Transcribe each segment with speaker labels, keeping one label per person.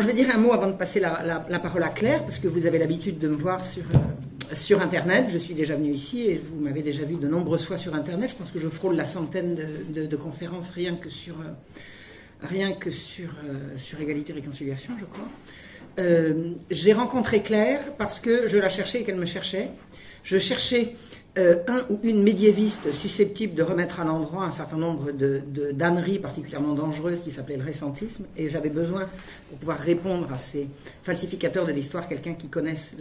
Speaker 1: Je vais dire un mot avant de passer la, parole à Claire, parce que vous avez l'habitude de me voir sur, euh, sur Internet. Je suis déjà venue ici et vous m'avez déjà vu de nombreuses fois sur Internet. Je pense que je frôle la centaine de, conférences rien que sur, euh, euh, sur égalité et réconciliation, je crois. J'ai rencontré Claire parce que je la cherchais et qu'elle me cherchait. Je cherchais euh, un ou une médiéviste susceptible de remettre à l'endroit un certain nombre de, d'âneries particulièrement dangereuses qui s'appelaient le récentisme, et j'avais besoin, pour pouvoir répondre à ces falsificateurs de l'histoire, quelqu'un qui connaisse,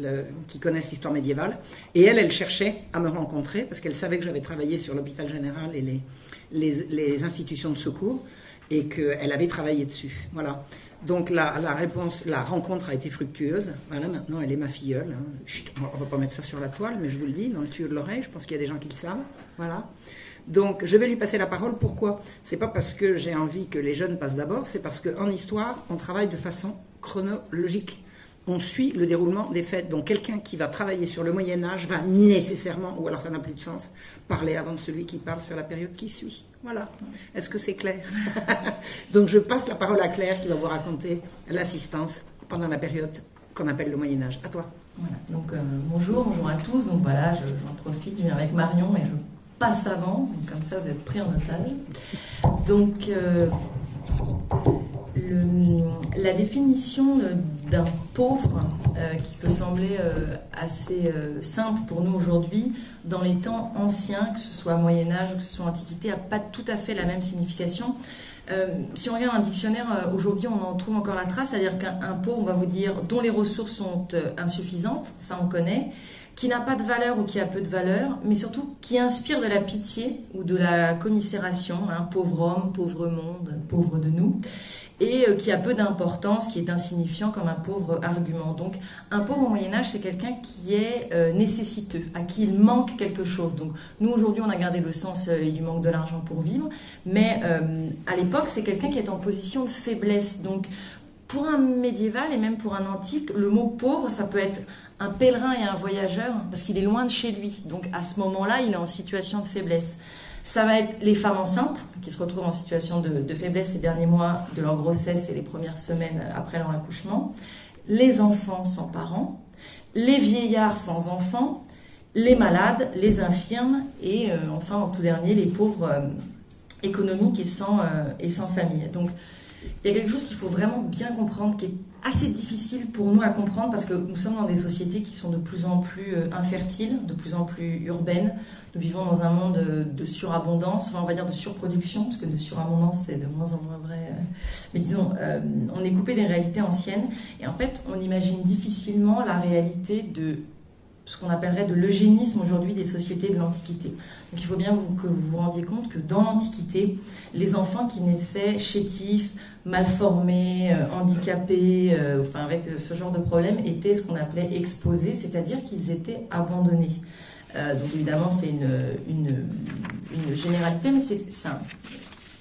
Speaker 1: qui connaisse l'histoire médiévale. Et elle, elle cherchait à me rencontrer, parce qu'elle savait que j'avais travaillé sur l'hôpital général et les, les, les institutions de secours, et qu'elle avait travaillé dessus. Voilà. Donc la, réponse, la rencontre a été fructueuse. Voilà, maintenant elle est ma filleule. Hein. on va pas mettre ça sur la toile, mais je vous le dis, dans le tuyau de l'oreille, je pense qu'il y a des gens qui le savent. Voilà. Donc je vais lui passer la parole. Pourquoi? C'est pas parce que j'ai envie que les jeunes passent d'abord, c'est parce qu'en histoire, on travaille de façon chronologique. On suit le déroulement des faits. Donc quelqu'un qui va travailler sur le Moyen Âge va nécessairement, ou alors ça n'a plus de sens, parler avant de celui qui parle sur la période qui suit. Voilà. Est-ce que c'est clair? Donc je passe la parole à Claire qui va vous raconter l'assistance pendant la période qu'on appelle le Moyen Âge. À toi.
Speaker 2: Voilà. Donc euh, bonjour, bonjour à tous. Donc voilà, j'en profite, je viens avec Marion et je passe avant. comme ça, vous êtes pris en otage. Donc euh, la définition d'un pauvre, euh, qui peut sembler euh, assez euh, simple pour nous aujourd'hui, dans les temps anciens, que ce soit Moyen Âge ou que ce soit Antiquité, n'a pas tout à fait la même signification. si on regarde un dictionnaire, aujourd'hui on en trouve encore la trace, c'est-à-dire qu'un pauvre, on va vous dire, dont les ressources sont insuffisantes, ça on connaît, qui n'a pas de valeur ou qui a peu de valeur, mais surtout qui inspire de la pitié ou de la commisération, hein, pauvre homme, pauvre monde, pauvre de nous et euh, qui a peu d'importance, qui est insignifiant comme un pauvre argument. Donc un pauvre au Moyen Âge, c'est quelqu'un qui est euh, nécessiteux, à qui il manque quelque chose. Donc nous aujourd'hui, on a gardé le sens, euh, il manque de l'argent pour vivre, mais à l'époque, c'est quelqu'un qui est en position de faiblesse. Donc pour un médiéval et même pour un antique, le mot pauvre, ça peut être un pèlerin et un voyageur, parce qu'il est loin de chez lui. Donc à ce moment-là, il est en situation de faiblesse. Ça va être les femmes enceintes qui se retrouvent en situation de, faiblesse les derniers mois de leur grossesse et les premières semaines après leur accouchement, les enfants sans parents, les vieillards sans enfants, les malades, les infirmes et euh, enfin en tout dernier les pauvres euh, économiques et sans, euh, et sans famille. Donc il y a quelque chose qu'il faut vraiment bien comprendre qui est assez difficile pour nous à comprendre parce que nous sommes dans des sociétés qui sont de plus en plus euh, infertiles, de plus en plus urbaines. Nous vivons dans un monde de surabondance, enfin on va dire de surproduction, parce que de surabondance c'est de moins en moins vrai. Euh. Mais disons, euh, on est coupé des réalités anciennes et en fait on imagine difficilement la réalité de ce qu'on appellerait de l'eugénisme aujourd'hui des sociétés de l'Antiquité. Donc il faut bien que vous vous rendiez compte que dans l'Antiquité, les enfants qui naissaient chétifs, mal formés, euh, handicapés, euh, enfin avec ce genre de problème, étaient ce qu'on appelait exposés, c'est-à-dire qu'ils étaient abandonnés. Euh, donc évidemment c'est une, généralité, mais c'est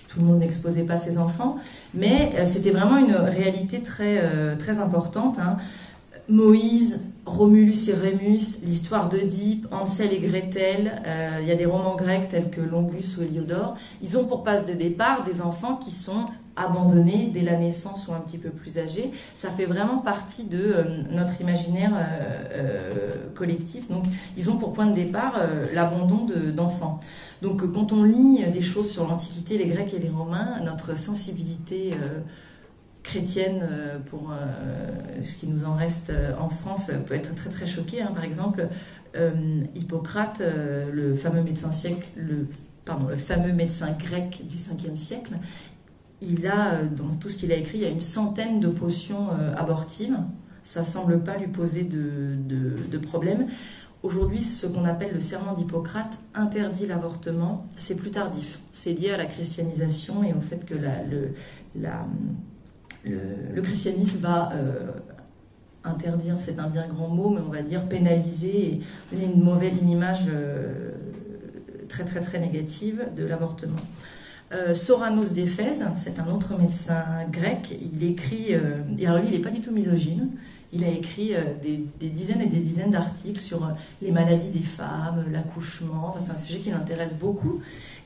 Speaker 2: tout le monde n'exposait pas ses enfants, mais c'était vraiment une réalité très, très importante. Hein. Moïse, Romulus et Rémus, l'histoire d'Oedipe, Ansel et Gretel, il y a des romans grecs tels que Longus ou Héliodore, ils ont pour passe de départ des enfants qui sont abandonnés dès la naissance ou un petit peu plus âgés. Ça fait vraiment partie de euh, notre imaginaire euh, collectif. Donc, ils ont pour point de départ l'abandon d'enfants. Donc, quand on lit des choses sur l'Antiquité, les Grecs et les Romains, notre sensibilité chrétienne euh, pour euh, ce qui nous en reste euh, en France peut être très très choqué. Hein. Par exemple, Hippocrate, le fameux médecin le fameux médecin grec du 5e siècle, il a, dans tout ce qu'il a écrit, il y a une centaine de potions abortives. Ça semble pas lui poser de, problème. Aujourd'hui, ce qu'on appelle le serment d'Hippocrate interdit l'avortement. C'est plus tardif. C'est lié à la christianisation et au fait que le, christianisme va euh, interdire, c'est un bien grand mot, mais on va dire pénaliser et donner une mauvaise image euh, très très très négative de l'avortement. Euh, Soranos d'Éphèse, c'est un autre médecin grec, il écrit, et alors lui il n'est pas du tout misogyne, Il a écrit des, dizaines et des dizaines d'articles sur les maladies des femmes, l'accouchement. C'est un sujet qui l'intéresse beaucoup.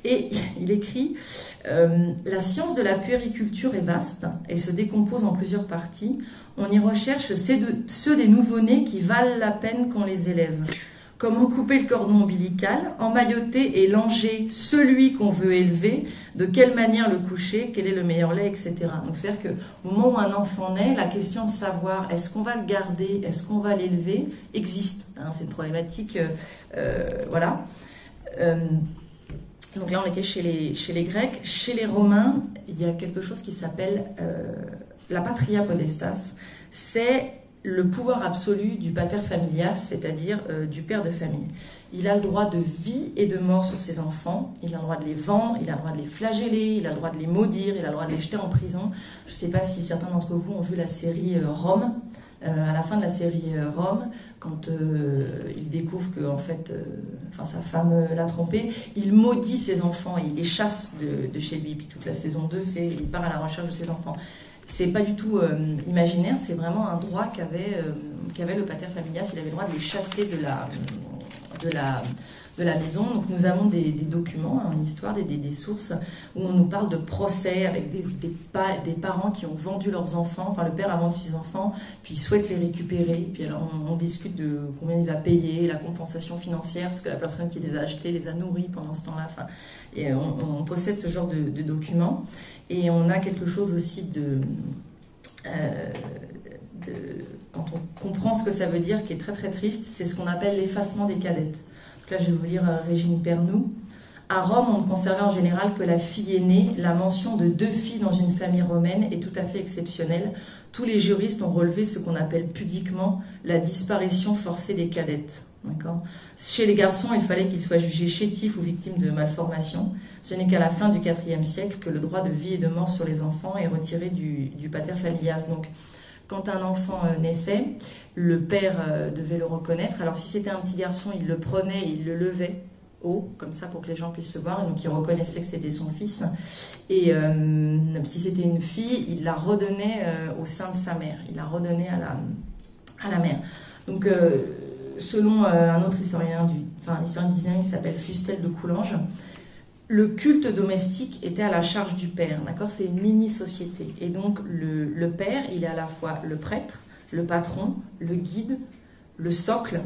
Speaker 2: Et il écrit La science de la puériculture est vaste et se décompose en plusieurs parties. On y recherche ceux des nouveau-nés qui valent la peine qu'on les élève. Comment couper le cordon ombilical, emmailloter et langer celui qu'on veut élever, de quelle manière le coucher, quel est le meilleur lait, etc. Donc c'est-à-dire qu'au moment où un enfant naît, la question de savoir est-ce qu'on va le garder, est-ce qu'on va l'élever, existe. Hein. c'est une problématique, euh, euh, voilà. Euh, donc là, on était chez les, chez les Grecs. Chez les Romains, il y a quelque chose qui s'appelle la patria podestas. C'est le pouvoir absolu du pater familias, c'est-à-dire euh, du père de famille. Il a le droit de vie et de mort sur ses enfants, il a le droit de les vendre, il a le droit de les flageller, il a le droit de les maudire, il a le droit de les jeter en prison. Je ne sais pas si certains d'entre vous ont vu la série euh, Rome. Euh, à la fin de la série Rome, quand il découvre que en fait, enfin, sa femme l'a trompé, il maudit ses enfants il les chasse de, de chez lui. Puis toute la saison 2, c'est il part à la recherche de ses enfants c'est pas du tout euh, imaginaire, c'est vraiment un droit qu'avait euh, qu'avait le pater familias. Il avait le droit de les chasser de la, de la, de la maison. Donc nous avons des, documents en histoire, des, des, sources où on nous parle de procès avec des, des, des, parents qui ont vendu leurs enfants, enfin le père a vendu ses enfants, puis il souhaite les récupérer, puis alors on, discute de combien il va payer, la compensation financière, parce que la personne qui les a achetés les a nourris pendant ce temps-là. Enfin, et on, possède ce genre de documents. Et on a quelque chose aussi euh, de, Quand on comprend ce que ça veut dire, qui est très très triste, c'est ce qu'on appelle l'effacement des cadettes. Donc là, je vais vous lire euh, Régine Pernoud. À Rome, on ne conservait en général que la fille aînée. La mention de deux filles dans une famille romaine est tout à fait exceptionnelle. Tous les juristes ont relevé ce qu'on appelle pudiquement la disparition forcée des cadettes. Chez les garçons, il fallait qu'ils soient jugés chétifs ou victimes de malformations. Ce n'est qu'à la fin du IVe siècle que le droit de vie et de mort sur les enfants est retiré du, pater familias. Donc, quand un enfant euh, naissait, le père euh, devait le reconnaître. Alors, si c'était un petit garçon, il le prenait, il le levait haut, comme ça, pour que les gens puissent le voir. Et donc, il reconnaissait que c'était son fils. Et euh, si c'était une fille, il la redonnait au sein de sa mère. Il la redonnait à la, à la mère. Donc, selon euh, un autre historien, du, enfin un historien du qui s'appelle Fustel de Coulanges, le culte domestique était à la charge du père, d'accord? C'est une mini-société. Et donc le, père, il est à la fois le prêtre, le patron, le guide, le socle.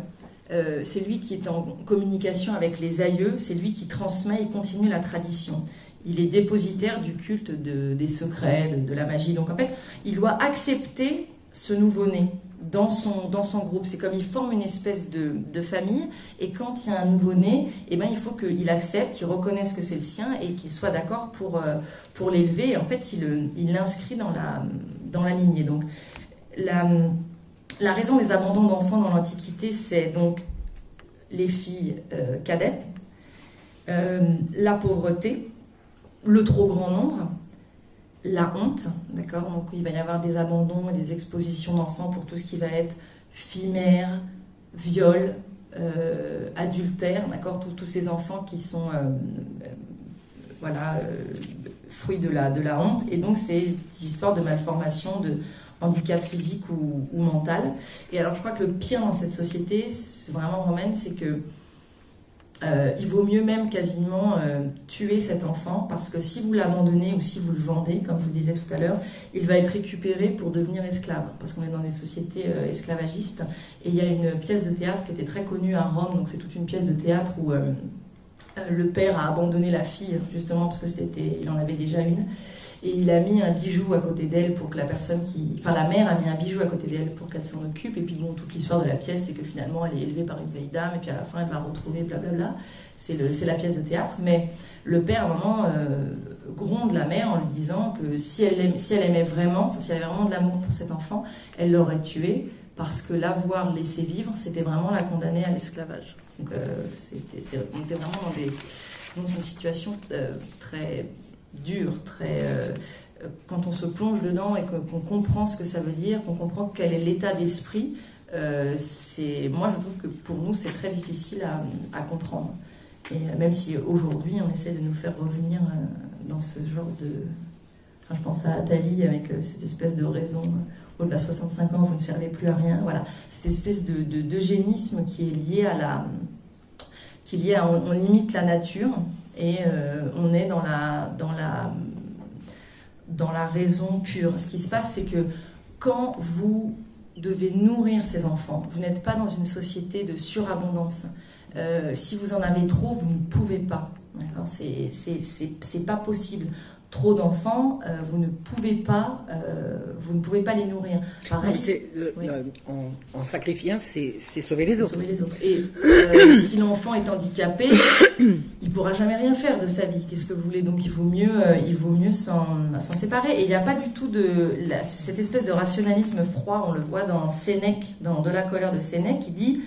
Speaker 2: Euh, c'est lui qui est en communication avec les aïeux, c'est lui qui transmet et continue la tradition. Il est dépositaire du culte des secrets, de la magie. Donc en fait, il doit accepter ce nouveau-né dans son, dans son groupe. C'est comme il forme une espèce de, de famille. Et quand il y a un nouveau-né, eh ben, il faut qu'il accepte, qu'il reconnaisse que c'est le sien et qu'il soit d'accord pour, euh, pour l'élever. Et en fait, il l'inscrit dans la, dans la lignée. Donc, la, la raison des abandons d'enfants dans l'Antiquité, c'est donc les filles euh, cadettes, euh, la pauvreté, le trop grand nombre, la honte, d'accord? Donc il va y avoir des abandons et des expositions d'enfants pour tout ce qui va être fille-mère, viol, euh, adultère, d'accord? Tous ces enfants qui sont, euh, euh, voilà, fruits de la, de la honte. Et donc c'est des histoires de malformation, de handicap physique ou, ou, mental. Et alors je crois que le pire dans cette société, vraiment romaine, c'est que euh, il vaut mieux même quasiment euh, tuer cet enfant parce que si vous l'abandonnez ou si vous le vendez, comme je vous disais tout à l'heure, il va être récupéré pour devenir esclave parce qu'on est dans des sociétés euh, esclavagistes. Et il y a une pièce de théâtre qui était très connue à Rome, donc c'est toute une pièce de théâtre où le père a abandonné la fille justement parce que c'était, il en avait déjà une et il a mis un bijou à côté d'elle pour que la personne qui. Enfin, la mère a mis un bijou à côté d'elle pour qu'elle s'en occupe. Et puis, bon, toute l'histoire de la pièce, c'est que finalement, elle est élevée par une vieille dame, et puis à la fin, elle va retrouver blablabla. C'est la pièce de théâtre. Mais le père, vraiment, euh, gronde la mère en lui disant que si elle, si elle aimait vraiment, si elle avait vraiment de l'amour pour cet enfant, elle l'aurait tué, parce que l'avoir laissé vivre, c'était vraiment la condamner à l'esclavage. Donc, euh, c'était, on était vraiment dans, des, dans une situation euh, très dur, très. Euh, quand on se plonge dedans et qu'on comprend ce que ça veut dire, qu'on comprend quel est l'état d'esprit, moi je trouve que pour nous c'est très difficile à, comprendre. Et même si aujourd'hui on essaie de nous faire revenir dans ce genre de. Je pense à Atali avec cette espèce de raison au-delà de 65 ans, vous ne servez plus à rien. Voilà, cette espèce de, d'eugénisme qui est lié à la. On, imite la nature et on est dans la, raison pure. Ce qui se passe, c'est que quand vous devez nourrir ces enfants, vous n'êtes pas dans une société de surabondance. si vous en avez trop, vous ne pouvez pas. C'est pas possible. Trop d'enfants, euh, vous ne pouvez pas, euh, vous ne pouvez pas les nourrir.
Speaker 1: Pareil, en, sacrifiant, c'est sauver les autres.
Speaker 2: Sauver les autres. Et euh, si l'enfant est handicapé, il pourra jamais rien faire de sa vie. Qu'est-ce que vous voulez? Donc il vaut mieux, il vaut mieux s'en séparer. Et il n'y a pas du tout de cette espèce de rationalisme froid. On le voit dans Sénèque, dans De la colère de Sénèque, qui dit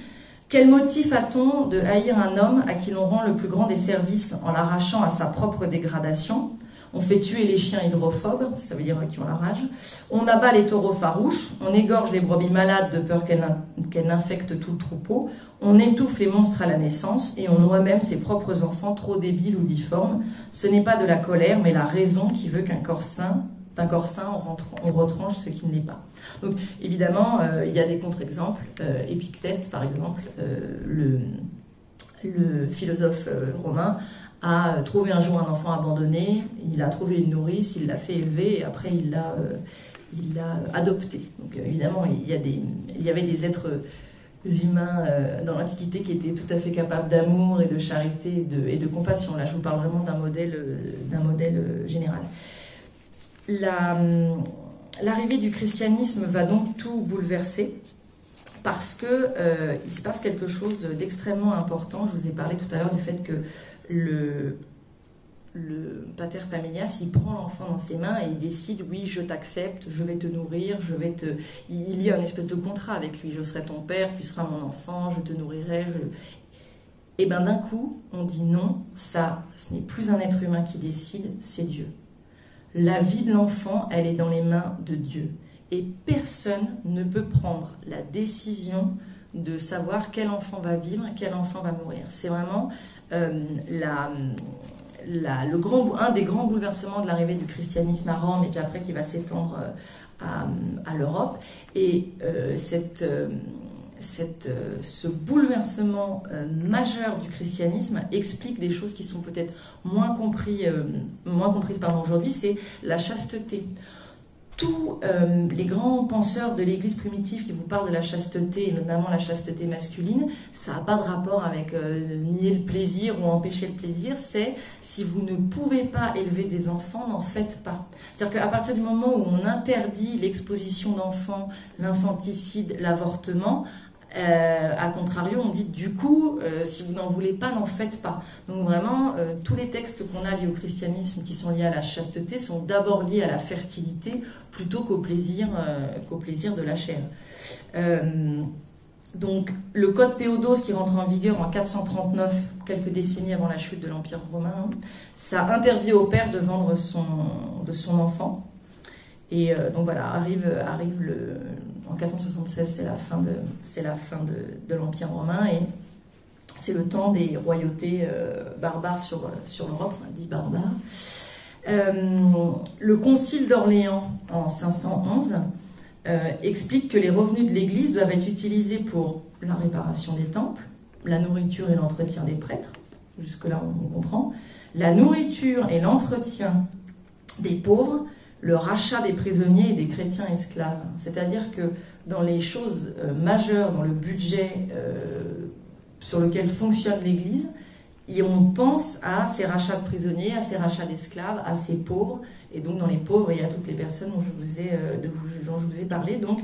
Speaker 2: quel motif a-t-on de haïr un homme à qui l'on rend le plus grand des services en l'arrachant à sa propre dégradation? On fait tuer les chiens hydrophobes, ça veut dire qui ont la rage. On abat les taureaux farouches, on égorge les brebis malades de peur qu'elles infectent tout le troupeau, on étouffe les monstres à la naissance et on noie même ses propres enfants trop débiles ou difformes. Ce n'est pas de la colère, mais la raison qui veut qu'un corps sain, d'un corps sain, on, retranche ce qui ne l'est pas. Donc évidemment, euh, il y a des contre-exemples. Euh, Épictète, par exemple, euh, le, philosophe romain, a trouvé un jour un enfant abandonné, il a trouvé une nourrice, il l'a fait élever et après il l'a l'a adopté. Donc évidemment, il y, a des, il y avait des êtres humains dans l'Antiquité qui étaient tout à fait capables d'amour et de charité et de, compassion. Là, je vous parle vraiment d'un modèle, modèle général. La, L'arrivée du christianisme va donc tout bouleverser parce que euh, il se passe quelque chose d'extrêmement important. Je vous ai parlé tout à l'heure du fait que le, pater familias, il prend l'enfant dans ses mains et il décide oui, je t'accepte, je vais te nourrir, je vais te. Il y a une espèce de contrat avec lui. Je serai ton père, tu seras mon enfant, je te nourrirai. Et bien d'un coup, on dit non, ça, ce n'est plus un être humain qui décide, c'est Dieu. La vie de l'enfant, elle est dans les mains de Dieu. Et personne ne peut prendre la décision de savoir quel enfant va vivre, quel enfant va mourir. C'est vraiment euh, le grand, un des grands bouleversements de l'arrivée du christianisme à Rome et puis après qui va s'étendre euh, à, l'Europe. Et euh, cette ce bouleversement majeur du christianisme explique des choses qui sont peut-être moins, compris, moins comprises aujourd'hui, c'est la chasteté. Tous les grands penseurs de l'Église primitive qui vous parlent de la chasteté, et notamment la chasteté masculine, ça n'a pas de rapport avec nier le plaisir ou empêcher le plaisir, c'est si vous ne pouvez pas élever des enfants, n'en faites pas. C'est-à-dire qu'à partir du moment où on interdit l'exposition d'enfants, l'infanticide, l'avortement, euh, a contrario, on dit du coup, euh, si vous n'en voulez pas, n'en faites pas. Donc vraiment, euh, tous les textes qu'on a liés au christianisme qui sont liés à la chasteté sont d'abord liés à la fertilité plutôt qu'au plaisir, qu'au plaisir de la chair. donc le code Théodose qui rentre en vigueur en 439, quelques décennies avant la chute de l'Empire romain, ça interdit au père de vendre son, de son enfant. Et donc voilà, arrive, arrive le, en 476, c'est la fin de, l'Empire romain et c'est le temps des royautés euh, barbares sur, l'Europe, dit barbares. Euh, le concile d'Orléans en 511 euh, explique que les revenus de l'Église doivent être utilisés pour la réparation des temples, la nourriture et l'entretien des prêtres, jusque-là on comprend, la nourriture et l'entretien des pauvres, le rachat des prisonniers et des chrétiens esclaves. C'est-à-dire que dans les choses euh, majeures, dans le budget euh, sur lequel fonctionne l'Église, on pense à ces rachats de prisonniers, à ces rachats d'esclaves, à ces pauvres. Et donc dans les pauvres, il y a toutes les personnes dont je vous ai, euh, dont je vous ai parlé. Donc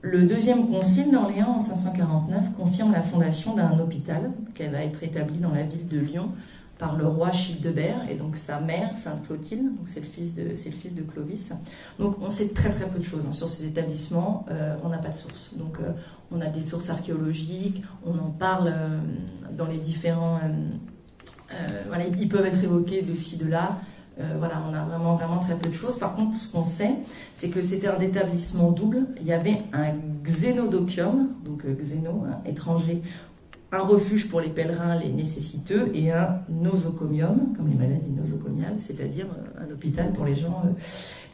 Speaker 2: le deuxième concile d'Orléans en 549 confirme la fondation d'un hôpital qui va être établi dans la ville de Lyon par le roi Childebert et donc sa mère Sainte Clotilde, donc c'est le fils de c'est le fils de Clovis. Donc on sait très très peu de choses hein, sur ces établissements. Euh, on n'a pas de sources. Donc euh, on a des sources archéologiques, on en parle euh, dans les différents. voilà, ils peuvent être évoqués de ci de là. voilà, on a vraiment vraiment très peu de choses. Par contre, ce qu'on sait, c'est que c'était un établissement double. Il y avait un xénodocium, donc xéno, hein, étranger, un refuge pour les pèlerins, les nécessiteux, et un nosocomium, comme les maladies nosocomiales, c'est-à-dire un hôpital pour les gens,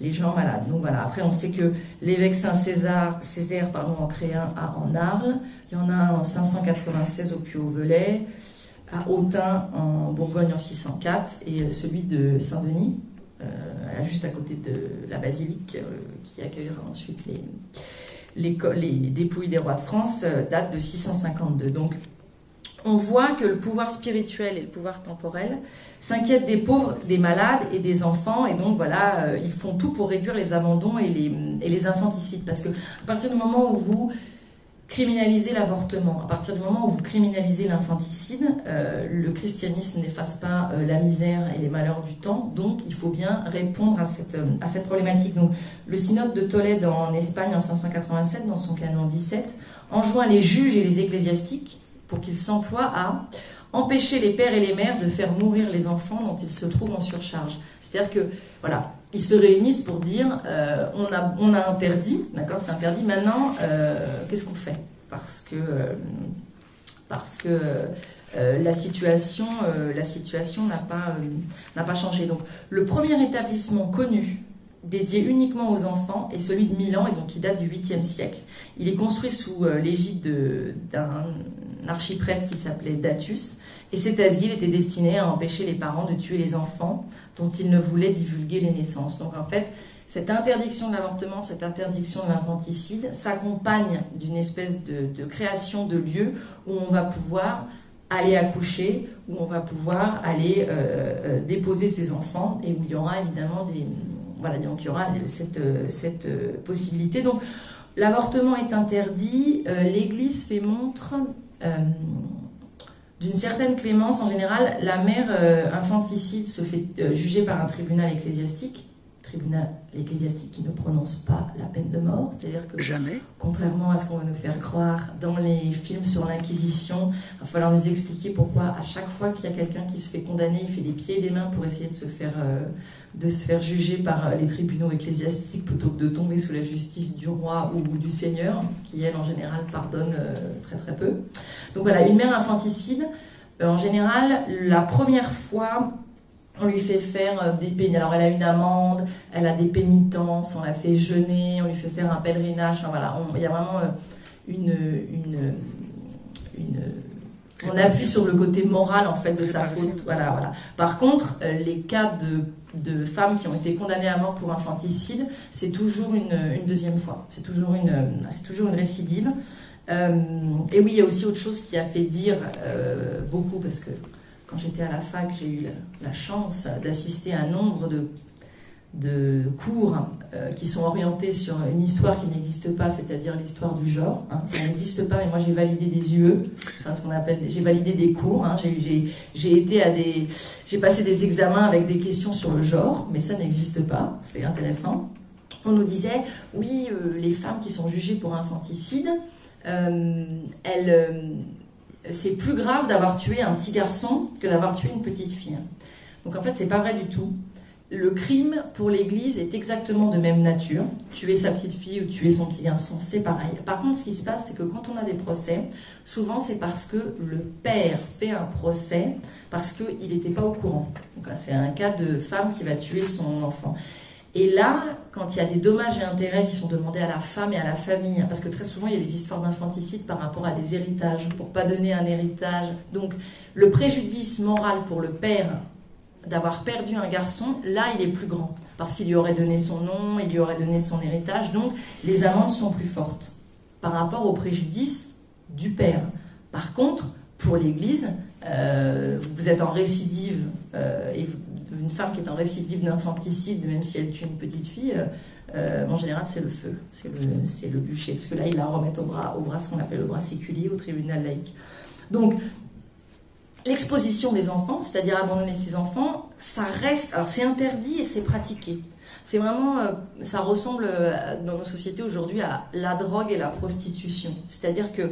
Speaker 2: les gens malades. Donc voilà, après on sait que l'évêque Saint-Césaire Césaire, pardon, en crée un en Arles, il y en a un en 596 au Puy-au-Velay, à Autun en Bourgogne en 604, et celui de Saint-Denis, juste à côté de la basilique, qui accueillera ensuite les les, les, dépouilles des rois de France euh, datent de 652. Donc, on voit que le pouvoir spirituel et le pouvoir temporel s'inquiètent des pauvres, des malades et des enfants, et donc voilà, euh, ils font tout pour réduire les abandons et les, infanticides. Parce que à partir du moment où vous criminaliser l'avortement. À partir du moment où vous criminalisez l'infanticide, euh, le christianisme n'efface pas euh, la misère et les malheurs du temps, donc il faut bien répondre à cette, à cette problématique. Donc, le synode de Tolède en Espagne en 587, dans son canon 17, enjoint les juges et les ecclésiastiques pour qu'ils s'emploient à empêcher les pères et les mères de faire mourir les enfants dont ils se trouvent en surcharge. C'est-à-dire que, voilà, ils se réunissent pour dire euh, on, a, interdit, d'accord, c'est interdit, maintenant, euh, qu'est-ce qu'on fait? Parce que, euh, la situation n'a pas, n'a pas changé. Donc, le premier établissement connu dédié uniquement aux enfants est celui de Milan, et donc qui date du 8e siècle. Il est construit sous l'égide d'un archiprêtre qui s'appelait Datus, et cet asile était destiné à empêcher les parents de tuer les enfants dont ils ne voulaient divulguer les naissances. Donc en fait, cette interdiction de l'avortement, cette interdiction de l'infanticide s'accompagne d'une espèce de, création de lieux où on va pouvoir aller accoucher, où on va pouvoir aller euh, euh, déposer ses enfants et où il y aura évidemment des... Voilà, donc il y aura cette, cette possibilité. Donc l'avortement est interdit, euh, l'Église fait montre d'une certaine clémence. En général, la mère euh, infanticide se fait euh, juger par un tribunal ecclésiastique, tribunal ecclésiastique qui ne prononce pas la peine de mort, c'est-à-dire que
Speaker 1: jamais,
Speaker 2: contrairement à ce qu'on va nous faire croire dans les films sur l'inquisition, il va falloir nous expliquer pourquoi à chaque fois qu'il y a quelqu'un qui se fait condamner, il fait des pieds et des mains pour essayer de se faire euh, de se faire juger par les tribunaux ecclésiastiques plutôt que de tomber sous la justice du roi ou du seigneur, qui elle en général pardonne très très peu. Donc voilà, une mère infanticide, euh, en général, la première fois, on lui fait faire euh, des pénitences. Alors, elle a une amende, elle a des pénitences, on la fait jeûner, on lui fait faire un pèlerinage. Enfin, voilà, il y a vraiment euh, une, une, une on appuie sur le côté moral en fait de sa faute. Voilà, voilà. Par contre, les cas de, de, femmes qui ont été condamnées à mort pour infanticide, c'est toujours une, deuxième fois. C'est toujours une, toujours une récidive. Euh, et oui, il y a aussi autre chose qui a fait dire euh, beaucoup, parce que quand j'étais à la fac, j'ai eu la, chance d'assister à un nombre de, de cours euh, qui sont orientés sur une histoire qui n'existe pas, c'est-à-dire l'histoire du genre. Hein. Ça n'existe pas, mais moi j'ai validé des UE, enfin, ce qu'on appelle, j'ai validé des cours. Hein. J'ai été à des, j'ai passé des examens avec des questions sur le genre, mais ça n'existe pas. C'est intéressant. On nous disait, oui, les femmes qui sont jugées pour infanticide, euh, euh, c'est plus grave d'avoir tué un petit garçon que d'avoir tué une petite fille. Donc en fait, c'est pas vrai du tout. Le crime pour l'Église est exactement de même nature. Tuer sa petite fille ou tuer son petit garçon, c'est pareil. Par contre, ce qui se passe, c'est que quand on a des procès, souvent c'est parce que le père fait un procès parce qu'il n'était pas au courant. C'est un cas de femme qui va tuer son enfant. Et là, quand il y a des dommages et intérêts qui sont demandés à la femme et à la famille, parce que très souvent il y a des histoires d'infanticide par rapport à des héritages, pour pas donner un héritage. Donc le préjudice moral pour le père d'avoir perdu un garçon, là il est plus grand, parce qu'il lui aurait donné son nom, il lui aurait donné son héritage, donc les amendes sont plus fortes par rapport au préjudice du père. Par contre, pour l'Église, euh, vous êtes en récidive euh, et une femme qui est en récidive d'infanticide, même si elle tue une petite fille, euh, en général, c'est le feu, c'est le, bûcher. Parce que là, il la remet au bras, au bras ce qu'on appelle le bras séculier, au tribunal laïque. Donc, l'exposition des enfants, c'est-à-dire abandonner ses enfants, ça reste. Alors, c'est interdit et c'est pratiqué. C'est vraiment, euh, ça ressemble dans nos sociétés aujourd'hui à la drogue et la prostitution. C'est-à-dire que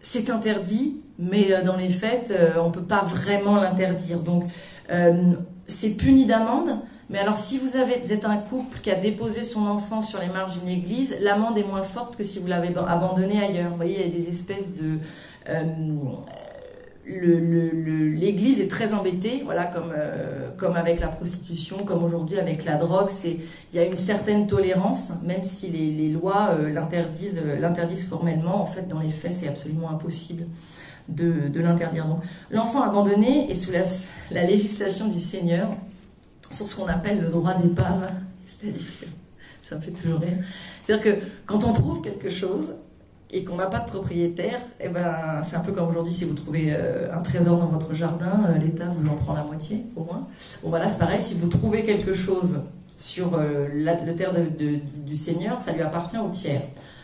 Speaker 2: c'est interdit, mais dans les faits, on ne peut pas vraiment l'interdire. Donc, euh, c'est puni d'amende, Mais alors, si vous, avez, êtes un couple qui a déposé son enfant sur les marges d'une église, l'amende est moins forte que si vous l'avez abandonné ailleurs. Vous voyez, il y a des espèces de. Euh, L'Église est très embêtée, voilà, comme, euh, comme avec la prostitution, comme aujourd'hui avec la drogue. Il y a une certaine tolérance, même si les, lois euh, l'interdisent, l'interdisent formellement. En fait, dans les faits, c'est absolument impossible de, l'interdire. L'enfant abandonné est sous la, la législation du Seigneur sur ce qu'on appelle le droit d'épave. C'est-à-dire, ça me fait toujours rire. C'est-à-dire que quand on trouve quelque chose et qu'on n'a pas de propriétaire, eh ben, c'est un peu comme aujourd'hui si vous trouvez euh, un trésor dans votre jardin, euh, l'État vous en prend la moitié au moins. Bon voilà, c'est pareil, si vous trouvez quelque chose sur euh, la, terre du Seigneur, ça lui appartient au tiers.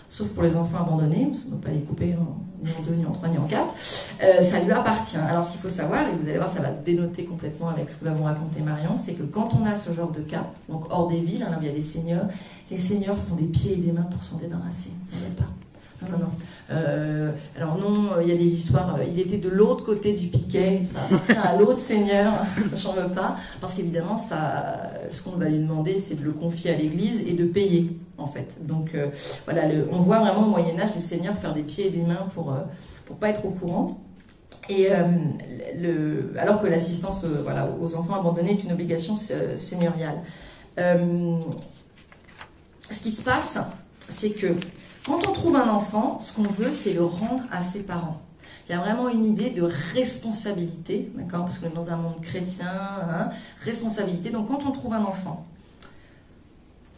Speaker 2: Sauf pour les enfants abandonnés, on ne peut pas les couper ni en deux, ni en trois, ni en quatre. ça lui appartient. Alors ce qu'il faut savoir, et vous allez voir, ça va dénoter complètement avec ce que va vous raconter Marion, c'est que quand on a ce genre de cas, donc hors des villes, hein, là il y a des seigneurs, les seigneurs font des pieds et des mains pour s'en débarrasser. Savez pas non. Euh, alors non, il y a des histoires. Euh, il était de l'autre côté du piquet, ça à l'autre seigneur. J'en veux pas, parce qu'évidemment, ce qu'on va lui demander, c'est de le confier à l'Église et de payer, en fait. Donc euh, voilà, on voit vraiment au Moyen Âge les seigneurs faire des pieds et des mains pour pour pas être au courant. Et alors que l'assistance aux enfants abandonnés est une obligation seigneuriale. ce qui se passe, c'est que quand on trouve un enfant, ce qu'on veut, c'est le rendre à ses parents. Il y a vraiment une idée de responsabilité, d'accord Parce que dans un monde chrétien, hein, responsabilité. Donc quand on trouve un enfant,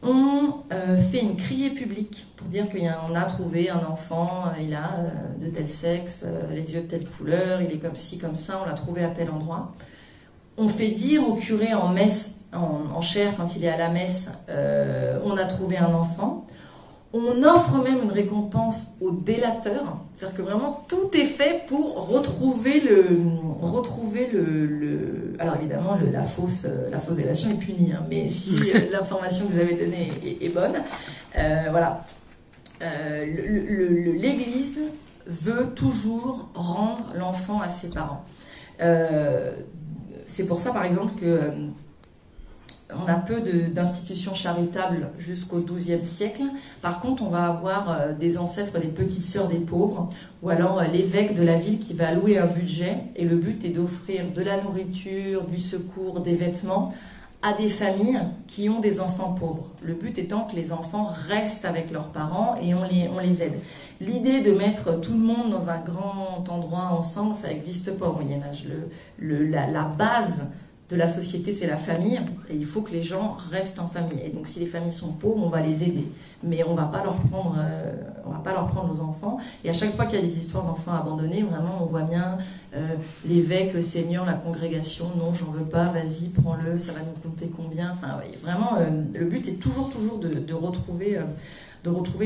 Speaker 2: on euh, fait une criée publique pour dire qu'on a, trouvé un enfant, euh, il a euh, de tel sexe, les yeux de telle couleur, il est comme ci, comme ça, on l'a trouvé à tel endroit. On fait dire au curé en messe, en, en chair, quand il est à la messe, on a trouvé un enfant. On offre même une récompense au délateur, c'est-à-dire que vraiment tout est fait pour retrouver le, retrouver le, alors évidemment la fausse, la fausse délation est punie, hein, mais si euh, l'information que vous avez donnée est, bonne, euh, voilà, euh, l'Église veut toujours rendre l'enfant à ses parents. c'est pour ça, par exemple, que on a peu d'institutions charitables jusqu'au XIIe siècle. Par contre, on va avoir euh, des ancêtres des petites sœurs des pauvres, ou alors euh, l'évêque de la ville qui va allouer un budget, et le but est d'offrir de la nourriture, du secours, des vêtements à des familles qui ont des enfants pauvres. Le but étant que les enfants restent avec leurs parents et on les, on les aide. L'idée de mettre tout le monde dans un grand endroit ensemble, ça n'existe pas au Moyen Âge. Le, la, la base de la société, c'est la famille, et il faut que les gens restent en famille. Et donc, si les familles sont pauvres, on va les aider, mais on va pas leur prendre, euh, va pas leur prendre nos enfants. Et à chaque fois qu'il y a des histoires d'enfants abandonnés, vraiment, on voit bien euh, l'évêque, le seigneur, la congrégation. Non, j'en veux pas. Vas-y, prends-le. Ça va nous compter combien? Enfin, vraiment, euh, le but est toujours, toujours de, retrouver,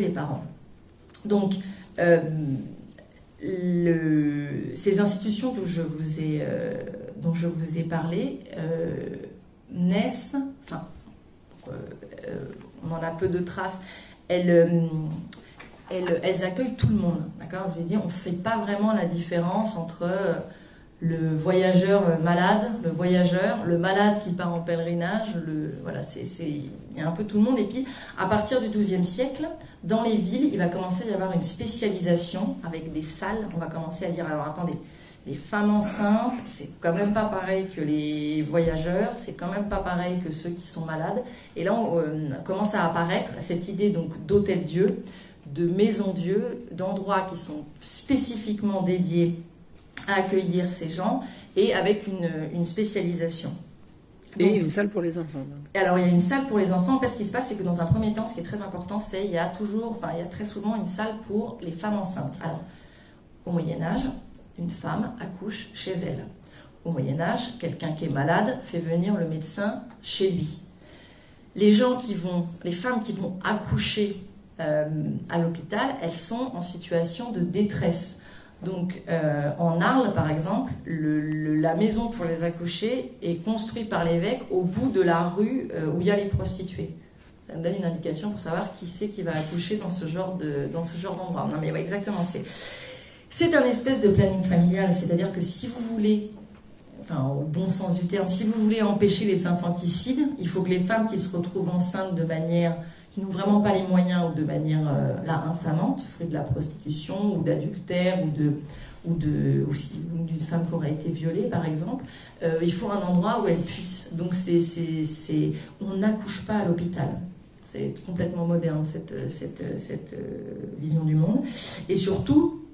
Speaker 2: les parents. Donc ces institutions dont je vous ai, je vous ai parlé euh, naissent, enfin, euh, on en a peu de traces, elles, elles, elles accueillent tout le monde. D'accord? Je vous ai dit, on ne fait pas vraiment la différence entre le voyageur malade, le voyageur, le malade qui part en pèlerinage, le, voilà, c'est, il y a un peu tout le monde. Et puis, à partir du XIIe siècle, dans les villes, il va commencer à y avoir une spécialisation avec des salles. On va commencer à dire, alors attendez, les femmes enceintes, c'est quand même pas pareil que les voyageurs, c'est quand même pas pareil que ceux qui sont malades. Et là, on euh, commence à apparaître cette idée donc d'hôtel-dieu, de maison-dieu, d'endroits qui sont spécifiquement dédiés à accueillir ces gens et avec une, spécialisation.
Speaker 1: et une salle pour les enfants.
Speaker 2: Alors, il y a une salle pour les enfants. En fait, ce qui se passe, c'est que dans un premier temps, ce qui est très important, c'est qu'il y a toujours, enfin, il y a très souvent une salle pour les femmes enceintes. Alors, au Moyen-Âge, une femme accouche chez elle. Au Moyen-Âge, quelqu'un qui est malade fait venir le médecin chez lui. Les gens qui vont, les femmes qui vont accoucher euh, à l'hôpital, elles sont en situation de détresse. Donc euh, en Arles, par exemple, la maison pour les accoucher est construite par l'évêque au bout de la rue euh, où il y a les prostituées. Ça me donne une indication pour savoir qui c'est qui va accoucher dans ce genre d'endroit. Non mais exactement, c'est c'est un espèce de planning familial, c'est-à-dire que si vous voulez enfin au bon sens du terme, si vous voulez empêcher les infanticides, il faut que les femmes qui se retrouvent enceintes de manière qui n'ont vraiment pas les moyens ou de manière euh, là infamante, fruit de la prostitution ou d'adultère ou de ou de d'une femme qui aurait été violée par exemple, euh, il faut un endroit où elle puisse. Donc c'est c'est on n'accouche pas à l'hôpital. C'est complètement moderne cette, cette, cette vision du monde. Et surtout,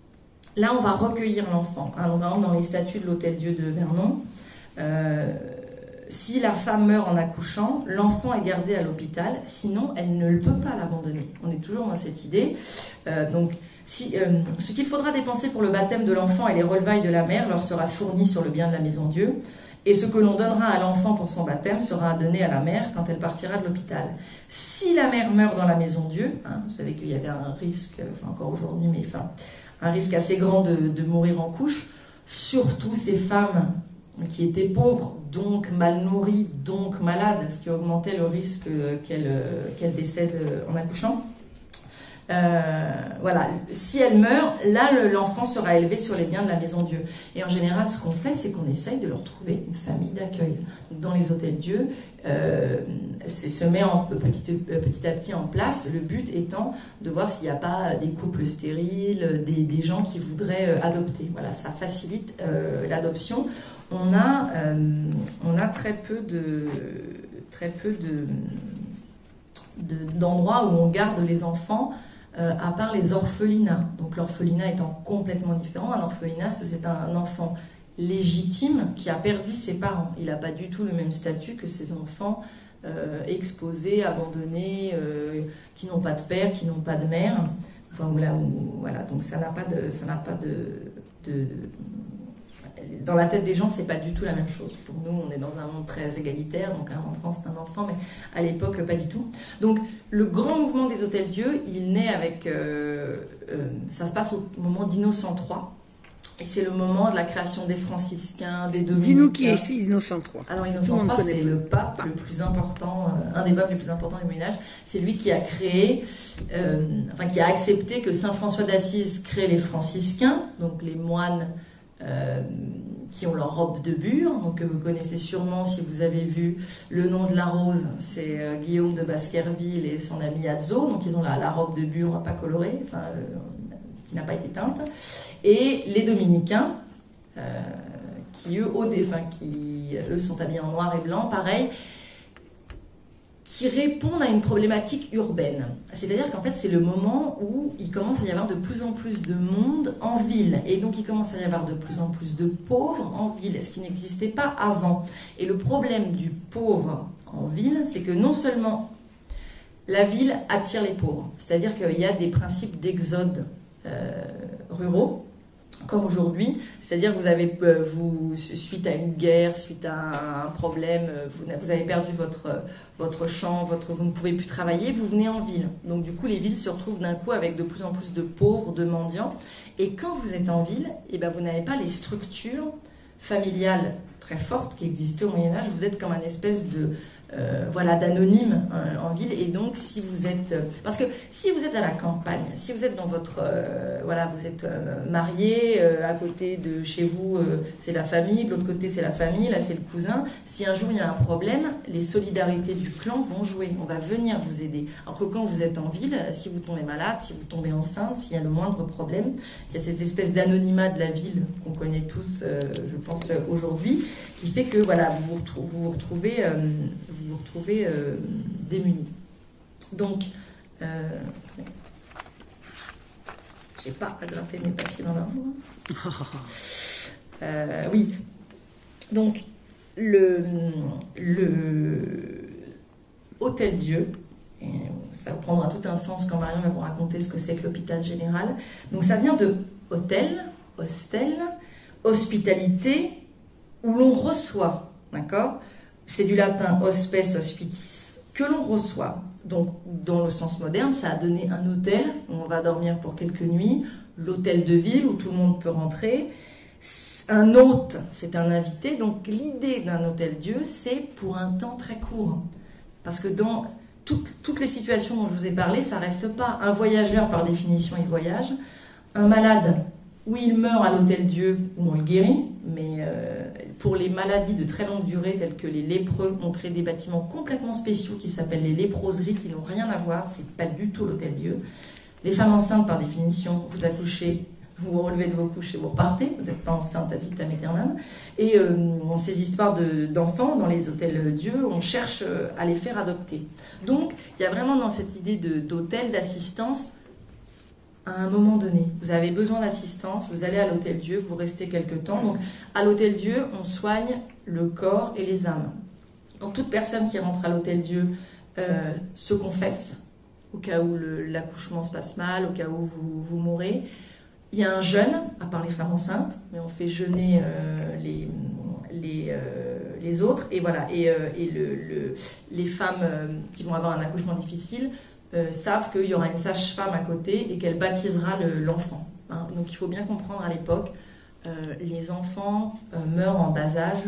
Speaker 2: Là, on va recueillir l'enfant. Alors, dans les statuts de l'Hôtel Dieu de Vernon, euh, si la femme meurt en accouchant, l'enfant est gardé à l'hôpital, sinon elle ne peut pas l'abandonner. On est toujours dans cette idée. Euh, donc, si, euh, ce qu'il faudra dépenser pour le baptême de l'enfant et les relevailles de la mère leur sera fourni sur le bien de la maison Dieu. Et ce que l'on donnera à l'enfant pour son baptême sera donné à la mère quand elle partira de l'hôpital. Si la mère meurt dans la maison Dieu, hein, vous savez qu'il y avait un risque, enfin encore aujourd'hui, mais enfin, un risque assez grand de, mourir en couche, surtout ces femmes qui étaient pauvres, donc mal nourries, donc malades, ce qui augmentait le risque qu'elles décèdent en accouchant. Euh, voilà, si elle meurt, là l'enfant sera élevé sur les biens de la maison Dieu. Et en général, ce qu'on fait, c'est qu'on essaye de leur trouver une famille d'accueil. Dans les hôtels Dieu, euh, se met en, petit, petit, à petit en place, le but étant de voir s'il n'y a pas des couples stériles, des, gens qui voudraient euh, adopter. Voilà, ça facilite l'adoption. On a, on a très peu de très peu de d'endroits où on garde les enfants euh, à part les orphelinats. Donc l'orphelinat étant complètement différent, un orphelinat, c'est un enfant légitime qui a perdu ses parents. Il n'a pas du tout le même statut que ses enfants euh, exposés, abandonnés, euh, qui n'ont pas de père, qui n'ont pas de mère. Enfin, voilà, donc ça n'a pas de, ça n'a pas de dans la tête des gens, c'est pas du tout la même chose. Pour nous, on est dans un monde très égalitaire, donc un enfant, c'est un enfant, mais à l'époque, pas du tout. Donc, le grand mouvement des hôtels Dieu, il naît avec. Euh, euh, ça se passe au moment d'Innocent III. Et c'est le moment de la création des franciscains, des dominicains.
Speaker 1: Dis-nous qui est Innocent III.
Speaker 2: Alors Innocent III, c'est le pape le plus important, euh, un des papes les plus importants du Moyen Âge. C'est lui qui a créé, enfin qui a accepté que Saint François d'Assise crée les franciscains, donc les moines euh, qui ont leur robe de bure, donc que vous connaissez sûrement si vous avez vu Le nom de la rose, c'est euh, Guillaume de Baskerville et son ami Azzo, donc ils ont la, robe de bure pas colorée, enfin, euh, qui n'a pas été teinte, et les dominicains, qui eux, au défunt, qui eux sont habillés en noir et blanc, pareil, qui répondent à une problématique urbaine. C'est-à-dire qu'en fait, c'est le moment où il commence à y avoir de plus en plus de monde en ville. Et donc, il commence à y avoir de plus en plus de pauvres en ville, ce qui n'existait pas avant. Et le problème du pauvre en ville, c'est que non seulement la ville attire les pauvres, c'est-à-dire qu'il y a des principes d'exode euh, ruraux, comme aujourd'hui, c'est-à-dire vous avez, euh, vous, suite à une guerre, suite à un problème, euh, vous, avez perdu votre, votre champ, votre, vous ne pouvez plus travailler, vous venez en ville. Donc du coup, les villes se retrouvent d'un coup avec de plus en plus de pauvres, de mendiants. Et quand vous êtes en ville, eh ben, vous n'avez pas les structures familiales très fortes qui existaient au Moyen Âge. Vous êtes comme un espèce de euh, voilà, d'anonyme euh, en ville. Et donc, si vous êtes, euh, parce que si vous êtes à la campagne, si vous êtes dans votre, voilà, vous êtes marié, à côté de chez vous, c'est la famille, de l'autre côté c'est la famille, là c'est le cousin. Si un jour il y a un problème, les solidarités du clan vont jouer. On va venir vous aider. Alors que quand vous êtes en ville, si vous tombez malade, si vous tombez enceinte, s'il y a le moindre problème, il y a cette espèce d'anonymat de la ville qu'on connaît tous, je pense aujourd'hui, qui fait que voilà, vous vous, retrouvez, vous retrouvez euh, démunis. Donc, euh, j'ai pas agrafé mes papiers dans l'ordre. Euh, oui. Donc, le, le Hôtel Dieu, ça prendra tout un sens quand Marion va vous raconter ce que c'est que l'hôpital général. Donc, ça vient de hôtel, hostel, hospitalité, où l'on reçoit, d'accord c'est du latin hospes hospitis, que l'on reçoit. Donc, dans le sens moderne, ça a donné un hôtel où on va dormir pour quelques nuits, l'hôtel de ville où tout le monde peut rentrer. Un hôte, c'est un invité. Donc, l'idée d'un hôtel-dieu, c'est pour un temps très court. Parce que dans toutes, les situations dont je vous ai parlé, ça reste pas. Un voyageur, par définition, il voyage. Un malade, où il meurt à l'hôtel-dieu, où on le guérit, mais euh, pour les maladies de très longue durée telles que les lépreux, on crée des bâtiments complètement spéciaux qui s'appellent les léproseries qui n'ont rien à voir, c'est pas du tout l'hôtel Dieu. Les femmes enceintes, par définition, vous accouchez vous vous relevez de vos couches et vous repartez, vous n'êtes pas enceinte à vitam aeternam. Et euh, ces histoires d'enfants dans les hôtels Dieu, on cherche euh, à les faire adopter. Donc, il y a vraiment dans cette idée d'hôtel, d'assistance, à un moment donné. Vous avez besoin d'assistance, vous allez à l'hôtel Dieu, vous restez quelque temps. Donc, à l'hôtel Dieu, on soigne le corps et les âmes. Donc, toute personne qui rentre à l'hôtel Dieu euh, se confesse au cas où l'accouchement se passe mal, au cas où vous, vous mourrez. Il y a un jeûne, à part les femmes enceintes, mais on fait jeûner euh, les, euh, les, autres. Et voilà. Et, et le, les femmes qui vont avoir un accouchement difficile savent qu'il y aura une sage-femme à côté et qu'elle baptisera l'enfant. Hein. Donc il faut bien comprendre à l'époque, les enfants meurent en bas âge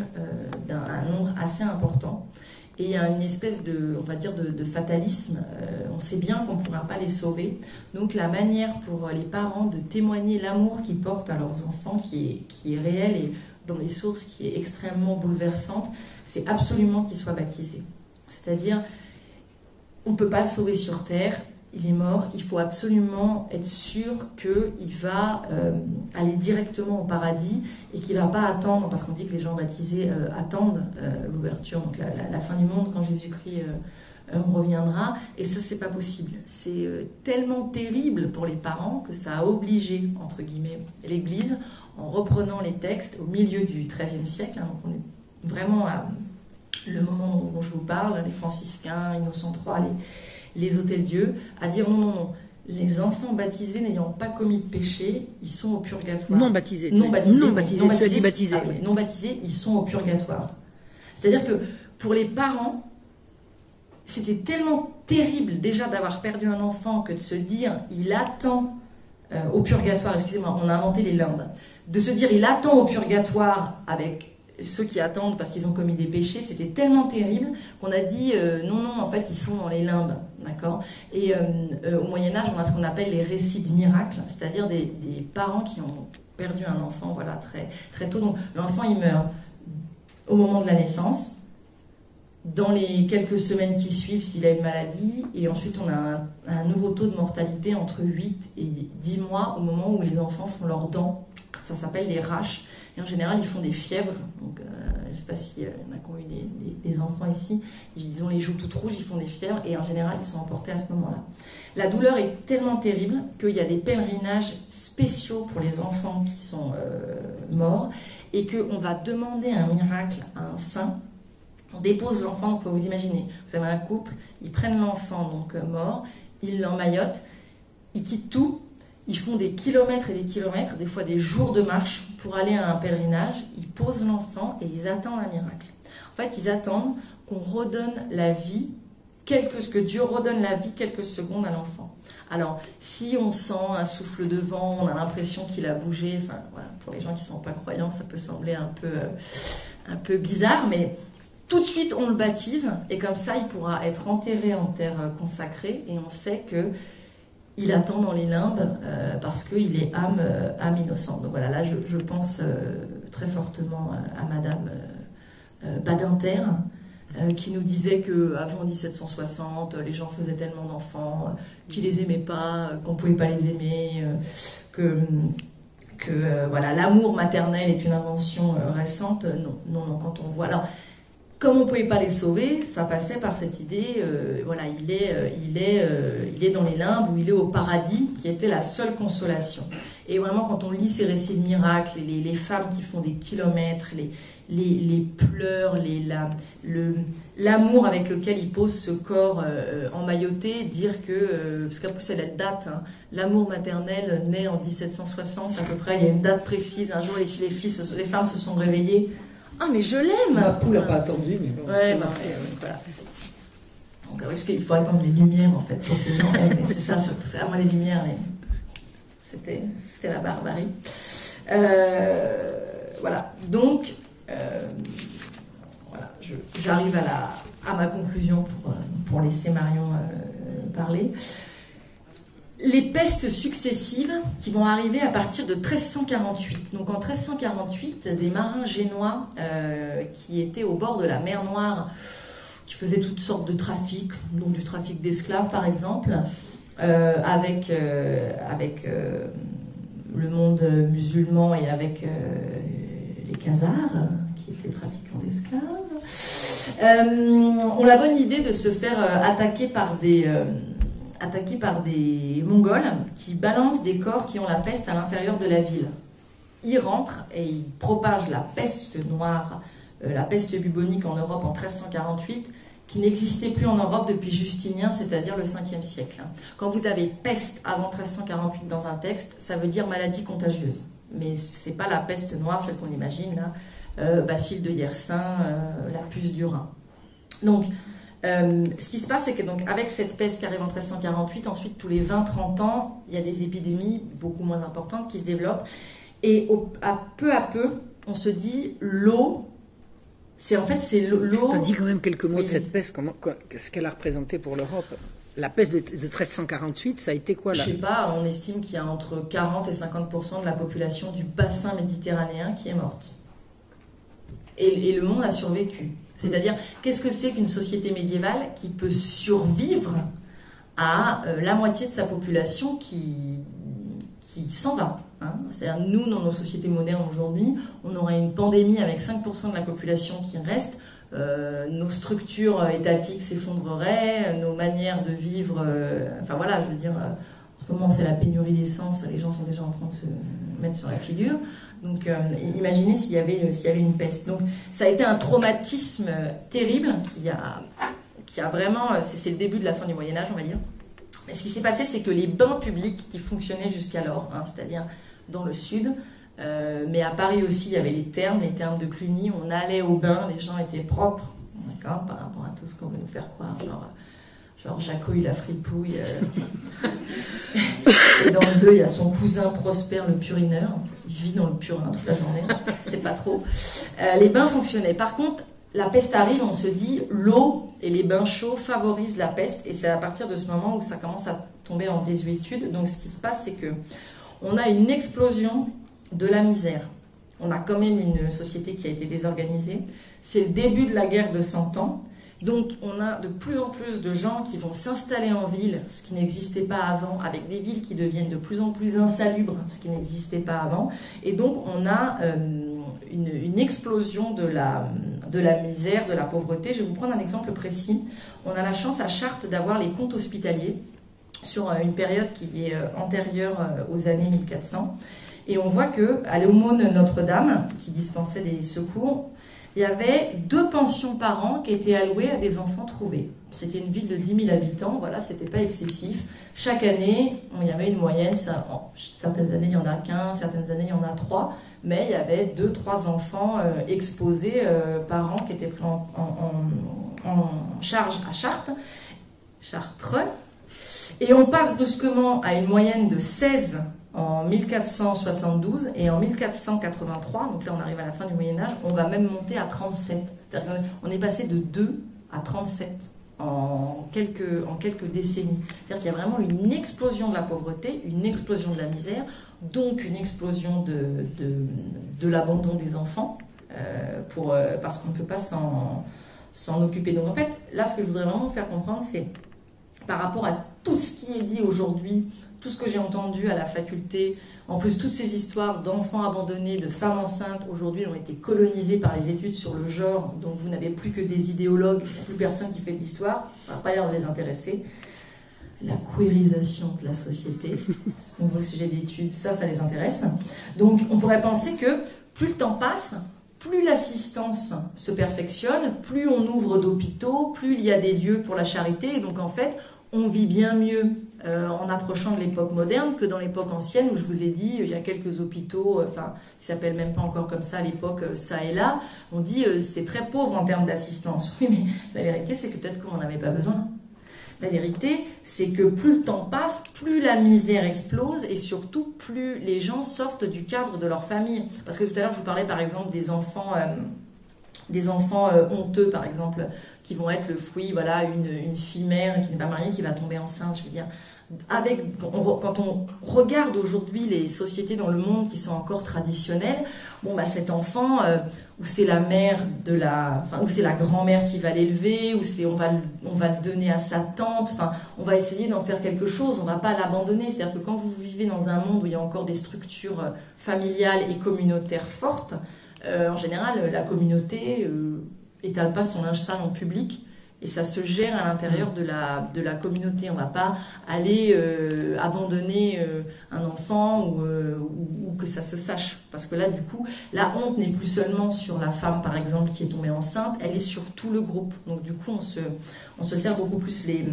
Speaker 2: d'un nombre assez important. Et il y a une espèce de, on va dire, de, fatalisme. Euh, on sait bien qu'on ne pourra pas les sauver. Donc la manière pour les parents de témoigner l'amour qu'ils portent à leurs enfants, qui est, qui est réel et dans les sources qui est extrêmement bouleversante, c'est absolument qu'ils soient baptisés. C'est-à-dire, on ne peut pas le sauver sur Terre, il est mort, il faut absolument être sûr qu'il va euh, aller directement au paradis et qu'il ne va pas attendre, parce qu'on dit que les gens baptisés euh, attendent euh, l'ouverture, donc la, fin du monde quand Jésus-Christ reviendra. Et ça, c'est pas possible. C'est tellement terrible pour les parents que ça a obligé, entre guillemets, l'Église, en reprenant les textes au milieu du XIIIe siècle, hein, donc on est vraiment le moment dont je vous parle, les franciscains, Innocent III, les les hôtels Dieu, à dire non, non, non. Les enfants baptisés n'ayant pas commis de péché, ils sont au purgatoire.
Speaker 1: Non baptisés.
Speaker 2: Non baptisés.
Speaker 1: Non baptisés. Non baptisés.
Speaker 2: Ah non baptisés, ils sont au purgatoire. C'est-à-dire que pour les parents, c'était tellement terrible déjà d'avoir perdu un enfant que de se dire il attend euh, au purgatoire, excusez-moi, on a inventé les limbes, de se dire il attend au purgatoire avec ceux qui attendent parce qu'ils ont commis des péchés, c'était tellement terrible qu'on a dit euh, non, non, en fait, ils sont dans les limbes, d'accord? Et euh, euh, au Moyen Âge, on a ce qu'on appelle les récits de miracles, c'est-à-dire des, parents qui ont perdu un enfant, voilà, très, très tôt. Donc l'enfant, il meurt au moment de la naissance, dans les quelques semaines qui suivent s'il a une maladie, et ensuite on a un, un, nouveau taux de mortalité entre 8 et 10 mois au moment où les enfants font leurs dents. Ça s'appelle les raches. Et en général, ils font des fièvres. Donc, euh, je ne sais pas s'il y en a qui ont eu des, enfants ici. Ils ont les joues toutes rouges, ils font des fièvres. Et en général, ils sont emportés à ce moment-là. La douleur est tellement terrible qu'il y a des pèlerinages spéciaux pour les enfants qui sont euh, morts. Et qu'on va demander un miracle à un saint. On dépose l'enfant, vous pouvez vous imaginer. Vous avez un couple, ils prennent l'enfant donc euh, mort, ils l'emmaillotent, ils quittent tout ils font des kilomètres et des kilomètres, des fois des jours de marche pour aller à un pèlerinage. Ils posent l'enfant et ils attendent un miracle. En fait, ils attendent qu'on redonne la vie, quelque, que Dieu redonne la vie quelques secondes à l'enfant. Alors, si on sent un souffle de vent, on a l'impression qu'il a bougé, enfin, pour les gens qui ne sont pas croyants, ça peut sembler un peu, euh, un peu bizarre, mais tout de suite, on le baptise, et comme ça, il pourra être enterré en terre euh, consacrée, et on sait que il attend dans les limbes euh, parce qu'il est âme, euh, âme innocente. Donc voilà, là je, pense euh, très fortement à Madame Badinter qui nous disait que avant 1760, les gens faisaient tellement d'enfants qu'ils les aimaient pas, qu'on pouvait pas les aimer, que que voilà l'amour maternel est une invention récente. Non, non, non. Quand on voit comme on ne pouvait pas les sauver, ça passait par cette idée, euh, voilà, il est, euh, il, est, euh, il est dans les limbes ou il est au paradis, qui était la seule consolation. Et vraiment, quand on lit ces récits de miracles, les, femmes qui font des kilomètres, les, les, pleurs, l'amour avec lequel ils posent ce corps emmailloté, dire que, parce qu'en plus c'est la date, hein, l'amour maternel naît en 1760 à peu près, il y a une date précise, un jour les, filles, les femmes se sont réveillées ah, mais je l'aime
Speaker 1: Ma poule n'a pas attendu, mais bon.
Speaker 2: Ouais, bah, voilà. Donc, oui, parce qu'il faut attendre les lumières, en fait, pour que les gens aiment. C'est ça, surtout ça. Moi, les lumières, c'était, c'était la barbarie. Euh, voilà. Donc, euh, voilà, j'arrive à, la, à ma conclusion pour, euh, pour laisser Marion parler. Les pestes successives qui vont arriver à partir de 1348. Donc en 1348, des marins génois euh, qui étaient au bord de la mer Noire, qui faisaient toutes sortes de trafics, donc du trafic d'esclaves par exemple, euh, avec, euh, avec le monde musulman et avec les Khazars, qui étaient trafiquants d'esclaves, ont la bonne idée de se faire attaquer par des attaqués par des Mongols qui balancent des corps qui ont la peste à l'intérieur de la ville. Ils rentrent et ils propagent la peste noire, euh, la peste bubonique en Europe en 1348, qui n'existait plus en Europe depuis Justinien, c'est-à-dire le 5e siècle. Quand vous avez peste avant 1348 dans un texte, ça veut dire maladie contagieuse. Mais ce n'est pas la peste noire, celle qu'on imagine là, euh, bacille de Yersin, euh, la puce du Rhin. Donc, euh, ce qui se passe, c'est que donc avec cette peste qui arrive en 1348, ensuite tous les 20-30 ans, il y a des épidémies beaucoup moins importantes qui se développent. Et à peu à peu, on se dit l'eau, c'est en fait c'est l'eau.
Speaker 1: Tu as dit quand même quelques mots de cette peste, comment, ce qu'elle a représenté pour l'Europe? La peste de, 1348, ça a été quoi là?
Speaker 2: Je sais pas, on estime qu'il y a entre 40 et 50 de la population du bassin méditerranéen qui est morte. et le monde a survécu. C'est-à-dire, qu'est-ce que c'est qu'une société médiévale qui peut survivre à euh, la moitié de sa population qui, qui s'en va hein? C'est-à-dire, nous, dans nos sociétés modernes aujourd'hui, on aurait une pandémie avec 5% de la population qui reste. Euh, nos structures étatiques s'effondreraient, nos manières de vivre, euh, enfin voilà, je veux dire, en ce moment c'est la pénurie d'essence, les gens sont déjà en train de se mettre sur la figure. Donc euh, imaginez s'il y, avait, euh, s'il y avait une peste. Donc ça a été un traumatisme terrible qui a, qui a vraiment... Euh, c'est, le début de la fin du Moyen Âge, on va dire. Mais ce qui s'est passé, c'est que les bains publics qui fonctionnaient jusqu'alors, hein, c'est-à-dire dans le sud, mais à Paris aussi, il y avait les thermes, les thermes de Cluny, on allait au bain, les gens étaient propres, d'accord, par rapport à tout ce qu'on veut nous faire croire, genre Genre Jaco, il a fripouille. Euh. Et dans le 2, il y a son cousin Prosper, le purineur. Il vit dans le purin toute la journée. C'est pas trop. Euh, les bains fonctionnaient. Par contre, la peste arrive, on se dit l'eau et les bains chauds favorisent la peste. Et c'est à partir de ce moment où ça commence à tomber en désuétude. Donc ce qui se passe, c'est que on a une explosion de la misère. On a quand même une société qui a été désorganisée. C'est le début de la guerre de 100 ans. Donc on a de plus en plus de gens qui vont s'installer en ville, ce qui n'existait pas avant, avec des villes qui deviennent de plus en plus insalubres, ce qui n'existait pas avant. Et donc on a euh, une, explosion de la, misère, de la pauvreté. Je vais vous prendre un exemple précis. On a la chance à Chartres d'avoir les comptes hospitaliers sur euh, une période qui est euh, antérieure aux années 1400. Et on voit que à l'aumône Notre-Dame, qui dispensait des secours, il y avait deux pensions par an qui étaient allouées à des enfants trouvés. C'était une ville de 10 000 habitants, voilà, c'était pas excessif. Chaque année, il y avait une moyenne, certaines années il y en a qu'un, certaines années il y en a trois, mais il y avait deux, trois enfants euh, exposés euh, par an qui étaient pris en, charge à Chartres, Chartres. Et on passe brusquement à une moyenne de 16 en 1472 et en 1483, donc là on arrive à la fin du Moyen Âge, on va même monter à 37. On est passé de 2 à 37 en quelques, en quelques décennies. C'est-à-dire qu'il y a vraiment une explosion de la pauvreté, une explosion de la misère, donc une explosion de, l'abandon des enfants, euh, pour, euh, parce qu'on ne peut pas s'en occuper. Donc en fait, là ce que je voudrais vraiment faire comprendre, c'est par rapport à tout ce qui est dit aujourd'hui tout ce que j'ai entendu à la faculté, en plus toutes ces histoires d'enfants abandonnés, de femmes enceintes, aujourd'hui ont été colonisées par les études sur le genre, donc vous n'avez plus que des idéologues, plus personne qui fait de l'histoire, ça n'a pas l'air de les intéresser. La queerisation de la société, un nouveau sujet d'étude, ça, ça les intéresse. Donc on pourrait penser que plus le temps passe, plus l'assistance se perfectionne, plus on ouvre d'hôpitaux, plus il y a des lieux pour la charité, et donc en fait, on vit bien mieux euh, en approchant de l'époque moderne que dans l'époque ancienne où je vous ai dit il y a quelques hôpitaux, euh, enfin qui s'appellent même pas encore comme ça à l'époque, euh, ça et là. On dit c'est très pauvre en termes d'assistance. Oui, mais la vérité c'est que peut-être qu'on n'en avait pas besoin. La vérité, c'est que plus le temps passe, plus la misère explose et surtout plus les gens sortent du cadre de leur famille. Parce que tout à l'heure, je vous parlais par exemple des enfants des enfants euh, honteux, par exemple, qui vont être le fruit, voilà, une, une fille mère qui n'est pas mariée, qui va tomber enceinte. Je veux dire, quand on regarde aujourd'hui les sociétés dans le monde qui sont encore traditionnelles, bon, bah, cet enfant, euh, ou c'est la mère de la, ou c'est la grand-mère qui va l'élever, ou c'est on va, on va le donner à sa tante, enfin, on va essayer d'en faire quelque chose, on va pas l'abandonner. C'est-à-dire que quand vous vivez dans un monde où il y a encore des structures euh, familiales et communautaires fortes, euh, en général, la communauté étale pas son linge sale en public et ça se gère à l'intérieur de la, de la communauté. On ne va pas aller euh, abandonner euh, un enfant euh, ou, ou, que ça se sache. Parce que là, du coup, la honte n'est plus seulement sur la femme, par exemple, qui est tombée enceinte, elle est sur tout le groupe. Donc, du coup, on se, on se sert beaucoup plus les,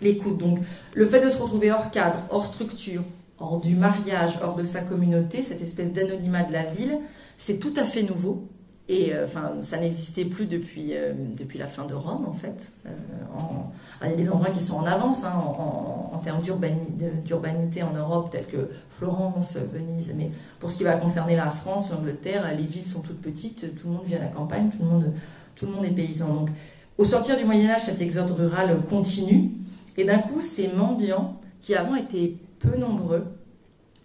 Speaker 2: les coudes. Donc, le fait de se retrouver hors cadre, hors structure, hors du mariage, hors de sa communauté, cette espèce d'anonymat de la ville, c'est tout à fait nouveau. Et euh, enfin, ça n'existait plus depuis, euh, depuis la fin de Rome, en fait. Euh, il y a des endroits qui sont en avance hein, en, termes d'urbanité en Europe, tels que Florence, Venise. Mais pour ce qui va concerner la France, l'Angleterre, les villes sont toutes petites, tout le monde vit à la campagne, tout le monde, tout le monde est paysan. Donc, au sortir du Moyen-Âge, cet exode rural continue. Et d'un coup, ces mendiants, qui avant étaient peu nombreux,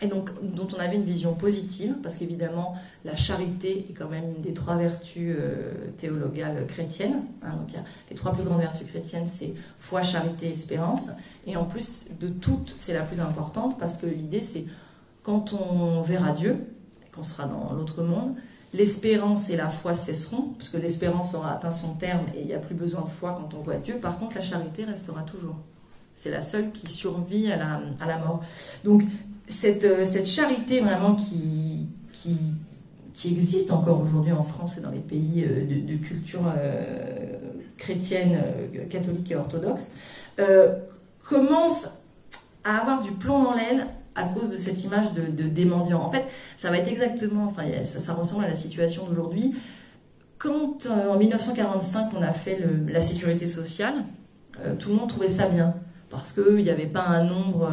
Speaker 2: et donc dont on avait une vision positive, parce qu'évidemment, la charité est quand même une des trois vertus euh, théologales chrétiennes. Hein. donc les trois plus grandes vertus chrétiennes, c'est foi, charité, espérance. Et en plus de toutes, c'est la plus importante, parce que l'idée, c'est quand on verra Dieu, qu'on sera dans l'autre monde, l'espérance et la foi cesseront, parce que l'espérance aura atteint son terme et il n'y a plus besoin de foi quand on voit Dieu. Par contre, la charité restera toujours. C'est la seule qui survit à la, à la mort. Donc cette, euh, cette charité vraiment qui, qui, qui existe encore aujourd'hui en France et dans les pays euh, de, culture euh, chrétienne, catholique et orthodoxe, commence à avoir du plomb dans l'aile à cause de cette image de, de des mendiants. En fait, ça va être exactement, enfin, ça, ressemble à la situation d'aujourd'hui. Quand en 1945 on a fait la sécurité sociale, tout le monde trouvait ça bien parce qu'il n'y avait pas un nombre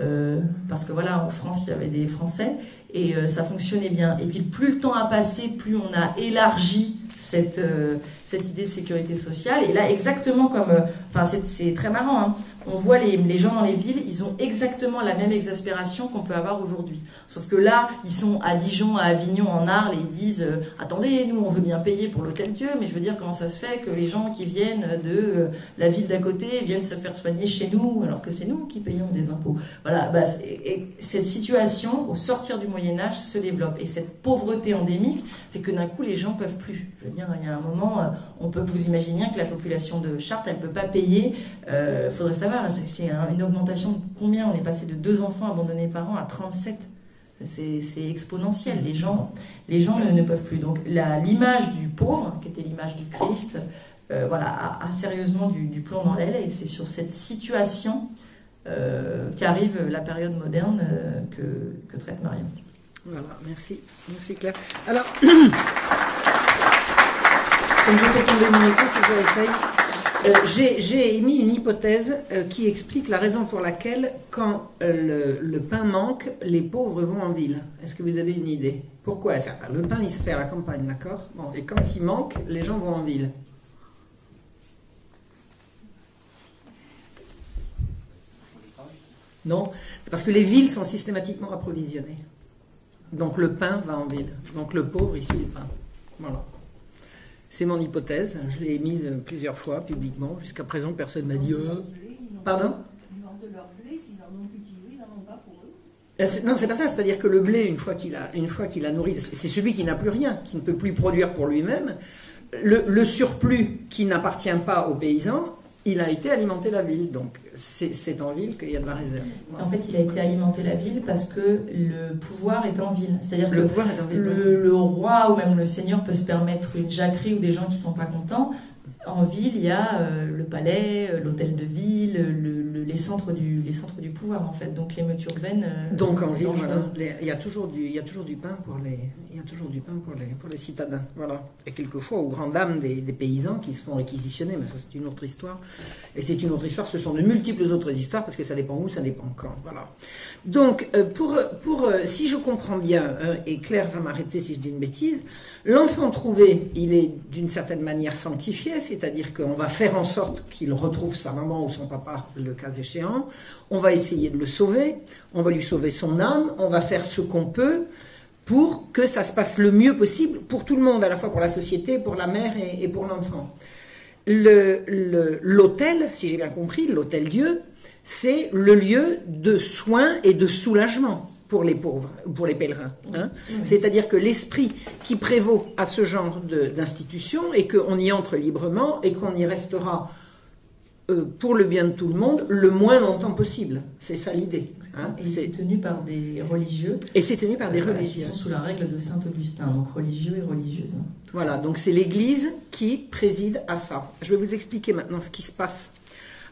Speaker 2: euh, parce que voilà, en France, il y avait des Français et euh, ça fonctionnait bien. Et puis, plus le temps a passé, plus on a élargi cette, euh, cette idée de sécurité sociale. Et là, exactement comme, enfin, c'est très marrant. Hein. On voit les, gens dans les villes, ils ont exactement la même exaspération qu'on peut avoir aujourd'hui. Sauf que là, ils sont à Dijon, à Avignon, en Arles, et ils disent euh, attendez, nous, on veut bien payer pour l'hôtel Dieu, mais je veux dire comment ça se fait que les gens qui viennent de euh, la ville d'à côté viennent se faire soigner chez nous, alors que c'est nous qui payons des impôts? Voilà. Bah, et cette situation, au sortir du Moyen Âge, se développe, et cette pauvreté endémique fait que d'un coup, les gens peuvent plus. Je veux dire, il y a un moment, on peut vous imaginer que la population de Chartres, elle ne peut pas payer. Il euh, faudrait savoir, c'est une augmentation de combien On est passé de deux enfants abandonnés par an à 37. C'est exponentiel. Les gens, les gens ne, ne peuvent plus. Donc l'image du pauvre, qui était l'image du Christ, euh, voilà, a, a, sérieusement du, du plomb dans l'aile. Et c'est sur cette situation euh, qu'arrive la période moderne euh, que, que traite Marion.
Speaker 1: Voilà, merci. Merci Claire. Alors. Euh, j'ai émis une hypothèse euh, qui explique la raison pour laquelle, quand euh, le, pain manque, les pauvres vont en ville. Est-ce que vous avez une idée? Pourquoi Le pain, il se fait à la campagne, d'accord? Bon, Et quand il manque, les gens vont en ville. Non, c'est parce que les villes sont systématiquement approvisionnées. Donc le pain va en ville. Donc le pauvre, il suit le pain. Voilà. C'est mon hypothèse, je l'ai émise plusieurs fois publiquement. Jusqu'à présent, personne ne m'a dit. Euh... Pardon? Non, c'est pas ça. C'est-à-dire que le blé, une fois qu'il a, une a nourri, c'est celui qui n'a plus rien, qui ne peut plus produire pour lui-même. Le, le, surplus qui n'appartient pas aux paysans, il a été alimenté la ville. Donc c'est en ville qu'il y a de la réserve.
Speaker 2: Voilà. En fait, il a été alimenté la ville parce que le pouvoir est en ville. C'est-à-dire que le, ville, le, le, roi ou même le seigneur peut se permettre une jacquerie ou des gens qui sont pas contents. En ville, il y a euh, le palais, euh, l'hôtel de ville, le, les, centres du, les centres du pouvoir en fait. Donc les meutes urbaines.
Speaker 1: Euh, Donc en ville, voilà, il y a toujours du, il y a toujours du pain pour les, y a toujours du pain pour les, citadins. Voilà. Et quelquefois aux grandes dames des, paysans qui se font réquisitionner, mais ça c'est une autre histoire. Et c'est une autre histoire, ce sont de multiples autres histoires, parce que ça dépend où, ça dépend quand. Voilà. Donc, euh, pour, pour, euh, si je comprends bien, hein, et Claire va m'arrêter si je dis une bêtise, l'enfant trouvé, il est d'une certaine manière sanctifié, c'est-à-dire qu'on va faire en sorte qu'il retrouve sa maman ou son papa, le cas échéant. On va essayer de le sauver, on va lui sauver son âme, on va faire ce qu'on peut pour que ça se passe le mieux possible pour tout le monde, à la fois pour la société, pour la mère et, pour l'enfant. L'hôtel, si j'ai bien compris, l'hôtel Dieu, c'est le lieu de soins et de soulagement pour les pauvres, pour les pèlerins. Hein. C'est-à-dire que l'esprit qui prévaut à ce genre d'institution est qu'on y entre librement et qu'on y restera euh, pour le bien de tout le monde le moins longtemps possible. C'est ça l'idée.
Speaker 2: Hein. Et c'est tenu par des religieux.
Speaker 1: Et c'est tenu par des euh, religieux. Qui
Speaker 2: sont sous la règle de saint Augustin, donc religieux et religieuses.
Speaker 1: Voilà, donc c'est l'Église qui préside à ça. Je vais vous expliquer maintenant ce qui se passe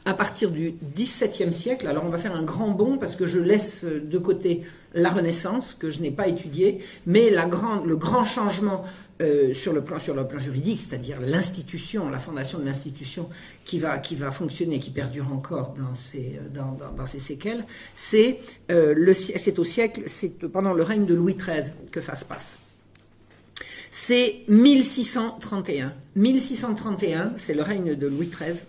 Speaker 1: à partir du XVIIe siècle. Alors on va faire un grand bond parce que je laisse de côté la Renaissance que je n'ai pas étudié, mais la le grand changement euh, sur, le plan, juridique, c'est-à-dire l'institution, la fondation de l'institution qui va, qui va fonctionner, qui perdure encore dans ses, dans, dans, séquelles, c'est euh, au siècle, c'est pendant le règne de Louis XIII que ça se passe. C'est 1631. 1631, c'est le règne de Louis XIII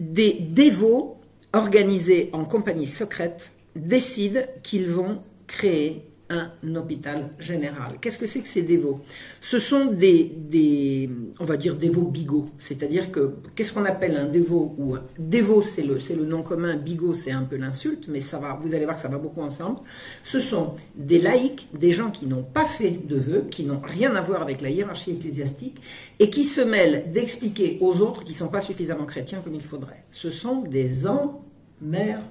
Speaker 1: des dévots organisés en compagnie secrète décident qu'ils vont créer un hôpital général. Qu'est-ce que c'est que ces dévots? Ce sont des, on va dire, dévots bigots. C'est-à-dire que, qu'est-ce qu'on appelle un dévot ou un dévot, c'est le, c'est le nom commun, bigot, c'est un peu l'insulte, mais ça va, vous allez voir que ça va beaucoup ensemble. Ce sont des laïcs, des gens qui n'ont pas fait de vœux, qui n'ont rien à voir avec la hiérarchie ecclésiastique, et qui se mêlent d'expliquer aux autres qui ne sont pas suffisamment chrétiens comme il faudrait. Ce sont des emmerdeurs.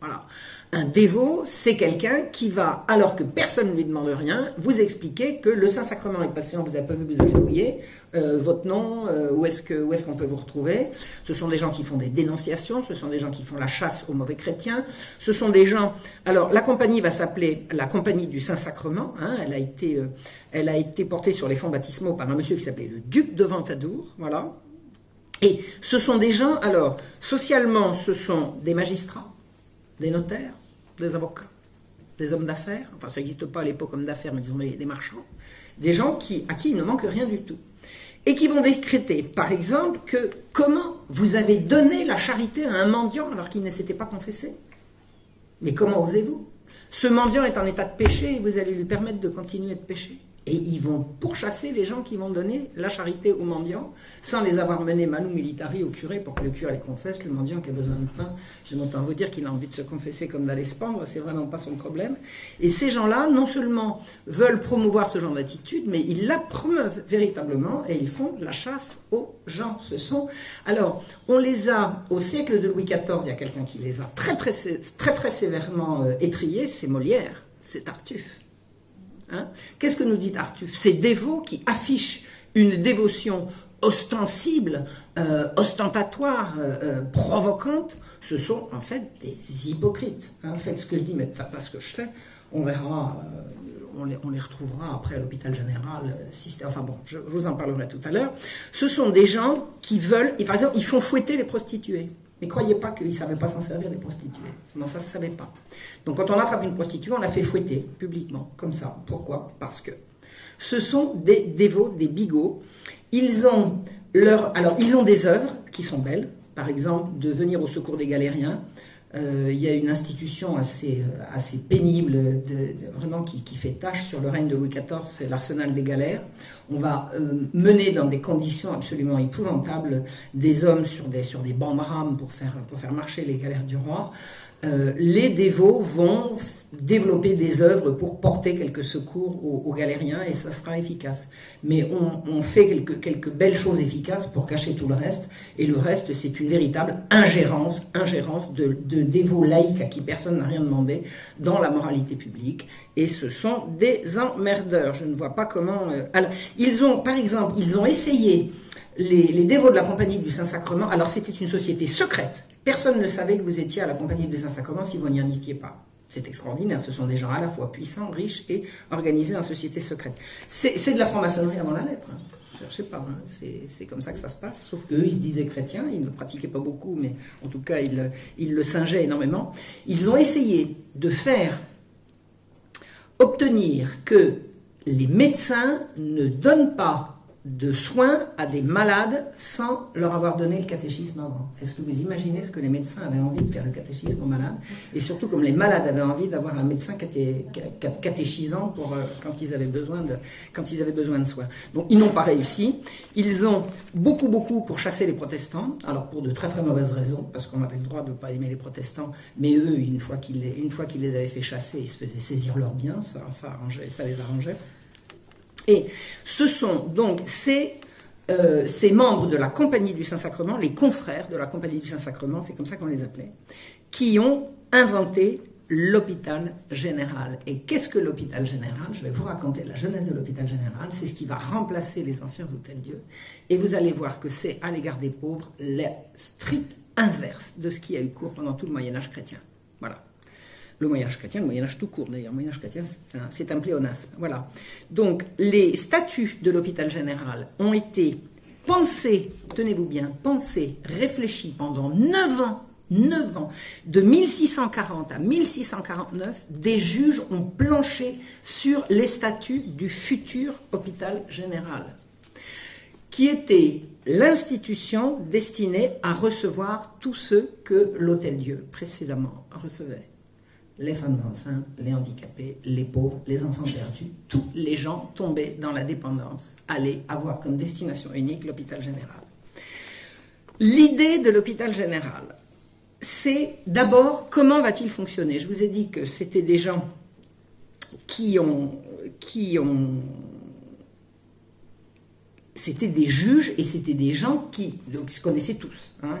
Speaker 1: Voilà. Un dévot, c'est quelqu'un qui va, alors que personne ne lui demande rien, vous expliquer que le Saint-Sacrement est patient, vous n'avez pas vu vous agenouiller, euh, votre nom, euh, où est-ce qu'on est peut vous retrouver. Ce sont des gens qui font des dénonciations, ce sont des gens qui font la chasse aux mauvais chrétiens, ce sont des gens... Alors, la compagnie va s'appeler la Compagnie du Saint-Sacrement, hein, elle, a été, euh, elle a été portée sur les fonds baptismaux par un monsieur qui s'appelait le Duc de Ventadour, voilà. Et ce sont des gens, alors, socialement, ce sont des magistrats, des notaires, des avocats, des hommes d'affaires, enfin ça n'existe pas à l'époque hommes d'affaires, mais disons des, marchands, des gens qui, à qui il ne manque rien du tout, et qui vont décréter, par exemple, que comment vous avez donné la charité à un mendiant alors qu'il ne s'était pas confessé. Mais comment osez-vous? Ce mendiant est en état de péché et vous allez lui permettre de continuer de pécher et ils vont pourchasser les gens qui vont donner la charité aux mendiants sans les avoir menés manu militari au curé pour que le curé les confesse. Le mendiant qui a besoin de pain, j'ai longtemps vous dire qu'il a envie de se confesser comme d'aller se pendre, c'est vraiment pas son problème. Et ces gens-là, non seulement veulent promouvoir ce genre d'attitude, mais ils la promeuvent véritablement et ils font la chasse aux gens. Ce sont, alors, on les a, au siècle de Louis XIV, il y a quelqu'un qui les a très très très, très sévèrement euh, étriés, c'est Molière, c'est Tartuffe. Hein. Qu'est-ce que nous dit Arthur? Ces dévots qui affichent une dévotion ostensible, euh, ostentatoire, euh, euh, provocante, ce sont en fait des hypocrites. Hein. Faites ce que je dis, mais pas ce que je fais. On verra, on les, retrouvera après à l'hôpital général. enfin bon, je, vous en parlerai tout à l'heure. Ce sont des gens qui veulent, par exemple, ils font fouetter les prostituées. Mais croyez pas qu'ils ne savaient pas s'en servir, les prostituées. Non, ça ne se savait pas. Donc quand on attrape une prostituée, on la fait fouetter publiquement, comme ça. Pourquoi? Parce que ce sont des dévots, des bigots. Ils ont leur, alors ils ont des œuvres qui sont belles. Par exemple, de venir au secours des galériens, il y a une institution assez, euh, assez pénible, de, vraiment qui, fait tâche sur le règne de Louis XIV, c'est l'arsenal des galères. On va euh, mener dans des conditions absolument épouvantables des hommes sur des, sur des bancs pour faire, pour faire marcher les galères du roi. Euh, les dévots vont développer des œuvres pour porter quelques secours aux, galériens et ça sera efficace. Mais on, fait quelques, quelques, belles choses efficaces pour cacher tout le reste et le reste c'est une véritable ingérence, ingérence de, dévots laïcs à qui personne n'a rien demandé dans la moralité publique et ce sont des emmerdeurs. Je ne vois pas comment. Euh, alors, ils ont, par exemple, ils ont essayé les, les dévots de la Compagnie du Saint-Sacrement. Alors c'était une société secrète Personne ne savait que vous étiez à la compagnie des Saint-Sacrements si vous n'y en étiez pas. C'est extraordinaire. Ce sont des gens à la fois puissants, riches et organisés en société secrète. C'est de la franc-maçonnerie avant la lettre. Hein. Je sais pas, hein. c'est comme ça que ça se passe. Sauf qu'eux, ils se disaient chrétiens, ils ne pratiquaient pas beaucoup, mais en tout cas, ils le singeaient énormément. Ils ont essayé de faire obtenir que les médecins ne donnent pas de soins à des malades sans leur avoir donné le catéchisme avant. Est-ce que vous imaginez ce que les médecins avaient envie de faire le catéchisme aux malades Et surtout comme les malades avaient envie d'avoir un médecin catéchisant pour, euh, quand, ils avaient besoin de, quand ils avaient besoin de soins. Donc ils n'ont pas réussi. Ils ont beaucoup, beaucoup pour chasser les protestants. Alors pour de très, très mauvaises raisons, parce qu'on avait le droit de ne pas aimer les protestants. Mais eux, une fois qu'ils les, avaient fait chasser, ils se faisaient saisir leurs biens. Ça, ça, ça les arrangeait. Et ce sont donc euh, ces, membres de la Compagnie du Saint-Sacrement, les confrères de la Compagnie du Saint-Sacrement, c'est comme ça qu'on les appelait, qui ont inventé l'hôpital général. Et qu'est-ce que l'hôpital général? Je vais vous raconter la jeunesse de l'hôpital général. C'est ce qui va remplacer les anciens hôtels-dieu. Et vous allez voir que c'est à l'égard des pauvres le strict inverse de ce qui a eu cours pendant tout le Moyen Âge chrétien. Voilà le Moyen-Âge chrétien, le Moyen-Âge tout court d'ailleurs, le Moyen-Âge chrétien, c'est un, pléonasme. Voilà. Donc, les statuts de l'hôpital général ont été pensés, tenez-vous bien, pensés, réfléchis pendant 9 ans 9 ans. De 1640 à 1649, des juges ont planché sur les statuts du futur hôpital général, qui était l'institution destinée à recevoir tous ceux que l'Hôtel-Dieu précisément recevait les femmes enceintes, les handicapés, les pauvres, les enfants perdus, tous les gens tombés dans la dépendance allaient avoir comme destination unique l'hôpital général. L'idée de l'hôpital général, c'est d'abord comment va-t-il fonctionner Je vous ai dit que c'était des gens qui ont, qui ont c'était des juges et c'était des gens qui, se connaissaient tous, hein,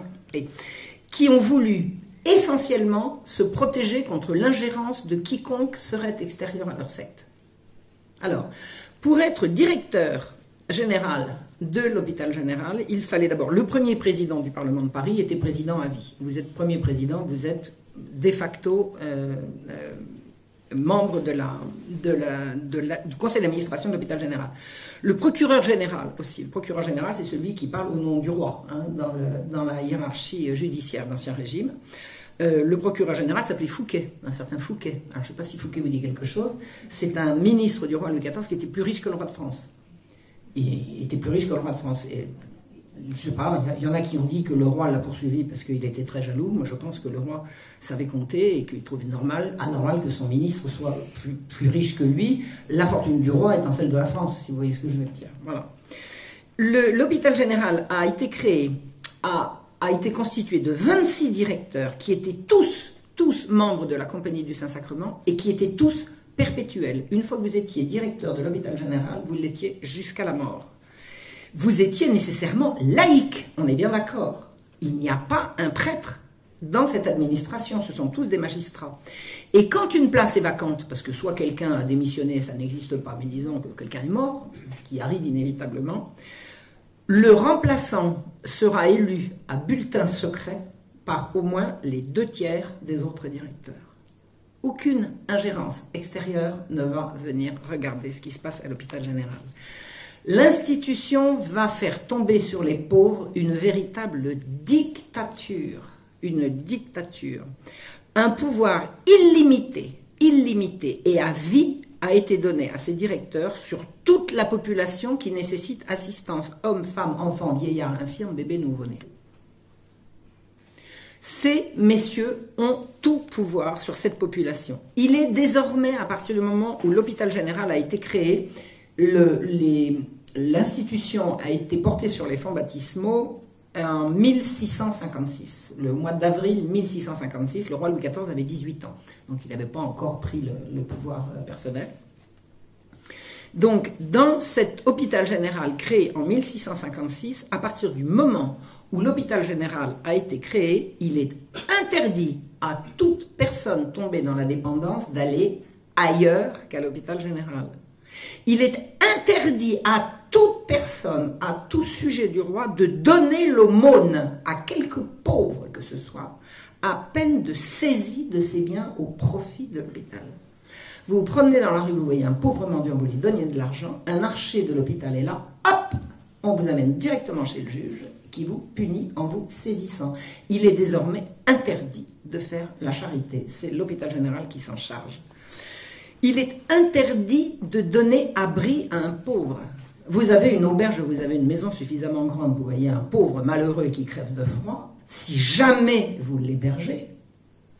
Speaker 1: qui ont voulu essentiellement se protéger contre l'ingérence de quiconque serait extérieur à leur secte. Alors, pour être directeur général de l'hôpital général, il fallait d'abord le premier président du Parlement de Paris était président à vie. Vous êtes premier président, vous êtes de facto euh, euh, membre du conseil d'administration de l'hôpital général. Le procureur général aussi. Le procureur général, c'est celui qui parle au nom du roi hein, dans, la hiérarchie judiciaire d'Ancien Régime. Euh, le procureur général s'appelait Fouquet, un certain Fouquet. Alors, je ne sais pas si Fouquet vous dit quelque chose. C'est un ministre du roi Louis XIV qui était plus riche que le roi de France. Il était plus riche que le roi de France. Et je sais pas, il y, en a qui ont dit que le roi l'a poursuivi parce qu'il était très jaloux. Moi, je pense que le roi savait compter et qu'il trouvait normal, anormal que son ministre soit plus, riche que lui. La fortune du roi étant celle de la France, si vous voyez ce que je veux dire. Voilà. L'hôpital général a été créé, a, a été constitué de 26 directeurs qui étaient tous, tous membres de la Compagnie du Saint-Sacrement et qui étaient tous perpétuels. Une fois que vous étiez directeur de l'hôpital général, vous l'étiez jusqu'à la mort vous étiez nécessairement laïque, on est bien d'accord. Il n'y a pas un prêtre dans cette administration, ce sont tous des magistrats. Et quand une place est vacante, parce que soit quelqu'un a démissionné, ça n'existe pas, mais disons que quelqu'un est mort, ce qui arrive inévitablement, le remplaçant sera élu à bulletin secret par au moins les deux tiers des autres directeurs. Aucune ingérence extérieure ne va venir regarder ce qui se passe à l'hôpital général. L'institution va faire tomber sur les pauvres une véritable dictature, une dictature. Un pouvoir illimité, illimité et à vie a été donné à ces directeurs sur toute la population qui nécessite assistance, hommes, femmes, enfants, vieillards, infirmes, bébés, nouveau-nés. Ces messieurs ont tout pouvoir sur cette population. Il est désormais, à partir du moment où l'hôpital général a été créé, l'institution a été portée sur les fonds baptismaux en 1656. Le mois d'avril 1656, le roi Louis XIV avait 18 ans, donc il n'avait pas encore pris le, pouvoir euh, personnel. Donc, dans cet hôpital général créé en 1656, à partir du moment où l'hôpital général a été créé, il est interdit à toute personne tombée dans la dépendance d'aller ailleurs qu'à l'hôpital général. Il est interdit à toute personne, à tout sujet du roi, de donner l'aumône à quelque pauvre que ce soit, à peine de saisie de ses biens au profit de l'hôpital. Vous vous promenez dans la rue, vous voyez un pauvre mendiant, vous lui donnez de l'argent, un archer de l'hôpital est là, hop, on vous amène directement chez le juge qui vous punit en vous saisissant. Il est désormais interdit de faire la charité. C'est l'hôpital général qui s'en charge. Il est interdit de donner abri à un pauvre. Vous avez une auberge, vous avez une maison suffisamment grande, vous voyez un pauvre malheureux qui crève de froid. Si jamais vous l'hébergez,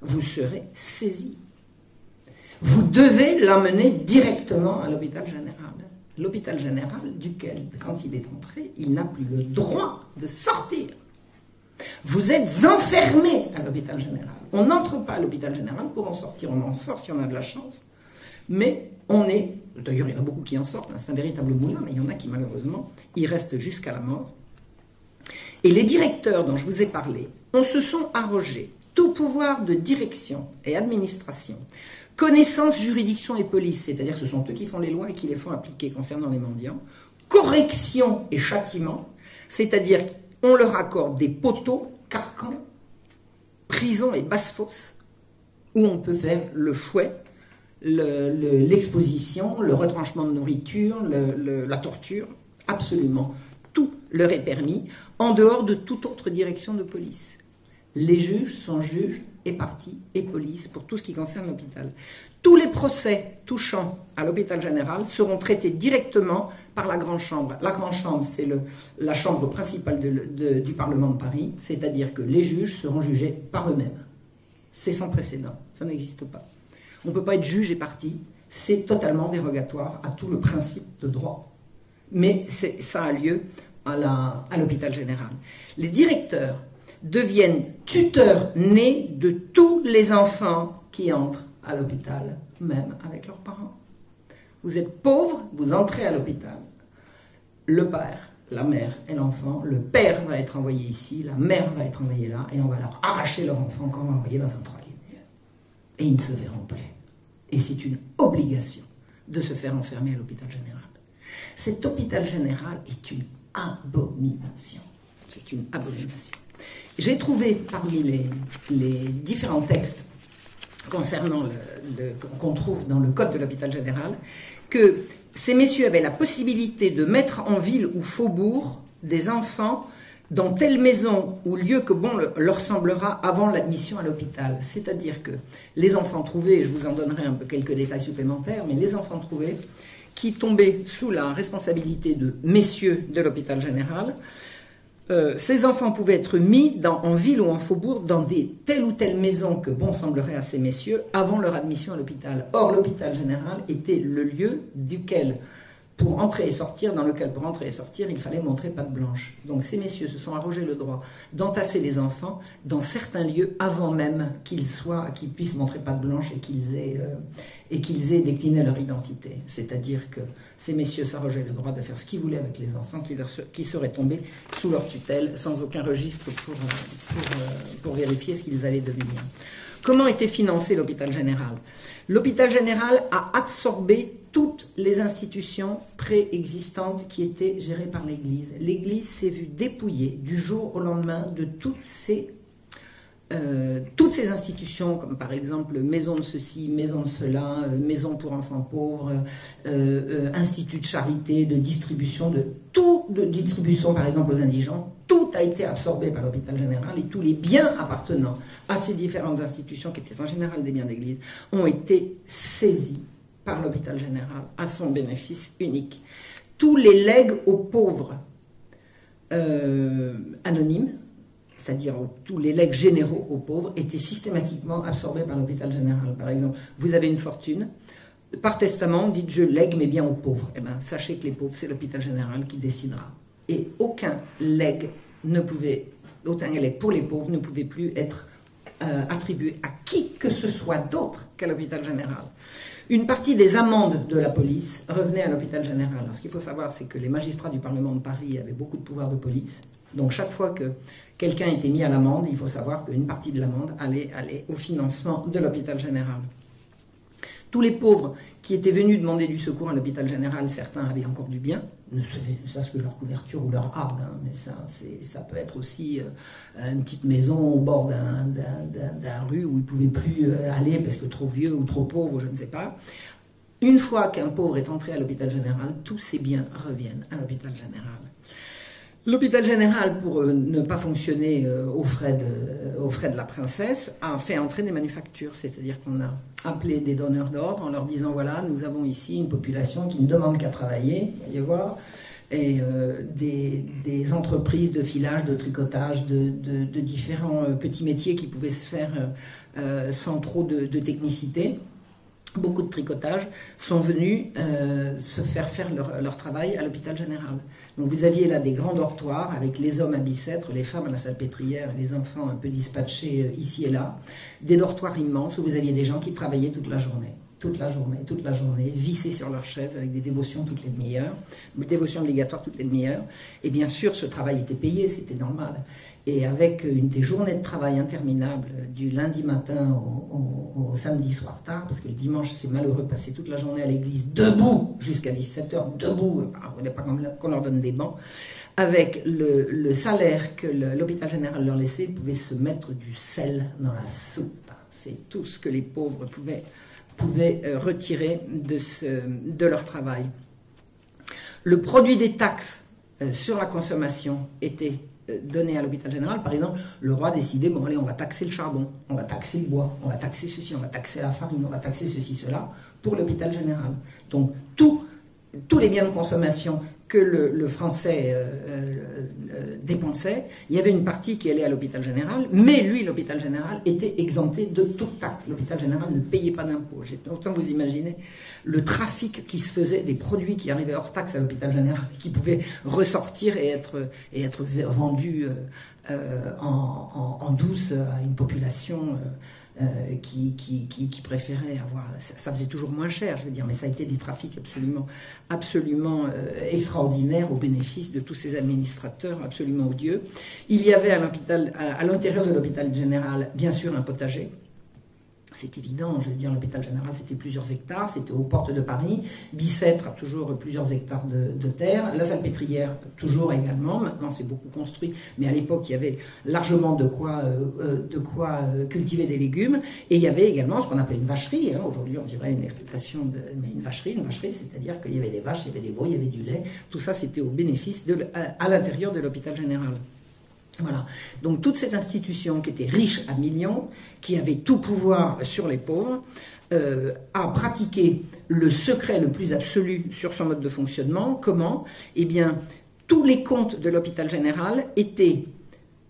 Speaker 1: vous serez saisi. Vous devez l'emmener directement à l'hôpital général. L'hôpital général duquel, quand il est entré, il n'a plus le droit de sortir. Vous êtes enfermé à l'hôpital général. On n'entre pas à l'hôpital général pour en sortir. On en sort si on a de la chance. Mais on est, d'ailleurs il y en a beaucoup qui en sortent, hein, c'est un véritable moulin, mais il y en a qui malheureusement y restent jusqu'à la mort. Et les directeurs dont je vous ai parlé, on se sont arrogés tout pouvoir de direction et administration, connaissance, juridiction et police, c'est-à-dire ce sont eux qui font les lois et qui les font appliquer concernant les mendiants, correction et châtiment, c'est-à-dire qu'on leur accorde des poteaux, carcans, prison et basse-fosse, où on peut faire le fouet, l'exposition, le, retranchement de nourriture, la torture, absolument. Tout leur est permis, en dehors de toute autre direction de police. Les juges sont juges et partis et police pour tout ce qui concerne l'hôpital. Tous les procès touchant à l'hôpital général seront traités directement par la Grande Chambre. La Grande Chambre, c'est la chambre principale du Parlement de Paris, c'est-à-dire que les juges seront jugés par eux-mêmes. C'est sans précédent, ça n'existe pas. On ne peut pas être juge et parti. C'est totalement dérogatoire à tout le principe de droit. Mais ça a lieu à l'hôpital général. Les directeurs deviennent tuteurs nés de tous les enfants qui entrent à l'hôpital, même avec leurs parents. Vous êtes pauvre, vous entrez à l'hôpital. Le père, la mère et l'enfant, le père va être envoyé ici, la mère va être envoyée là, et on va leur arracher leur enfant quand on va envoyer dans un troisième et ils ne se verront plus. Et c'est une obligation de se faire enfermer à l'hôpital général. Cet hôpital général est une abomination. C'est une abomination. J'ai trouvé parmi les, les, différents textes concernant qu'on trouve dans le code de l'hôpital général que ces messieurs avaient la possibilité de mettre en ville ou faubourg des enfants dans telle maison ou lieu que bon leur semblera avant l'admission à l'hôpital. C'est-à-dire que les enfants trouvés, je vous en donnerai quelques détails supplémentaires, mais les enfants trouvés qui tombaient sous la responsabilité de messieurs de l'hôpital général, euh, ces enfants pouvaient être mis en ville ou en faubourg dans des telle ou telle maison que bon semblerait à ces messieurs avant leur admission à l'hôpital. Or, l'hôpital général était le lieu duquel pour entrer et sortir, dans lequel pour entrer et sortir, il fallait montrer patte blanche. Donc ces messieurs se sont arrogés le droit d'entasser les enfants dans certains lieux avant même qu'ils soient, qu'ils puissent montrer patte blanche et qu'ils aient, euh, décliné leur identité. C'est-à-dire que ces messieurs s'arrogeaient le droit de faire ce qu'ils voulaient avec les enfants qui, seraient tombés sous leur tutelle sans aucun registre euh, euh, pour vérifier ce qu'ils allaient devenir. Comment était financé l'hôpital général? L'hôpital général a absorbé toutes les institutions préexistantes qui étaient gérées par l'Église. L'Église s'est vue dépouillée du jour au lendemain de toutes ces, euh, toutes ces institutions, comme par exemple maison de ceci, maison de cela, euh, maison pour enfants pauvres, euh, institut de charité, de distribution, de tout, de distribution par exemple aux indigents, tout a été absorbé par l'hôpital général et tous les biens appartenant à ces différentes institutions, qui étaient en général des biens d'église, ont été saisis par l'hôpital général à son bénéfice unique. Tous les legs aux pauvres anonymes, c'est-à-dire tous les legs généraux aux pauvres, étaient systématiquement absorbés par l'hôpital général. Par exemple, vous avez une fortune, par testament, dites je lègue mes biens aux pauvres. Eh bien, sachez que les pauvres, c'est l'hôpital général qui décidera. Et aucun legs ne pouvait, aucun legs pour les pauvres ne pouvait plus être euh, attribué à qui que ce soit d'autre qu'à l'hôpital général. Une partie des amendes de la police revenait à l'hôpital général. Alors, ce qu'il faut savoir, c'est que les magistrats du Parlement de Paris avaient beaucoup de pouvoir de police. Donc, chaque fois que quelqu'un était mis à l'amende, il faut savoir qu'une partie de l'amende allait, au financement de l'hôpital général. Tous les pauvres qui étaient venus demander du secours à l'hôpital général, certains avaient encore du bien, ne ça que leur couverture ou leur arbre, hein, mais ça, ça peut être aussi euh, une petite maison au bord d'un rue où ils ne pouvaient plus euh, aller parce que trop vieux ou trop pauvre, je ne sais pas. Une fois qu'un pauvre est entré à l'hôpital général, tous ses biens reviennent à l'hôpital général. L'hôpital général, pour euh, ne pas fonctionner aux frais, de, aux frais de la princesse, a fait entrer des manufactures, c'est-à-dire qu'on a appelé des donneurs d'ordre en leur disant voilà, nous avons ici une population qui ne demande qu'à travailler, voyez voir, et euh, des, entreprises de filage, de tricotage, de, différents euh, petits métiers qui pouvaient se faire euh, sans trop de, technicité. Beaucoup de tricotage sont venus se faire faire leur, travail à l'hôpital général. Donc vous aviez là des grands dortoirs avec les hommes à Bicêtre, les femmes à la salpêtrière, les enfants un peu dispatchés ici et là. Des dortoirs immenses où vous aviez des gens qui travaillaient toute la journée toute la journée, toute la journée, vissés sur leur chaise avec des dévotions toutes les demi-heures, des dévotions obligatoires toutes les demi-heures. Et bien sûr, ce travail était payé, c'était normal. Et avec une des journées de travail interminables du lundi matin au, samedi soir tard, parce que le dimanche, c'est malheureux, passer toute la journée à l'église debout jusqu'à 17h, debout, on n'est pas qu'on leur donne des bancs, avec le, le salaire que l'hôpital général leur laissait, ils pouvaient se mettre du sel dans la soupe. C'est tout ce que les pauvres pouvaient pouvaient euh, retirer de, leur travail. Le produit des taxes euh, sur la consommation était euh, donné à l'hôpital général. Par exemple, le roi décidait, bon allez, on va taxer le charbon, on va taxer le bois, on va taxer ceci, on va taxer la farine, on va taxer ceci, cela, pour l'hôpital général. Donc tous les biens de consommation que le, français euh, euh, dépensait, il y avait une partie qui allait à l'hôpital général, mais lui, l'hôpital général, était exempté de toute taxe. L'hôpital général ne payait pas d'impôts. Autant vous imaginez le trafic qui se faisait des produits qui arrivaient hors taxe à l'hôpital général, qui pouvaient ressortir et être, et être vendus euh, en, douce à une population. Euh, qui, qui, qui, préféraient avoir. Ça, faisait toujours moins cher, je veux dire, mais ça a été des trafics absolument, absolument euh, extraordinaires au bénéfice de tous ces administrateurs absolument odieux. Il y avait à l'intérieur de l'hôpital général, bien sûr, un potager c'est évident, je veux dire, l'hôpital général, c'était plusieurs hectares, c'était aux portes de Paris. Bicêtre toujours plusieurs hectares de, terre. La salpêtrière, toujours également. Maintenant, c'est beaucoup construit, mais à l'époque, il y avait largement de quoi, euh, euh, de quoi euh, cultiver des légumes. Et il y avait également ce qu'on appelait une vacherie. Hein. Aujourd'hui, on dirait une exploitation de. Mais une vacherie, une vacherie, c'est-à-dire qu'il y avait des vaches, il y avait des veaux, il y avait du lait. Tout ça, c'était au bénéfice de, à l'intérieur de l'hôpital général. Voilà. Donc toute cette institution qui était riche à millions, qui avait tout pouvoir sur les pauvres, euh, a pratiqué le secret le plus absolu sur son mode de fonctionnement. Comment? Eh bien, tous les comptes de l'hôpital général étaient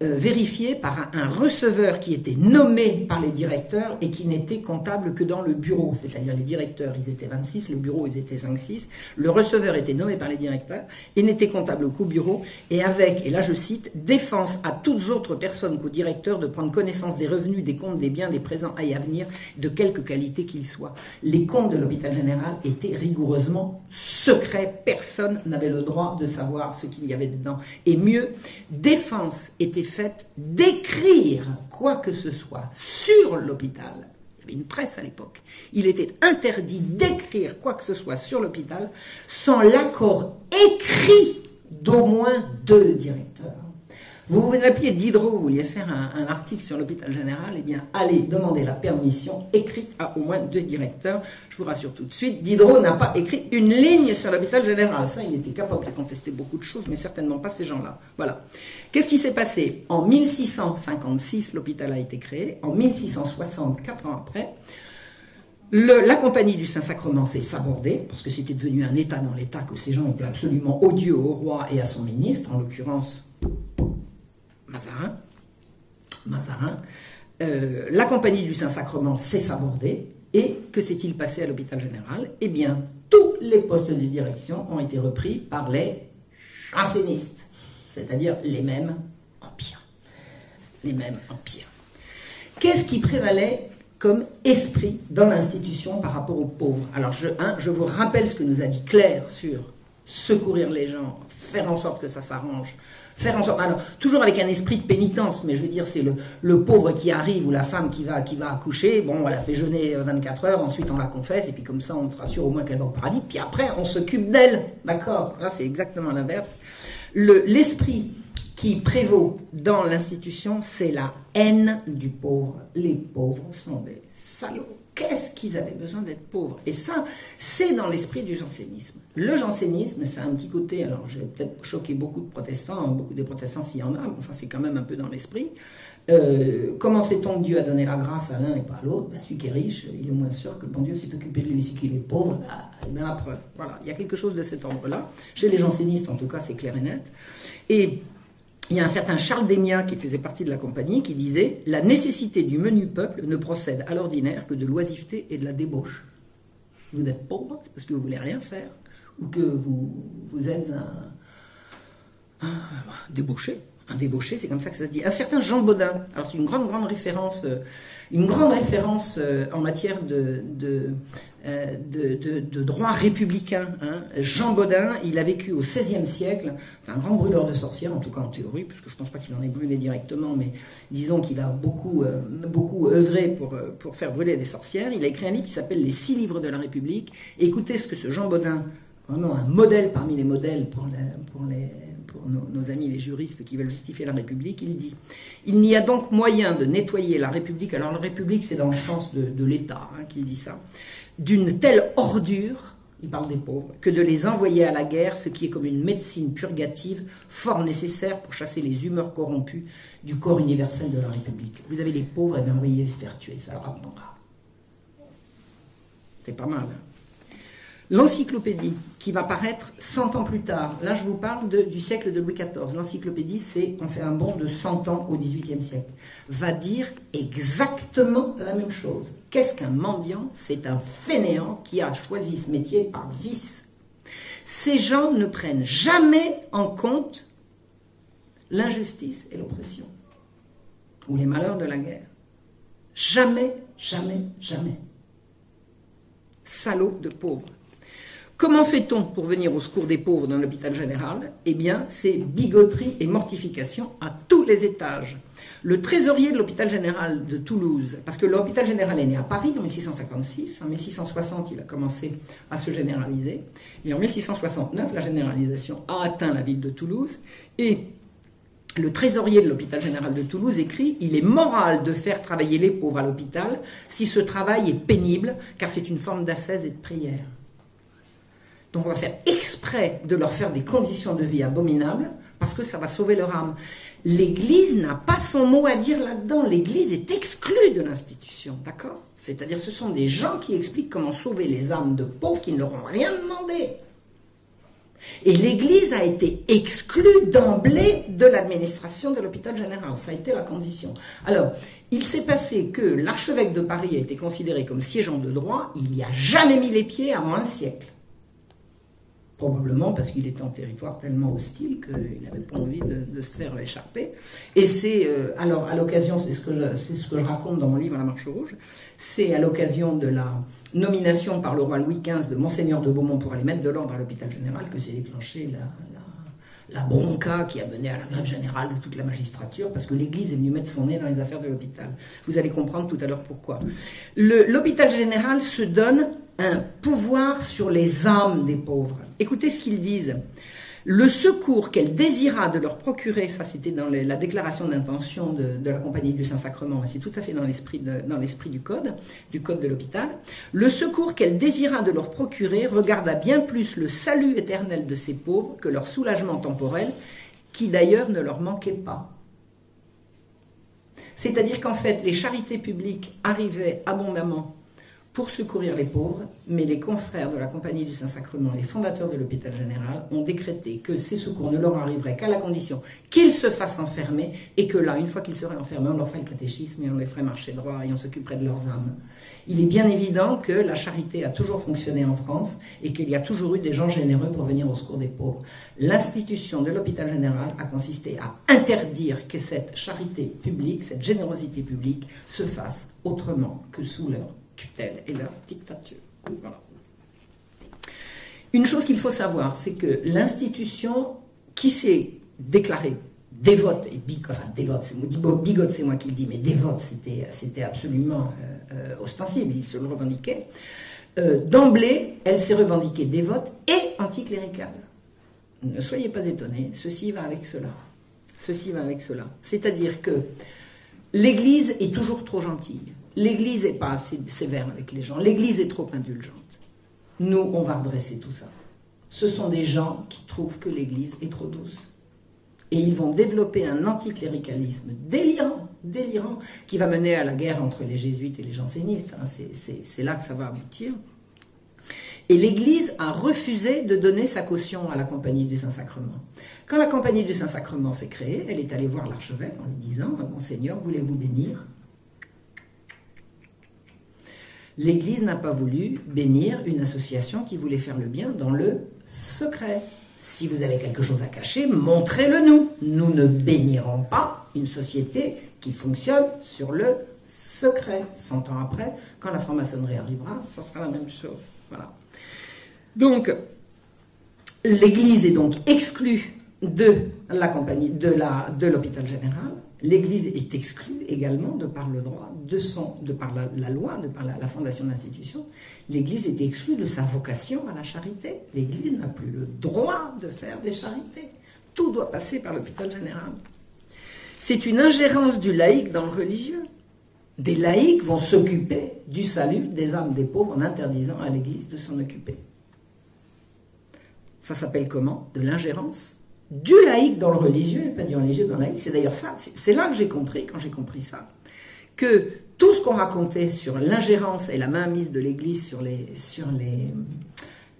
Speaker 1: euh, vérifié par un, receveur qui était nommé par les directeurs et qui n'était comptable que dans le bureau. C'est-à-dire les directeurs, ils étaient 26, le bureau, ils étaient 5-6. Le receveur était nommé par les directeurs et n'était comptable qu'au bureau et avec, et là je cite, défense à toutes autres personnes qu'au directeur de prendre connaissance des revenus, des comptes, des biens, des présents et à venir, de quelque qualité qu'ils soient. Les comptes de l'hôpital général étaient rigoureusement secrets. Personne n'avait le droit de savoir ce qu'il y avait dedans. Et mieux, défense était fait d'écrire quoi que ce soit sur l'hôpital. Il y avait une presse à l'époque. Il était interdit d'écrire quoi que ce soit sur l'hôpital sans l'accord écrit d'au moins deux directeurs. Vous vous appuyez Diderot, vous vouliez faire un, article sur l'hôpital général, eh bien, allez demander la permission écrite à au moins deux directeurs. Je vous rassure tout de suite, Diderot n'a pas écrit une ligne sur l'hôpital général. Ça, il était capable de contester beaucoup de choses, mais certainement pas ces gens-là. Voilà. Qu'est-ce qui s'est passé? En 1656, l'hôpital a été créé. En 1660, quatre ans après, la compagnie du Saint-Sacrement s'est sabordée, parce que c'était devenu un État dans l'État, que ces gens étaient absolument odieux au roi et à son ministre, en l'occurrence Mazarin, Mazarin euh, la compagnie du Saint-Sacrement s'est sabordée. Et que s'est-il passé à l'hôpital général? Eh bien, tous les postes de direction ont été repris par les jansénistes, c'est-à-dire les mêmes empires. Les mêmes empires. Qu'est-ce qui prévalait comme esprit dans l'institution par rapport aux pauvres? Alors, je, je vous rappelle ce que nous a dit Claire sur secourir les gens, faire en sorte que ça s'arrange, faire en sorte, alors toujours avec un esprit de pénitence, mais je veux dire c'est le, le, pauvre qui arrive ou la femme qui va qui va accoucher, bon, elle a fait jeûner 24 heures, ensuite on la confesse et puis comme ça on sera sûr au moins qu'elle va au paradis, puis après on s'occupe d'elle, d'accord? Là c'est exactement l'inverse. L'esprit qui prévaut dans l'institution, c'est la haine du pauvre. Les pauvres sont des salauds qu'est-ce qu'ils avaient besoin d'être pauvres? Et ça, c'est dans l'esprit du jansénisme. Le jansénisme, c'est un petit côté, alors j'ai peut-être choqué beaucoup de protestants, beaucoup des protestants s'il y en a, mais enfin c'est quand même un peu dans l'esprit. Euh, comment sait-on que Dieu a donné la grâce à l'un et pas à l'autre? Ben, Celui qui est riche, il est moins sûr que bon Dieu s'est occupé de lui. Celui qui est pauvre, ben, bien la preuve. Voilà, il y a quelque chose de cet ordre-là. Chez les jansénistes, en tout cas, c'est clair et net. Et il y a un certain Charles Démia qui faisait partie de la compagnie qui disait La nécessité du menu peuple ne procède à l'ordinaire que de l'oisiveté et de la débauche. Vous êtes pauvre parce que vous voulez rien faire ou que vous, vous êtes un, débauché. Un débauché, c'est comme ça que ça se dit. Un certain Jean Baudin, alors c'est une grande, grande référence, euh, une grande référence euh, en matière de euh, de, droit républicain. Hein. Jean Baudin, il a vécu au XVIe siècle, un grand brûleur de sorcières, en tout cas en théorie, puisque je ne pense pas qu'il en ait brûlé directement, mais disons qu'il a beaucoup, euh, beaucoup œuvré pour, euh, pour faire brûler des sorcières. Il a écrit un livre qui s'appelle Les six livres de la République. écoutez ce que ce Jean Baudin, vraiment un modèle parmi les modèles pour, pour, les, pour nos, amis les juristes qui veulent justifier la République, il dit Il n'y a donc moyen de nettoyer la République. Alors la République, c'est dans le sens de, l'État hein, qu'il dit ça d'une telle ordure, il parle des pauvres, que de les envoyer à la guerre, ce qui est comme une médecine purgative fort nécessaire pour chasser les humeurs corrompues du corps universel de la République. Vous avez des pauvres, et eh bien envoyez-les se faire tuer, ça leur apprendra. C'est pas mal. Hein L'encyclopédie, qui va paraître 100 ans plus tard, là je vous parle du siècle de Louis XIV, l'encyclopédie c'est, on fait un bond de 100 ans au XVIIIe siècle, va dire exactement la même chose. Qu'est-ce qu'un mendiant? C'est un fainéant qui a choisi ce métier par vice. Ces gens ne prennent jamais en compte l'injustice et l'oppression, ou les malheurs de la guerre. Jamais, jamais, jamais. Salaud de pauvres. Comment fait-on pour venir au secours des pauvres dans l'hôpital général? Eh bien, c'est bigoterie et mortification à tous les étages. Le trésorier de l'hôpital général de Toulouse, parce que l'hôpital général est né à Paris en 1656, en 1660 il a commencé à se généraliser, et en 1669 la généralisation a atteint la ville de Toulouse, et le trésorier de l'hôpital général de Toulouse écrit Il est moral de faire travailler les pauvres à l'hôpital si ce travail est pénible, car c'est une forme d'ascèse et de prière. Donc on va faire exprès de leur faire des conditions de vie abominables parce que ça va sauver leur âme. L'Église n'a pas son mot à dire là-dedans. L'Église est exclue de l'institution, d'accord? C'est-à-dire ce sont des gens qui expliquent comment sauver les âmes de pauvres qui ne leur ont rien demandé. Et l'Église a été exclue d'emblée de l'administration de l'hôpital général. Ça a été la condition. Alors, il s'est passé que l'archevêque de Paris a été considéré comme siégeant de droit. Il n'y a jamais mis les pieds avant un siècle probablement parce qu'il était en territoire tellement hostile qu'il n'avait pas envie de, se faire échapper. Et c'est, euh, alors à l'occasion, c'est ce, que je, ce que je raconte dans mon livre La Marche Rouge, c'est à l'occasion de la nomination par le roi Louis XV de Monseigneur de Beaumont pour aller mettre de l'ordre à l'hôpital général que s'est déclenché la, la, bronca qui a mené à la grève générale de toute la magistrature, parce que l'Église est venue mettre son nez dans les affaires de l'hôpital. Vous allez comprendre tout à l'heure pourquoi. l'hôpital général se donne un pouvoir sur les âmes des pauvres. Écoutez ce qu'ils disent. Le secours qu'elle désira de leur procurer, ça c'était dans la déclaration d'intention de, la Compagnie du Saint-Sacrement, c'est tout à fait dans l'esprit, du code, du code de l'hôpital, le secours qu'elle désira de leur procurer regarda bien plus le salut éternel de ces pauvres que leur soulagement temporel, qui d'ailleurs ne leur manquait pas. C'est-à-dire qu'en fait, les charités publiques arrivaient abondamment pour secourir les pauvres, mais les confrères de la Compagnie du Saint-Sacrement, les fondateurs de l'hôpital général, ont décrété que ces secours ne leur arriveraient qu'à la condition qu'ils se fassent enfermer et que là, une fois qu'ils seraient enfermés, on leur ferait le catéchisme et on les ferait marcher droit et on s'occuperait de leurs âmes. Il est bien évident que la charité a toujours fonctionné en France et qu'il y a toujours eu des gens généreux pour venir au secours des pauvres. L'institution de l'hôpital général a consisté à interdire que cette charité publique, cette générosité publique, se fasse autrement que sous leur tutelle et leur dictature. Une chose qu'il faut savoir, c'est que l'institution qui s'est déclarée dévote, et enfin dévote, c'est moi, bigote, c'est moi qui le dis, mais dévote, c'était, absolument euh, euh, ostensible, il se le revendiquait. Euh, d'emblée, elle s'est revendiquée dévote et anticléricale. Ne soyez pas étonnés, ceci va avec cela. Ceci va avec cela. C'est-à-dire que l'Église est toujours trop gentille. L'Église n'est pas assez sévère avec les gens. L'Église est trop indulgente. Nous, on va redresser tout ça. Ce sont des gens qui trouvent que l'Église est trop douce. Et ils vont développer un anticléricalisme délirant, délirant, qui va mener à la guerre entre les jésuites et les jansénistes. Hein. C'est là que ça va aboutir. Et l'Église a refusé de donner sa caution à la Compagnie du Saint-Sacrement. Quand la Compagnie du Saint-Sacrement s'est créée, elle est allée voir l'archevêque en lui disant Monseigneur, voulez-vous bénir? L'Église n'a pas voulu bénir une association qui voulait faire le bien dans le secret. Si vous avez quelque chose à cacher, montrez-le nous. Nous ne bénirons pas une société qui fonctionne sur le secret. Cent ans après, quand la franc-maçonnerie arrivera, ça sera la même chose. Donc, l'Église est donc exclue de la compagnie, de l'hôpital général. L'Église est exclue également de par le droit, de, par la, loi, de par la, fondation de l'institution. L'Église est exclue de sa vocation à la charité. L'Église n'a plus le droit de faire des charités. Tout doit passer par l'hôpital général. C'est une ingérence du laïc dans le religieux. Des laïcs vont s'occuper du salut des âmes des pauvres en interdisant à l'Église de s'en occuper. Ça s'appelle comment? De l'ingérence du laïc dans le religieux et pas du religieux dans le laïc. C'est d'ailleurs ça, c'est là que j'ai compris, quand j'ai compris ça, que tout ce qu'on racontait sur l'ingérence et la mainmise de l'Église sur, les, sur, les,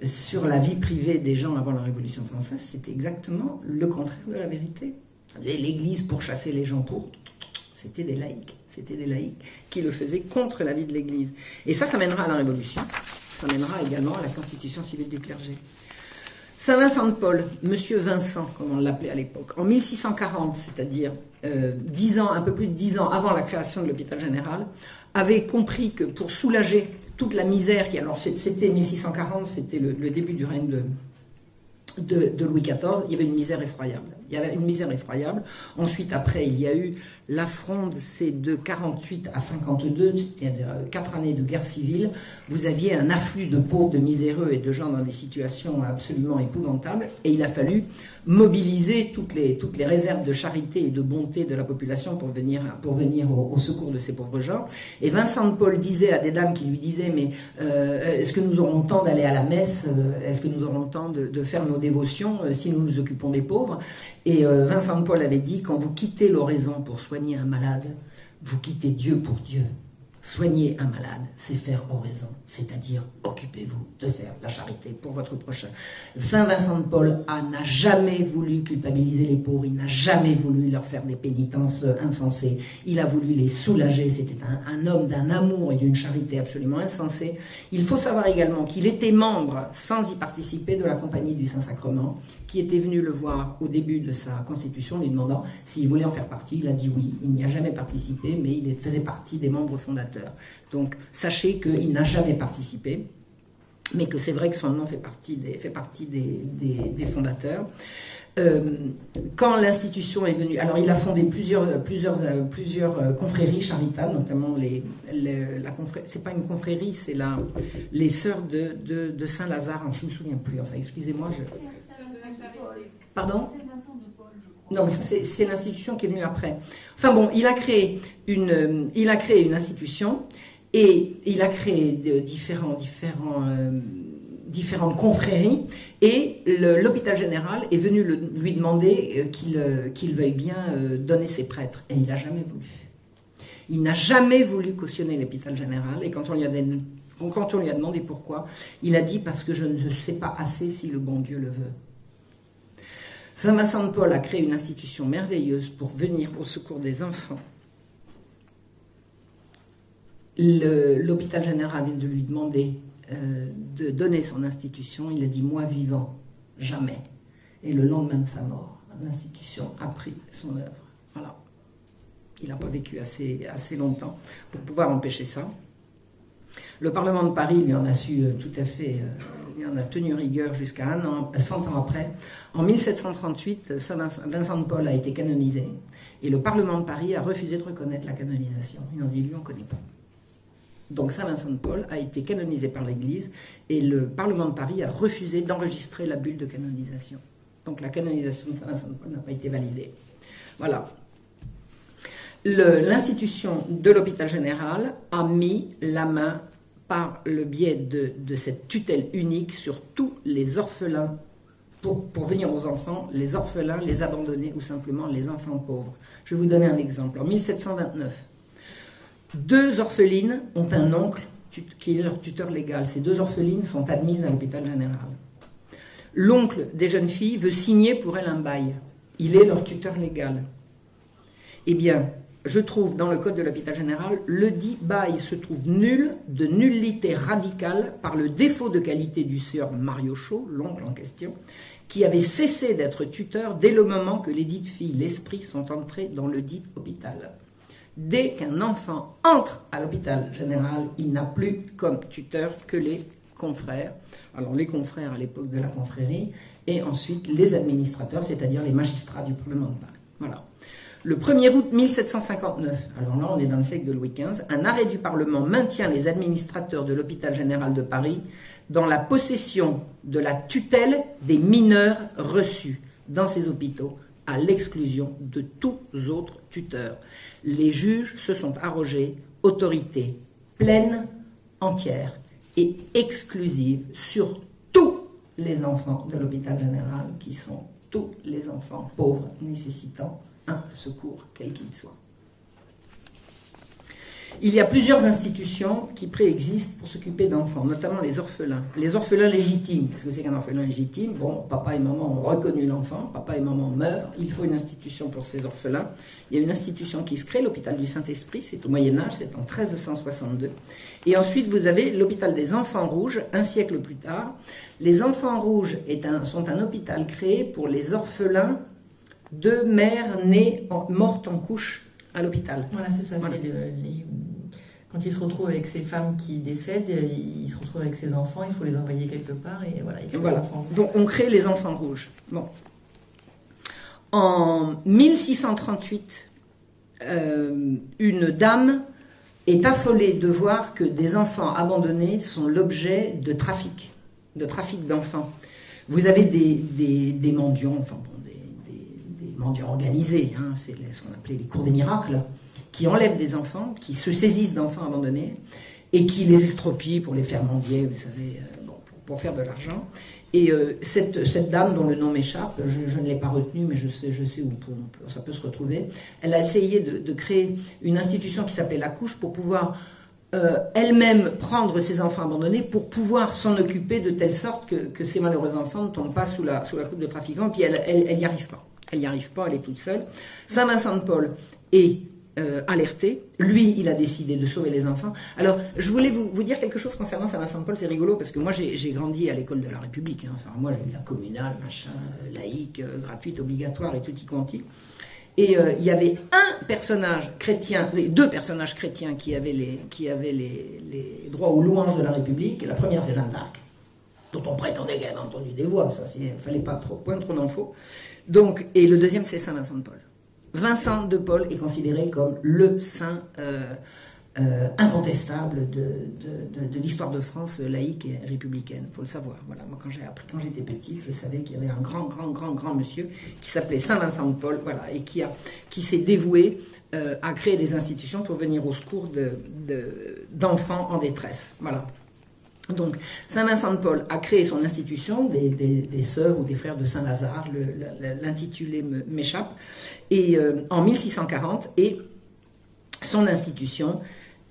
Speaker 1: sur la vie privée des gens avant la Révolution française, c'était exactement le contraire de la vérité. L'Église pour chasser les gens pour, c'était des laïcs, c'était des laïcs qui le faisaient contre la vie de l'Église. Et ça, ça mènera à la Révolution, ça mènera également à la constitution civile du clergé. Saint Vincent de Paul, Monsieur Vincent, comme on l'appelait à l'époque, en 1640, c'est-à-dire euh, dix ans, un peu plus de dix ans avant la création de l'hôpital général, avait compris que pour soulager toute la misère qui, alors c'était 1640, c'était le, début du règne de, de Louis XIV, il y avait une misère effroyable. Il y avait une misère effroyable. Ensuite, après, il y a eu la fronde, c'est de 48 à 52, c'était quatre années de guerre civile. Vous aviez un afflux de pauvres, de miséreux et de gens dans des situations absolument épouvantables. Et il a fallu mobiliser toutes les, toutes les réserves de charité et de bonté de la population pour venir, pour venir au, secours de ces pauvres gens. Et Vincent de Paul disait à des dames qui lui disaient Mais euh, est-ce que nous aurons le temps d'aller à la messe? Est-ce que nous aurons le temps de, de faire nos dévotions euh, si nous nous occupons des pauvres? Et euh, Vincent de Paul avait dit Quand vous quittez l'oraison pour soigner un malade, vous quittez Dieu pour Dieu. Soigner un malade, c'est faire oraison, c'est-à-dire occupez-vous de faire la charité pour votre prochain. Saint Vincent de Paul n'a jamais voulu culpabiliser les pauvres, il n'a jamais voulu leur faire des pénitences insensées, il a voulu les soulager, c'était un, homme d'un amour et d'une charité absolument insensée. Il faut savoir également qu'il était membre, sans y participer, de la Compagnie du Saint-Sacrement, qui était venu le voir au début de sa constitution, lui demandant s'il voulait en faire partie. Il a dit oui. Il n'y a jamais participé, mais il faisait partie des membres fondateurs. Donc sachez qu'il n'a jamais participé, mais que c'est vrai que son nom fait partie des, fondateurs. Euh, quand l'institution est venue, alors il a fondé plusieurs, plusieurs, plusieurs euh, confréries charitables, notamment les, la c'est pas une confrérie, c'est les sœurs de, de, Saint-Lazare, je ne me souviens plus, enfin excusez-moi, je, Pardon non, mais c'est l'institution qui est venue après. Enfin bon, il a créé une, il a créé une institution et il a créé de différents, différents, euh, différentes confréries et l'hôpital général est venu lui demander euh, qu'il euh, qu'il veuille bien donner ses prêtres et il n'a jamais voulu. Il n'a jamais voulu cautionner l'hôpital général et quand on lui a quand on lui a demandé pourquoi, il a dit parce que je ne sais pas assez si le bon Dieu le veut. Saint Vincent de Paul a créé une institution merveilleuse pour venir au secours des enfants. L'hôpital général vient de lui demander euh, de donner son institution. Il a dit Moi vivant, jamais. Et le lendemain de sa mort, l'institution a pris son œuvre. Voilà. Il n'a pas vécu assez, assez longtemps pour pouvoir empêcher ça. Le Parlement de Paris lui en a su euh, tout à fait. Euh, Il en a tenu rigueur jusqu'à un an, 100 ans après. En 1738, Saint Vincent de Paul a été canonisé et le Parlement de Paris a refusé de reconnaître la canonisation. Ils ont dit, lui, on ne connaît pas. Donc Saint Vincent de Paul a été canonisé par l'Église et le Parlement de Paris a refusé d'enregistrer la bulle de canonisation. Donc la canonisation de Saint Vincent de Paul n'a pas été validée. Voilà. L'institution de l'hôpital général a mis la main par le biais de, cette tutelle unique sur tous les orphelins pour, pour, venir aux enfants, les orphelins, les abandonnés ou simplement les enfants pauvres. Je vais vous donner un exemple. En 1729, deux orphelines ont un oncle qui est leur tuteur légal. Ces deux orphelines sont admises à l'hôpital général. L'oncle des jeunes filles veut signer pour elles un bail. Il est leur tuteur légal. Eh bien, je trouve dans le code de l'hôpital général, le dit bail se trouve nul, de nullité radicale, par le défaut de qualité du sieur Mario Chaud, l'oncle en question, qui avait cessé d'être tuteur dès le moment que les dites filles, l'esprit, sont entrées dans le dit hôpital. Dès qu'un enfant entre à l'hôpital général, il n'a plus comme tuteur que les confrères. Alors les confrères à l'époque de la confrérie, et ensuite les administrateurs, c'est-à-dire les magistrats du Parlement de Paris. Voilà. Le 1er août 1759, alors là on est dans le siècle de Louis XV, un arrêt du Parlement maintient les administrateurs de l'hôpital général de Paris dans la possession de la tutelle des mineurs reçus dans ces hôpitaux, à l'exclusion de tous autres tuteurs. Les juges se sont arrogés autorité pleine, entière et exclusive sur tous les enfants de l'hôpital général, qui sont tous les enfants pauvres nécessitant secours, quel qu'il soit. Il y a plusieurs institutions qui préexistent pour s'occuper d'enfants, notamment les orphelins. Les orphelins légitimes. Qu'est-ce que c'est qu'un orphelin légitime? Bon, papa et maman ont reconnu l'enfant, papa et maman meurent, il faut une institution pour ces orphelins. Il y a une institution qui se crée, l'hôpital du Saint-Esprit, c'est au Moyen-Âge, c'est en 1362. Et ensuite, vous avez l'hôpital des enfants rouges, un siècle plus tard. Les enfants rouges sont un hôpital créé pour les orphelins de mères nées mortes en couche à l'hôpital.
Speaker 2: Voilà, c'est ça. Quand il se retrouve avec ces femmes qui décèdent, il se retrouve avec ses enfants, il faut les envoyer quelque part et voilà. Il
Speaker 1: voilà. Donc on crée les enfants rouges. Bon. En 1638, euh, une dame est affolée de voir que des enfants abandonnés sont l'objet de trafic, de trafic d'enfants. Vous avez des, des, mendiants, enfin mendiants organisés, hein, c'est ce qu'on appelait les cours des miracles, qui enlèvent des enfants, qui se saisissent d'enfants abandonnés et qui les estropient pour les faire mendier, vous savez, euh, pour, faire de l'argent. Et euh, cette, dame, dont le nom m'échappe, je, ne l'ai pas retenue, mais je sais, où ça peut se retrouver, elle a essayé de, créer une institution qui s'appelait la couche pour pouvoir euh, elle-même prendre ses enfants abandonnés pour pouvoir s'en occuper de telle sorte que, ces malheureux enfants ne tombent pas sous la, sous la coupe de trafiquants, puis elle n'y arrive pas. Elle n'y arrive pas, elle est toute seule. Saint Vincent de Paul est euh, alerté. Lui, il a décidé de sauver les enfants. Alors, je voulais vous, dire quelque chose concernant Saint Vincent de Paul. C'est rigolo parce que moi, j'ai grandi à l'école de la République. Hein. Moi, j'ai eu la communale, machin, euh, laïque, euh, gratuite, obligatoire et tout y quanti. Et il y avait un personnage chrétien, deux personnages chrétiens qui avaient les, droits aux louanges de la République. La première, c'est Jeanne d'Arc, dont on prétendait qu'elle avait entendu des voix. Ça, il ne fallait pas trop, trop d'infos. Donc, et le deuxième, c'est Saint Vincent de Paul. Vincent de Paul est considéré comme le saint euh, euh, incontestable de, l'histoire de France laïque et républicaine. Il faut le savoir. Voilà, moi, quand j'ai appris, quand j'étais petit, je savais qu'il y avait un grand, grand, grand, grand monsieur qui s'appelait Saint Vincent de Paul, voilà, et qui qui s'est dévoué euh, à créer des institutions pour venir au secours d'enfants en détresse. Voilà. Donc, Saint Vincent de Paul a créé son institution, des, sœurs ou des frères de Saint Lazare, l'intitulé m'échappe, et euh, en 1640, et son institution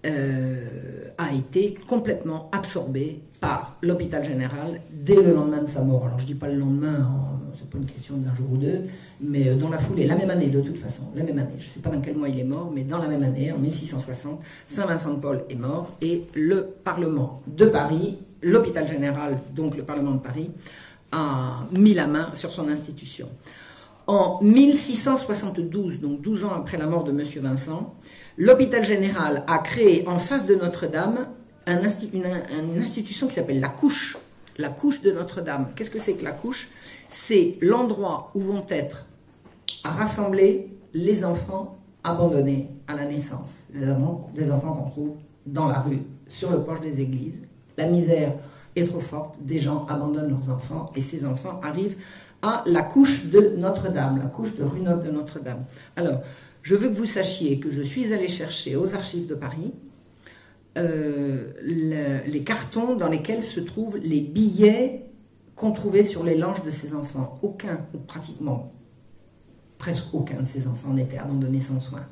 Speaker 1: euh, a été complètement absorbée par l'hôpital général dès le lendemain de sa mort. Alors je dis pas le lendemain, c'est pas une question d'un jour ou deux, mais euh, dans la foulée, la même année de toute façon, la même année. Je ne sais pas dans quel mois il est mort, mais dans la même année, en 1660, Saint Vincent de Paul est mort et le Parlement de Paris, l'hôpital général, donc le Parlement de Paris, a mis la main sur son institution. En 1672, donc 12 ans après la mort de M. Vincent, l'hôpital général a créé en face de Notre-Dame une, institution qui s'appelle la couche. la couche de Notre-Dame. Qu'est-ce que c'est que la couche? C'est l'endroit où vont être rassemblés les enfants abandonnés à la naissance, des enfants, qu'on trouve dans la rue, sur le porche des églises. La misère est trop forte, des gens abandonnent leurs enfants et ces enfants arrivent à la couche de Notre-Dame, la couche de rue de Notre-Dame. Alors, je veux que vous sachiez que je suis allée chercher aux archives de Paris euh, les cartons dans lesquels se trouvent les billets qu'on trouvait sur les langes de ces enfants. Aucun, ou pratiquement presque aucun de ces enfants n'était abandonné sans soin.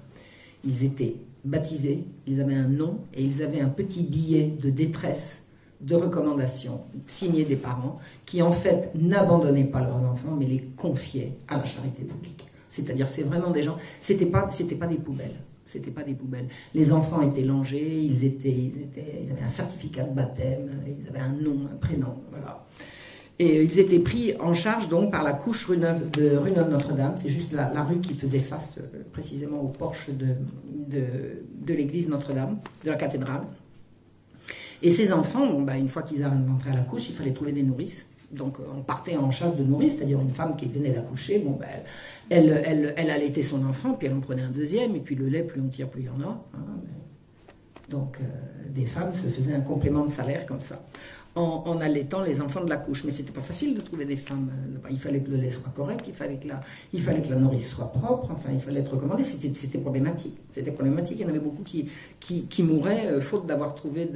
Speaker 1: Ils étaient baptisés, ils avaient un nom et ils avaient un petit billet de détresse, de recommandation signé des parents qui en fait n'abandonnaient pas leurs enfants mais les confiaient à la charité publique. C'est-à-dire c'est vraiment des gens, c'était pas c'était pas des poubelles. C'était pas des poubelles. Les enfants étaient langés, ils étaient, ils étaient, ils avaient un certificat de baptême, ils avaient un nom, un prénom, voilà. Et ils étaient pris en charge donc par la couche rue Neuve de rue Notre-Dame. C'est juste la, rue qui faisait face euh, précisément au porche de, de, l'église Notre-Dame, de la cathédrale. Et ces enfants, bah, une fois qu'ils arrivent à la couche, il fallait trouver des nourrices. Donc on partait en chasse de nourrices, c'est-à-dire une femme qui venait d'accoucher, bon, ben, elle, elle, elle, allaitait son enfant, puis elle en prenait un deuxième, et puis le lait, plus on tire, plus il y en a. Hein. Donc euh, des femmes se faisaient un complément de salaire comme ça en, allaitant les enfants de la couche. Mais c'était pas facile de trouver des femmes. Euh, il fallait que le lait soit correct, il fallait que la, nourrice soit propre, enfin, il fallait être recommandé. C'était, problématique. C'était problématique. Il y en avait beaucoup qui, qui, mouraient euh, faute d'avoir trouvé,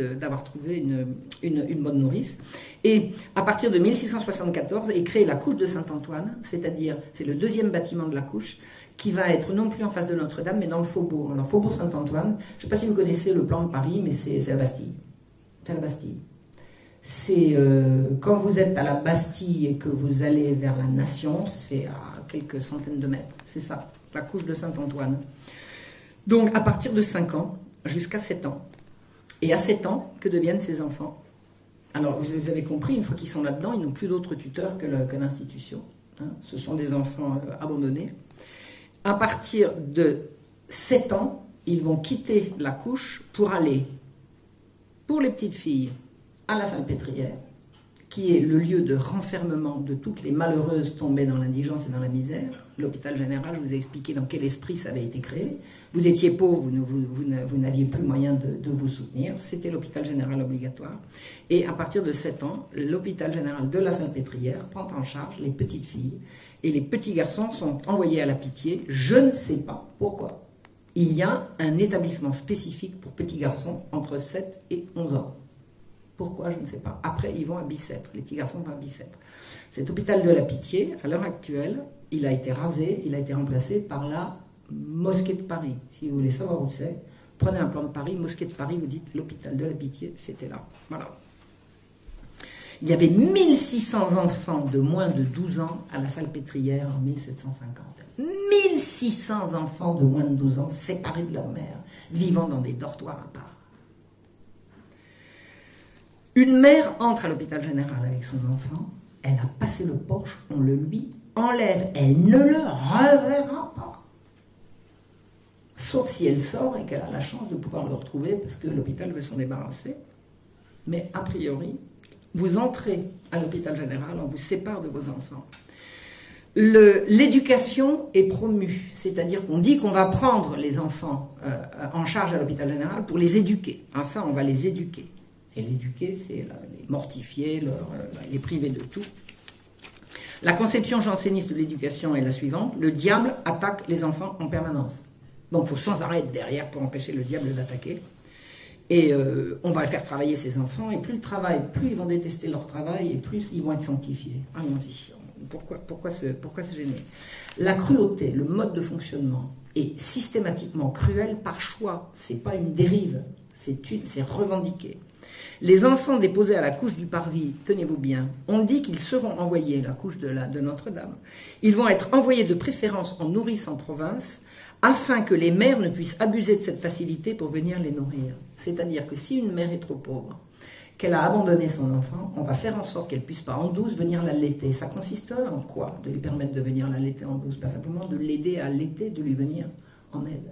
Speaker 1: une, bonne nourrice. Et à partir de 1674 est créée la couche de Saint-Antoine, c'est-à-dire, c'est le deuxième bâtiment de la couche qui va être non plus en face de Notre-Dame, mais dans le faubourg. Alors, faubourg Saint-Antoine, je ne sais pas si vous connaissez le plan de Paris, mais c'est, la Bastille. C'est la Bastille c'est euh, quand vous êtes à la Bastille et que vous allez vers la Nation, c'est à quelques centaines de mètres. C'est ça, la couche de Saint-Antoine. Donc à partir de 5 ans jusqu'à 7 ans. Et à 7 ans, que deviennent ces enfants? Alors vous avez compris, une fois qu'ils sont là-dedans, ils n'ont plus d'autres tuteurs que, l'institution. Hein. Ce sont des enfants euh, abandonnés. À partir de 7 ans, ils vont quitter la couche pour aller, pour les petites filles, à la Salpêtrière, qui est le lieu de renfermement de toutes les malheureuses tombées dans l'indigence et dans la misère. L'hôpital général, je vous ai expliqué dans quel esprit ça avait été créé. Vous étiez pauvre, vous, n'aviez plus moyen de, vous soutenir. C'était l'hôpital général obligatoire. Et à partir de 7 ans, l'hôpital général de la Salpêtrière prend en charge les petites filles. Et les petits garçons sont envoyés à la pitié. Je ne sais pas pourquoi. Il y a un établissement spécifique pour petits garçons entre 7 et 11 ans. Pourquoi Je ne sais pas. Après, ils vont à Bicêtre. Les petits garçons vont à Bicêtre. Cet hôpital de la Pitié, à l'heure actuelle, il a été rasé, il a été remplacé par la mosquée de Paris. Si vous voulez savoir où c'est, prenez un plan de Paris, mosquée de Paris, vous dites l'hôpital de la Pitié, c'était là. Voilà. Il y avait 1600 enfants de moins de 12 ans à la salle pétrière en 1750. 1600 enfants de moins de 12 ans séparés de leur mère, vivant dans des dortoirs à part. Une mère entre à l'hôpital général avec son enfant, elle a passé le porche, on le lui enlève, elle ne le reverra pas. Sauf si elle sort et qu'elle a la chance de pouvoir le retrouver parce que l'hôpital veut s'en débarrasser. Mais a priori, vous entrez à l'hôpital général, on vous sépare de vos enfants. L'éducation est promue, c'est-à-dire qu'on dit qu'on va prendre les enfants euh, en charge à l'hôpital général pour les éduquer. Ah, ça, on va les éduquer. Et l'éduquer, c'est les mortifier, euh, les priver de tout. La conception janséniste de l'éducation est la suivante le diable attaque les enfants en permanence. Donc il faut sans arrêt être derrière pour empêcher le diable d'attaquer. Et euh, on va faire travailler ces enfants, et plus le travail, plus ils vont détester leur travail, et plus ils vont être sanctifiés. Allons-y. Pourquoi, pourquoi, se, pourquoi se gêner? La cruauté, le mode de fonctionnement, est systématiquement cruel par choix. C'est pas une dérive, c'est revendiqué. Les enfants déposés à la couche du parvis, tenez-vous bien, on dit qu'ils seront envoyés, la couche de, de Notre-Dame, ils vont être envoyés de préférence en nourrice en province, afin que les mères ne puissent abuser de cette facilité pour venir les nourrir. C'est-à-dire que si une mère est trop pauvre, qu'elle a abandonné son enfant, on va faire en sorte qu'elle puisse pas en douce venir l'allaiter. Ça consisterait en quoi de lui permettre de venir l'allaiter en douce? Pas simplement de l'aider à allaiter, de lui venir en aide.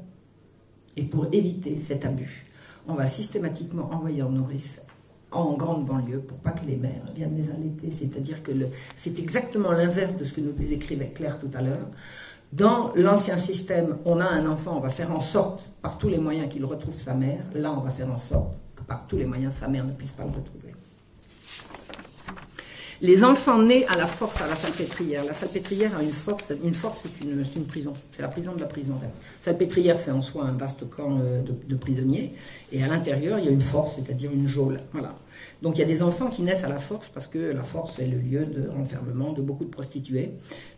Speaker 1: Et pour éviter cet abus, on va systématiquement envoyer en nourrice en grande banlieue pour pas que les mères viennent les allaiter. C'est-à-dire que c'est exactement l'inverse de ce que nous décrivait Claire tout à l'heure. Dans l'ancien système, on a un enfant, on va faire en sorte, par tous les moyens, qu'il retrouve sa mère. Là, on va faire en sorte que par tous les moyens, sa mère ne puisse pas le retrouver. Les enfants nés à la force à la salpêtrière. La salpêtrière a une force. Une force, c'est une, prison. C'est la prison de la prison. La salpêtrière, c'est en soi un vaste camp euh, de, prisonniers. Et à l'intérieur, il y a une force, c'est-à-dire une geôle. Voilà. Donc il y a des enfants qui naissent à la force parce que la force est le lieu de renfermement de beaucoup de prostituées.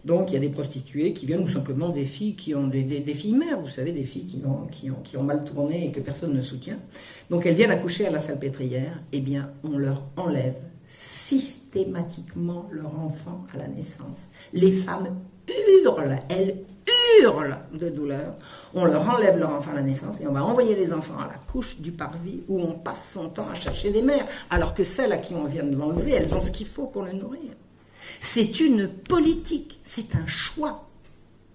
Speaker 1: Donc il y a des prostituées qui viennent ou simplement des filles qui ont des, filles mères, vous savez, des filles qui ont, mal tourné et que personne ne soutient. Donc elles viennent accoucher à la salpêtrière. Eh bien, on leur enlève systématiquement leur enfant à la naissance. Les femmes hurlent, elles hurlent de douleur. On leur enlève leur enfant à la naissance et on va envoyer les enfants à la couche du parvis où on passe son temps à chercher des mères, alors que celles à qui on vient de l'enlever, elles ont ce qu'il faut pour le nourrir. C'est une politique, c'est un choix.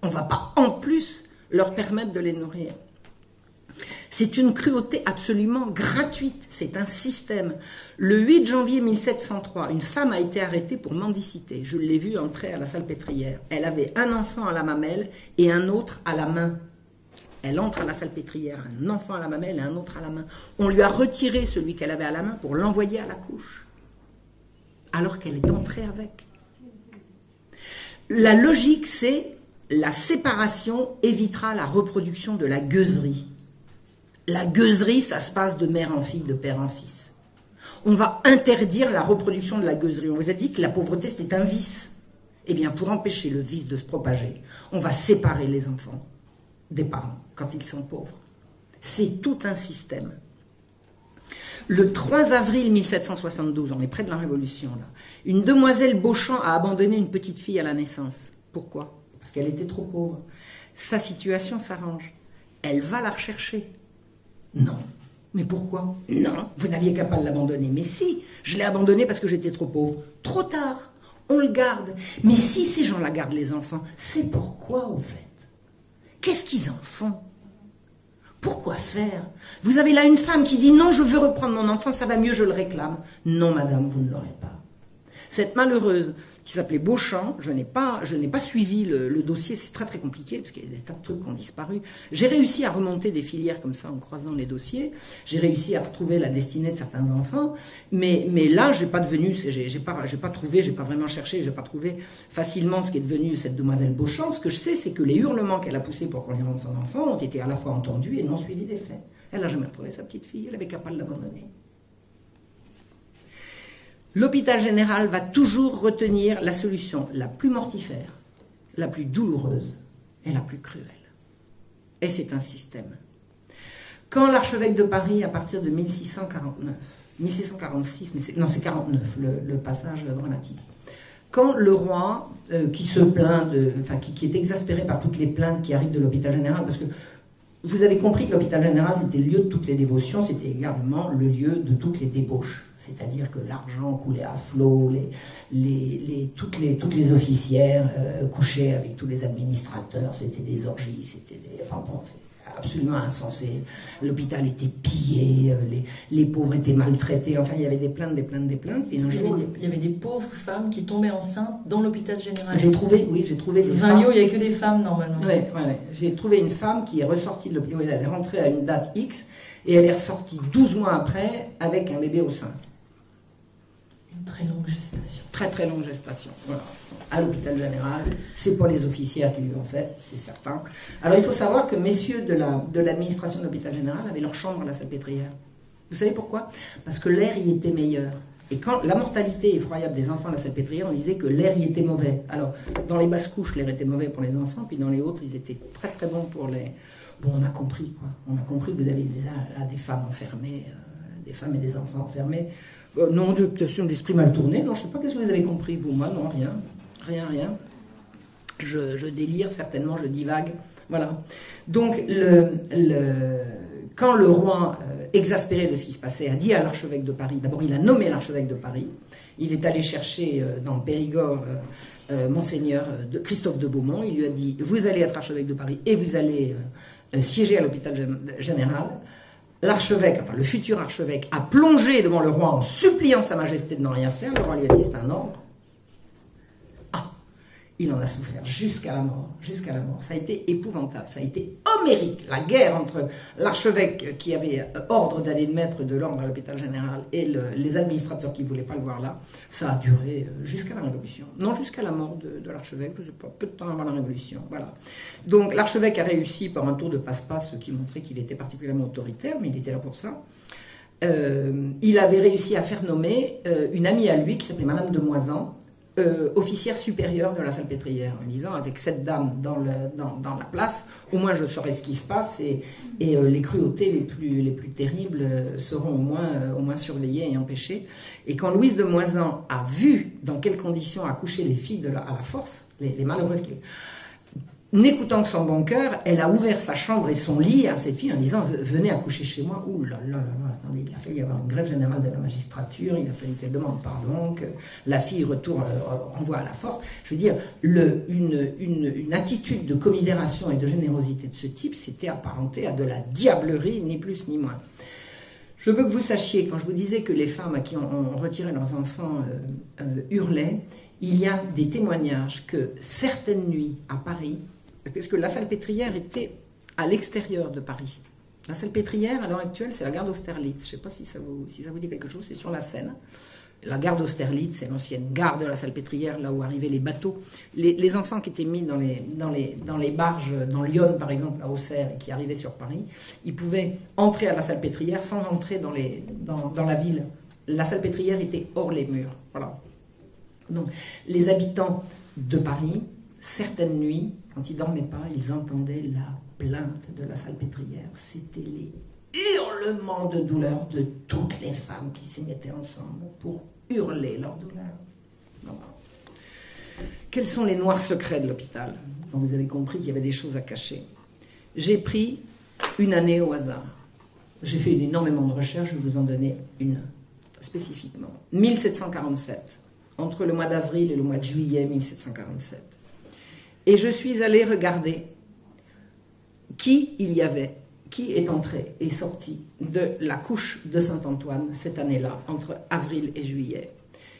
Speaker 1: On ne va pas en plus leur permettre de les nourrir. C'est une cruauté absolument gratuite, c'est un système. Le 8 janvier 1703, une femme a été arrêtée pour mendicité. Je l'ai vue entrer à la salle pétrière. Elle avait un enfant à la mamelle et un autre à la main. Elle entre à la salle pétrière, un enfant à la mamelle et un autre à la main. On lui a retiré celui qu'elle avait à la main pour l'envoyer à la couche, alors qu'elle est entrée avec. La logique, c'est la séparation évitera la reproduction de la gueuserie. La gueuserie, ça se passe de mère en fille, de père en fils. On va interdire la reproduction de la gueuserie. On vous a dit que la pauvreté, c'était un vice. Eh bien, pour empêcher le vice de se propager, on va séparer les enfants des parents quand ils sont pauvres. C'est tout un système. Le 3 avril 1772, on est près de la Révolution là, une demoiselle Beauchamp a abandonné une petite fille à la naissance. Pourquoi? Parce qu'elle était trop pauvre. Sa situation s'arrange. Elle va la rechercher. Non. Mais pourquoi? Non, vous n'aviez qu'à pas l'abandonner. Mais si, je l'ai abandonné parce que j'étais trop pauvre. Trop tard, on le garde. Mais si ces gens-là gardent les enfants, c'est pourquoi au fait? Qu'est-ce qu'ils en font? Pourquoi faire? Vous avez là une femme qui dit non, je veux reprendre mon enfant, ça va mieux, je le réclame. Non, madame, vous ne l'aurez pas. Cette malheureuse qui s'appelait Beauchamp. Je n'ai pas, je n'ai pas suivi le, dossier, c'est très très compliqué parce qu'il y a des tas de trucs qui ont disparu. J'ai réussi à remonter des filières comme ça en croisant les dossiers. J'ai réussi à retrouver la destinée de certains enfants, mais mais là j'ai pas devenu, j'ai, pas, j'ai pas trouvé, j'ai pas vraiment cherché, j'ai pas trouvé facilement ce qui est devenu cette demoiselle Beauchamp. Ce que je sais, c'est que les hurlements qu'elle a poussés pour qu'on lui rende son enfant ont été à la fois entendus et non suivis des faits. Elle n'a jamais retrouvé sa petite fille, elle avait capable de l'abandonner. L'hôpital général va toujours retenir la solution la plus mortifère, la plus douloureuse et la plus cruelle. Et c'est un système. Quand l'archevêque de Paris, à partir de 1649, 1646, mais non, c'est 49, le, passage dramatique. Quand le roi, euh, qui se plaint, de, enfin, qui, est exaspéré par toutes les plaintes qui arrivent de l'hôpital général, parce que vous avez compris que l'hôpital général, c'était le lieu de toutes les dévotions, c'était également le lieu de toutes les débauches. C'est-à-dire que l'argent coulait à flot, les, toutes, les, toutes les officières euh, couchaient avec tous les administrateurs, c'était des orgies, c'était des... absolument insensé. L'hôpital était pillé, euh, les, pauvres étaient maltraités. Enfin, il y avait des plaintes, des plaintes, des plaintes.
Speaker 2: il, y avait des, pauvres femmes qui tombaient enceintes dans l'hôpital général.
Speaker 1: J'ai trouvé, oui, j'ai trouvé des
Speaker 2: femmes. il n'y a que des femmes normalement.
Speaker 1: Oui, j'ai trouvé une femme qui est ressortie de l'hôpital. Elle est rentrée à une date X et elle est ressortie 12 mois après avec un bébé au sein.
Speaker 2: Très longue gestation.
Speaker 1: Très très longue gestation. Voilà à l'hôpital général. C'est pas les officières qui lui ont fait, c'est certain. Alors il faut savoir que messieurs de, la, l'administration de l'hôpital général avaient leur chambre à la salpêtrière. Vous savez pourquoi? Parce que l'air y était meilleur. Et quand la mortalité effroyable des enfants à la salpêtrière, on disait que l'air y était mauvais. Alors, dans les basses couches, l'air était mauvais pour les enfants, puis dans les autres, ils étaient très très bons pour les. Bon, on a compris, quoi. On a compris que vous avez là, des femmes enfermées, euh, des femmes et des enfants enfermés. Euh, non, j'ai peut d'esprit mal tourné. Non, je ne sais pas qu'est-ce que vous avez compris, vous. Moi, non, rien rien, rien. Je, délire, certainement, je divague. Voilà. Donc, quand le roi, euh, exaspéré de ce qui se passait, a dit à l'archevêque de Paris, d'abord il a nommé l'archevêque de Paris, il est allé chercher euh, dans Périgord euh, monseigneur de Christophe de Beaumont, il lui a dit, vous allez être archevêque de Paris et vous allez siéger à l'hôpital général. L'archevêque, enfin le futur archevêque, a plongé devant le roi en suppliant Sa Majesté de ne rien faire. Le roi lui a dit c'est un ordre. Il en a souffert jusqu'à la mort, jusqu'à la mort. Ça a été épouvantable, ça a été homérique. La guerre entre l'archevêque qui avait ordre d'aller mettre de l'ordre à l'hôpital général et les administrateurs qui ne voulaient pas le voir là, ça a duré euh, jusqu'à la Révolution. Non, jusqu'à la mort de, l'archevêque, je pas, peu de temps avant la Révolution. Voilà. Donc l'archevêque a réussi par un tour de passe-passe qui montrait qu'il était particulièrement autoritaire, mais il était là pour ça. Euh, il avait réussi à faire nommer euh, une amie à lui qui s'appelait Madame de Moisan, euh, officière supérieure de la salpêtrière, en disant avec cette dame dans, le, dans, la place, au moins je saurai ce qui se passe et, et euh, les cruautés les plus, les plus terribles euh, seront au moins, au moins surveillées et empêchées. Et quand Louise de Moisan a vu dans quelles conditions accoucher les filles à la force, les, les malheureuses qui N'écoutant que son bon cœur, elle a ouvert sa chambre et son lit à cette fille en disant Venez accoucher chez moi. Ouh là là là attendez, il a fallu y avoir une grève générale de la magistrature, il a fallu qu'elle demande pardon, que la fille retourne, euh, renvoie à la force. Je veux dire, une, attitude de commisération et de générosité de ce type, c'était apparenté à de la diablerie, ni plus ni moins. Je veux que vous sachiez, quand je vous disais que les femmes à qui on, retirait leurs enfants euh, euh, hurlaient, il y a des témoignages que certaines nuits à Paris, parce que la salpêtrière était à l'extérieur de Paris. La salpêtrière, à l'heure actuelle, c'est la gare d'Austerlitz. Je ne sais pas si ça, vous, dit quelque chose, c'est sur la Seine. La gare d'Austerlitz, c'est l'ancienne gare de la salpêtrière, là où arrivaient les bateaux. Les, enfants qui étaient mis dans les, barges, dans Lyon par exemple, à Auxerre, et qui arrivaient sur Paris, ils pouvaient entrer à la salpêtrière sans entrer dans, la ville. La salpêtrière était hors les murs. Donc, les habitants de Paris, certaines nuits, quand ils dormaient pas, ils entendaient la plainte de la salpêtrière. C'était les hurlements de douleur de toutes les femmes qui s'y mettaient ensemble pour hurler leur douleur. Quels sont les noirs secrets de l'hôpital? Vous avez compris qu'il y avait des choses à cacher. J'ai pris une année au hasard. J'ai fait énormément de recherches, je vais vous en donner une spécifiquement. 1747, entre le mois d'avril et le mois de juillet 1747. Et je suis allée regarder qui il y avait, qui est entré et sorti de la couche de Saint-Antoine cette année-là, entre avril et juillet.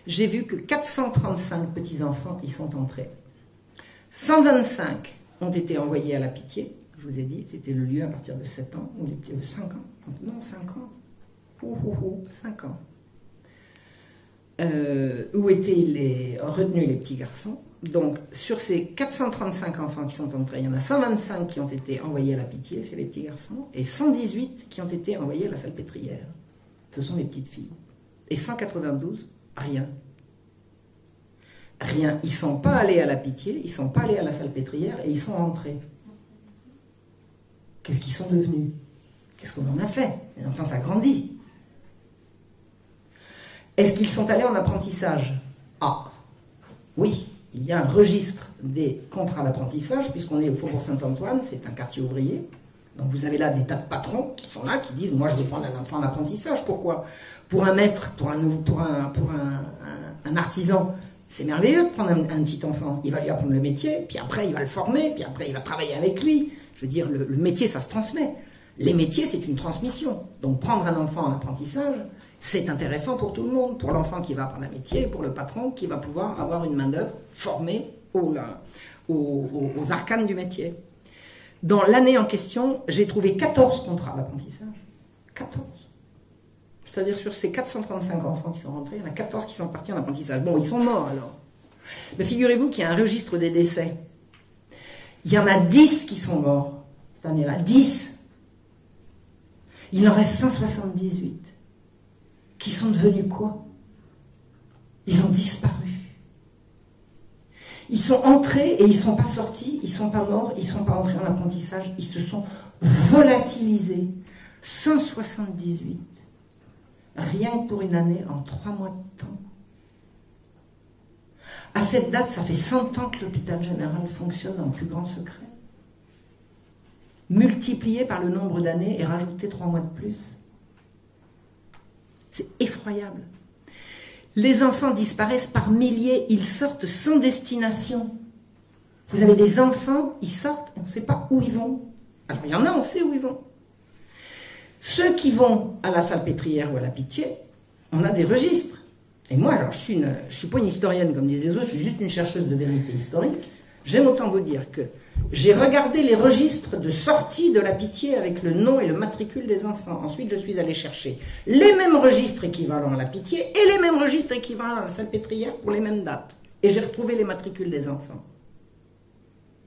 Speaker 1: J'ai vu que 435 petits-enfants y sont entrés. 125 ont été envoyés à la pitié, je vous ai dit, c'était le lieu à partir de 7 ans, ou les 5 ans, non 5 ans, 5 ans. Euh, où étaient les, retenus les petits garçons? Donc, sur ces 435 enfants qui sont entrés, il y en a 125 qui ont été envoyés à la pitié, c'est les petits garçons, et 118 qui ont été envoyés à la salpêtrière. Ce sont les petites filles. Et 192, rien. Rien. Ils ne sont pas allés à la pitié, ils ne sont pas allés à la salpêtrière, et ils sont entrés. Qu'est-ce qu'ils sont devenus? Qu'est-ce qu'on en a fait? Les enfants, ça grandit. Est-ce qu'ils sont allés en apprentissage? Ah, oui, il y a un registre des contrats d'apprentissage, puisqu'on est au Faubourg Saint-Antoine, c'est un quartier ouvrier. Donc vous avez là des tas de patrons qui sont là, qui disent Moi je vais prendre un enfant en apprentissage. Pourquoi? Pour un maître, pour un, pour un, pour un, artisan, c'est merveilleux de prendre un, petit enfant. Il va lui apprendre le métier, puis après il va le former, puis après il va travailler avec lui. Je veux dire, le métier, ça se transmet. Les métiers, c'est une transmission. Donc prendre un enfant en apprentissage, c'est intéressant pour tout le monde, pour l'enfant qui va apprendre un métier, pour le patron qui va pouvoir avoir une main-d'œuvre formée aux, aux, arcanes du métier. Dans l'année en question, j'ai trouvé 14 contrats d'apprentissage. 14. C'est-à-dire sur ces 435 enfants qui sont rentrés, il y en a 14 qui sont partis en apprentissage. Bon, ils sont morts alors. Mais figurez-vous qu'il y a un registre des décès. Il y en a 10 qui sont morts cette année-là. 10. Il en reste 178 qui sont devenus quoi? Ils ont disparu. Ils sont entrés et ils ne sont pas sortis, ils ne sont pas morts, ils ne sont pas entrés en apprentissage, ils se sont volatilisés. 178. Rien que pour une année, en trois mois de temps. À cette date, ça fait 100 ans que l'hôpital général fonctionne en plus grand secret. Multiplié par le nombre d'années et rajouté trois mois de plus. C'est effroyable. Les enfants disparaissent par milliers, ils sortent sans destination. Vous avez des enfants, ils sortent, on ne sait pas où ils vont. Alors il y en a, on sait où ils vont. Ceux qui vont à la salpêtrière ou à la pitié, on a des registres. Et moi, alors, je suis, suis pas une historienne comme disent les autres, je suis juste une chercheuse de vérité historique. J'aime autant vous dire que j'ai regardé les registres de sortie de la pitié avec le nom et le matricule des enfants. Ensuite, je suis allée chercher les mêmes registres équivalents à la pitié et les mêmes registres équivalents à la salpêtrière pour les mêmes dates. Et j'ai retrouvé les matricules des enfants.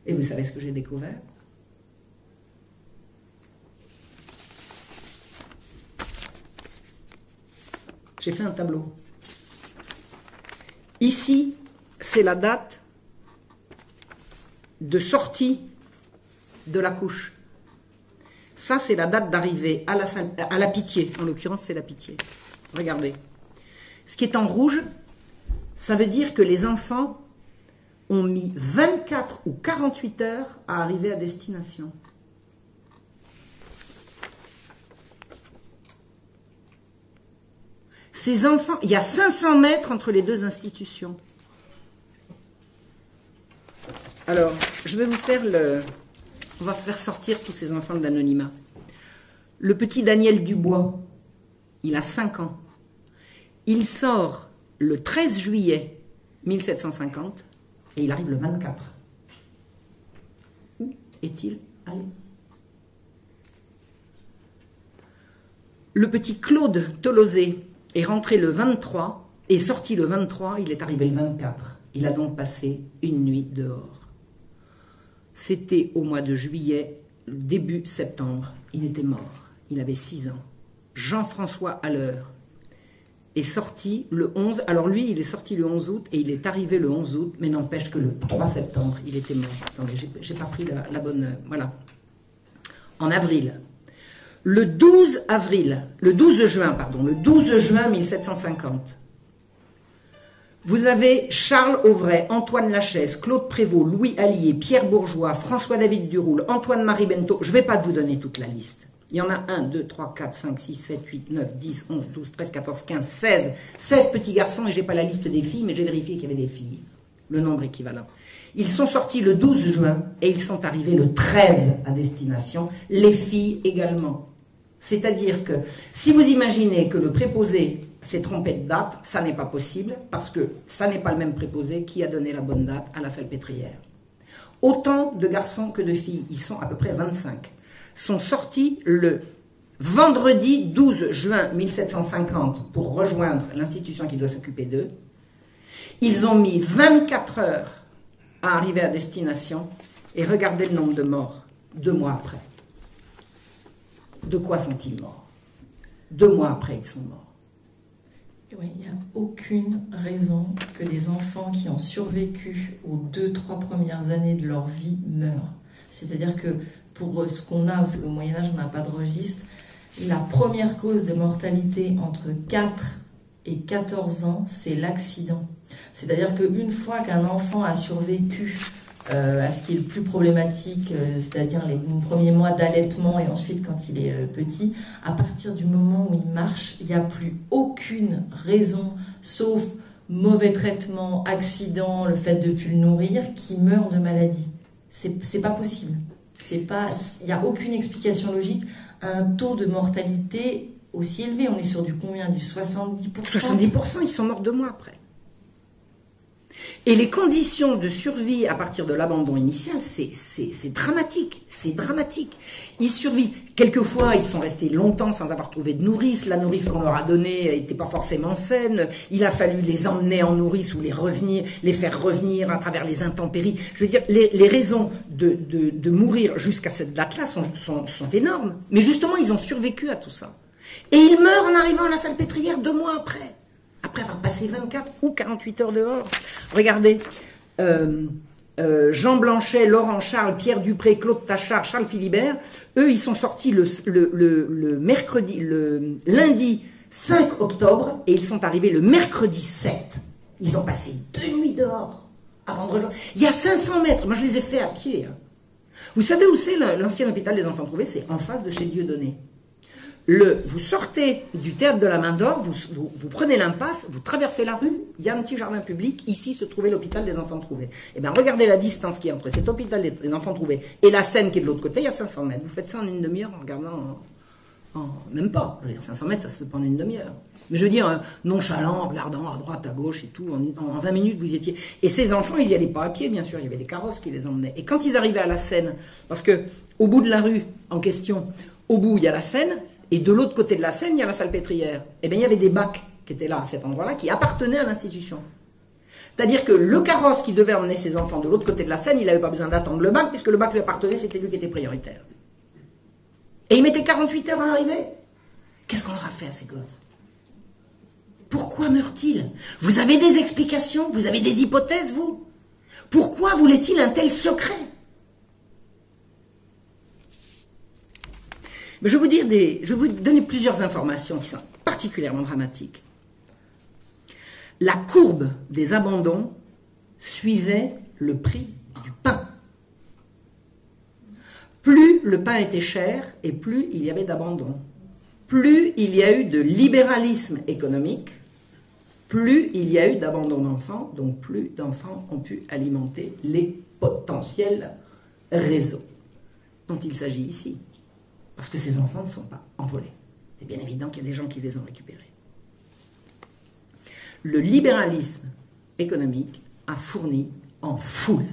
Speaker 1: Et vous savez ce que j'ai découvert? J'ai fait un tableau. Ici, c'est la date de sortie de la couche. Ça, c'est la date d'arrivée à la, à pitié. En l'occurrence, c'est la pitié. Regardez. Ce qui est en rouge, ça veut dire que les enfants ont mis 24 ou 48 heures à arriver à destination. Ces enfants, il y a 500 mètres entre les deux institutions. Alors, je vais vous faire le. On va faire sortir tous ces enfants de l'anonymat. Le petit Daniel Dubois, il a 5 ans. Il sort le 13 juillet 1750 et il arrive le 24. Où est-il allé? Le petit Claude Tolosé, est rentré le 23 et sorti le 23, il est arrivé le 24. Il a donc passé une nuit dehors. C'était au mois de juillet, début septembre. Il était mort. Il avait 6 ans. Jean-François Alleur est sorti le 11. Alors lui, il est sorti le 11 août et il est arrivé le 11 août, mais n'empêche que le 3 septembre, il était mort. Attendez, j'ai pas pris la, la bonne. Voilà. En avril, le 12 avril, le 12 juin, pardon, le 12 juin 1750, vous avez Charles Auvray, Antoine Lachaise, Claude Prévost, Louis Allier, Pierre Bourgeois, François-David Duroul, Antoine-Marie Bento. Je ne vais pas vous donner toute la liste. Il y en a 1, 2, 3, 4, 5, 6, 7, 8, 9, 10, 11, 12, 13, 14, 15, 16. 16 petits garçons et j'ai pas la liste des filles, mais j'ai vérifié qu'il y avait des filles. Le nombre équivalent. Ils sont sortis le 12 juin et ils sont arrivés le 13 à destination. Les filles également. C'est-à-dire que si vous imaginez que le préposé s'est trompé de date, ça n'est pas possible parce que ça n'est pas le même préposé qui a donné la bonne date à la salpêtrière. Autant de garçons que de filles, ils sont à peu près 25, sont sortis le vendredi 12 juin 1750 pour rejoindre l'institution qui doit s'occuper d'eux. Ils ont mis 24 heures à arriver à destination et regardez le nombre de morts deux mois après. De quoi sont-ils morts? Deux mois après, ils sont morts.
Speaker 2: Il n'y a aucune raison que des enfants qui ont survécu aux deux, trois premières années de leur vie meurent. C'est-à-dire que pour ce qu'on a, parce qu'au Moyen-Âge, on n'a pas de registre, la première cause de mortalité entre 4 et 14 ans, c'est l'accident. C'est-à-dire qu'une fois qu'un enfant a survécu euh, à ce qui est le plus problématique, euh, c'est-à-dire les premiers mois d'allaitement et ensuite quand il est euh, petit, à partir du moment où il marche, il n'y a plus aucune raison, sauf mauvais traitement, accident, le fait de ne plus le nourrir, qui meurt de maladie. C'est pas possible. Il n'y a aucune explication logique à un taux de mortalité aussi élevé. On est sur du combien? Du 70%
Speaker 1: 70%, ils sont morts deux mois après. Et les conditions de survie à partir de l'abandon initial, c'est dramatique, c'est dramatique. Ils survivent. Quelquefois, ils sont restés longtemps sans avoir trouvé de nourrice. La nourrice qu'on leur a donnée n'était pas forcément saine. Il a fallu les emmener en nourrice ou les revenir, les faire revenir à travers les intempéries. Je veux dire, les, raisons de, mourir jusqu'à cette date-là sont, sont, sont énormes. Mais justement, ils ont survécu à tout ça. Et ils meurent en arrivant à la salpêtrière deux mois après après avoir passé 24 ou 48 heures dehors. Regardez, euh, euh, Jean Blanchet, Laurent Charles, Pierre Dupré, Claude Tachard, Charles Philibert, eux, ils sont sortis le, mercredi, le lundi 5 octobre et ils sont arrivés le mercredi 7. Ils ont passé deux nuits dehors avant de rejoindre. Il y a 500 mètres, moi je les ai fait à pied. Hein. Vous savez où c'est l'ancien hôpital des enfants trouvés C'est en face de chez Dieudonné vous sortez du théâtre de la Main d'Or, vous, prenez l'impasse, vous traversez la rue, il y a un petit jardin public, ici se trouvait l'hôpital des enfants trouvés. Eh bien, regardez la distance qui est entre cet hôpital des enfants trouvés et la scène qui est de l'autre côté, il y a 500 mètres. Vous faites ça en une demi-heure en regardant même pas. Je veux dire, 500 mètres, ça se fait pas en une demi-heure. Mais je veux dire, euh, nonchalant, regardant à droite, à gauche et tout, en, 20 minutes, vous y étiez. Et ces enfants, ils n'y allaient pas à pied, bien sûr, il y avait des carrosses qui les emmenaient. Et quand ils arrivaient à la Seine, parce que au bout de la rue en question, au bout, il y a la Seine, et de l'autre côté de la Seine, il y a la salpêtrière. Eh bien, il y avait des bacs qui étaient là, à cet endroit-là, qui appartenaient à l'institution. C'est-à-dire que le carrosse qui devait emmener ses enfants de l'autre côté de la Seine, il n'avait pas besoin d'attendre le bac, puisque le bac lui appartenait, c'était lui qui était prioritaire. Et il mettait 48 heures à arriver. Qu'est-ce qu'on leur a fait à ces gosses? Pourquoi meurent-ils? Vous avez des explications? Vous avez des hypothèses, vous? Pourquoi voulait-il un tel secret? Je vais, vous je vais vous donner plusieurs informations qui sont particulièrement dramatiques la courbe des abandons suivait le prix du pain. Plus le pain était cher et plus il y avait d'abandon. Plus il y a eu de libéralisme économique, plus il y a eu d'abandon d'enfants, donc plus d'enfants ont pu alimenter les potentiels réseaux dont il s'agit ici. Parce que ces enfants ne sont pas envolés. C'est bien évident qu'il y a des gens qui les ont récupérés le libéralisme économique a fourni en foule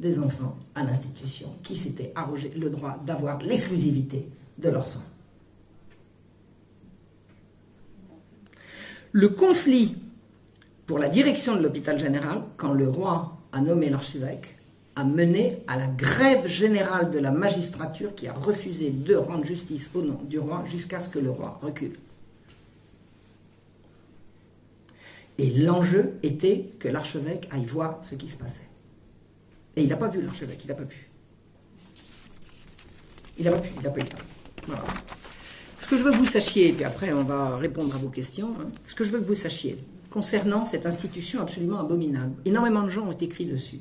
Speaker 1: des enfants à l'institution qui s'étaient arrogé le droit d'avoir l'exclusivité de leurs soins. Le conflit pour la direction de l'hôpital général, quand le roi a nommé l'archevêque, a mené à la grève générale de la magistrature qui a refusé de rendre justice au nom du roi jusqu'à ce que le roi recule. Et l'enjeu était que l'archevêque aille voir ce qui se passait. Et il n'a pas vu l'archevêque, il n'a pas pu. Il n'a pas pu, il n'a pas eu le temps. Ce que je veux que vous sachiez, et puis après on va répondre à vos questions, hein, ce que je veux que vous sachiez concernant cette institution absolument abominable, énormément de gens ont écrit dessus.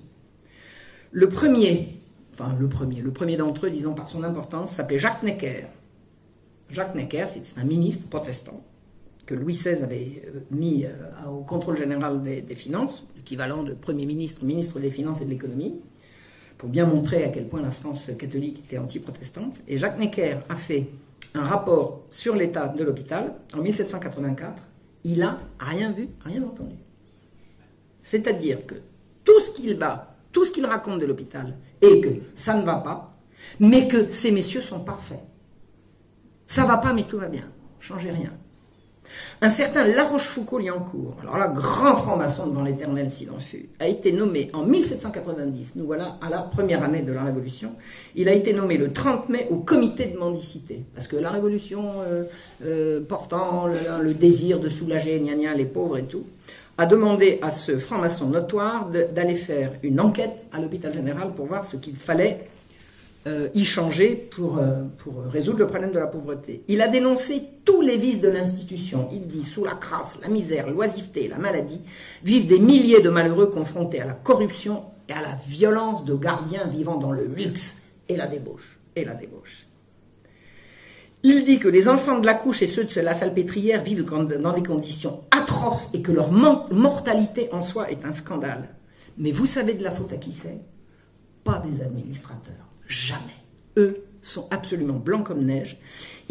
Speaker 1: Le premier, enfin le premier, le premier d'entre eux, disons par son importance, s'appelait Jacques Necker. Jacques Necker, c'est un ministre protestant que Louis XVI avait euh, mis euh, au contrôle général des, finances, l'équivalent de Premier ministre, ministre des Finances et de l'économie, pour bien montrer à quel point la France catholique était anti-protestante. Et Jacques Necker a fait un rapport sur l'état de l'hôpital en 1784. Il n'a rien vu, rien entendu. C'est-à-dire que tout ce qu'il bat, tout ce qu'il raconte de l'hôpital, est que ça ne va pas, mais que ces messieurs sont parfaits. Ça va pas, mais tout va bien. Changez rien. Un certain La Rochefoucauld-Liancourt, alors là, grand franc-maçon devant l'éternel s'il en fut, a été nommé en 1790, nous voilà à la première année de la Révolution, il a été nommé le 30 mai au comité de mendicité, parce que la Révolution euh, euh, portant le, désir de soulager gna les pauvres et tout, a demandé à ce franc-maçon notoire d'aller faire une enquête à l'hôpital général pour voir ce qu'il fallait euh, y changer pour, euh, pour résoudre le problème de la pauvreté. Il a dénoncé tous les vices de l'institution. Il dit, sous la crasse, la misère, l'oisiveté, la maladie, vivent des milliers de malheureux confrontés à la corruption et à la violence de gardiens vivant dans le luxe. Et la débauche. Il dit que les enfants de la couche et ceux de la salpêtrière vivent dans des conditions atroces et que leur mortalité en soi est un scandale. Mais vous savez de la faute à qui c'est? Pas des administrateurs Jamais. Eux sont absolument blancs comme neige.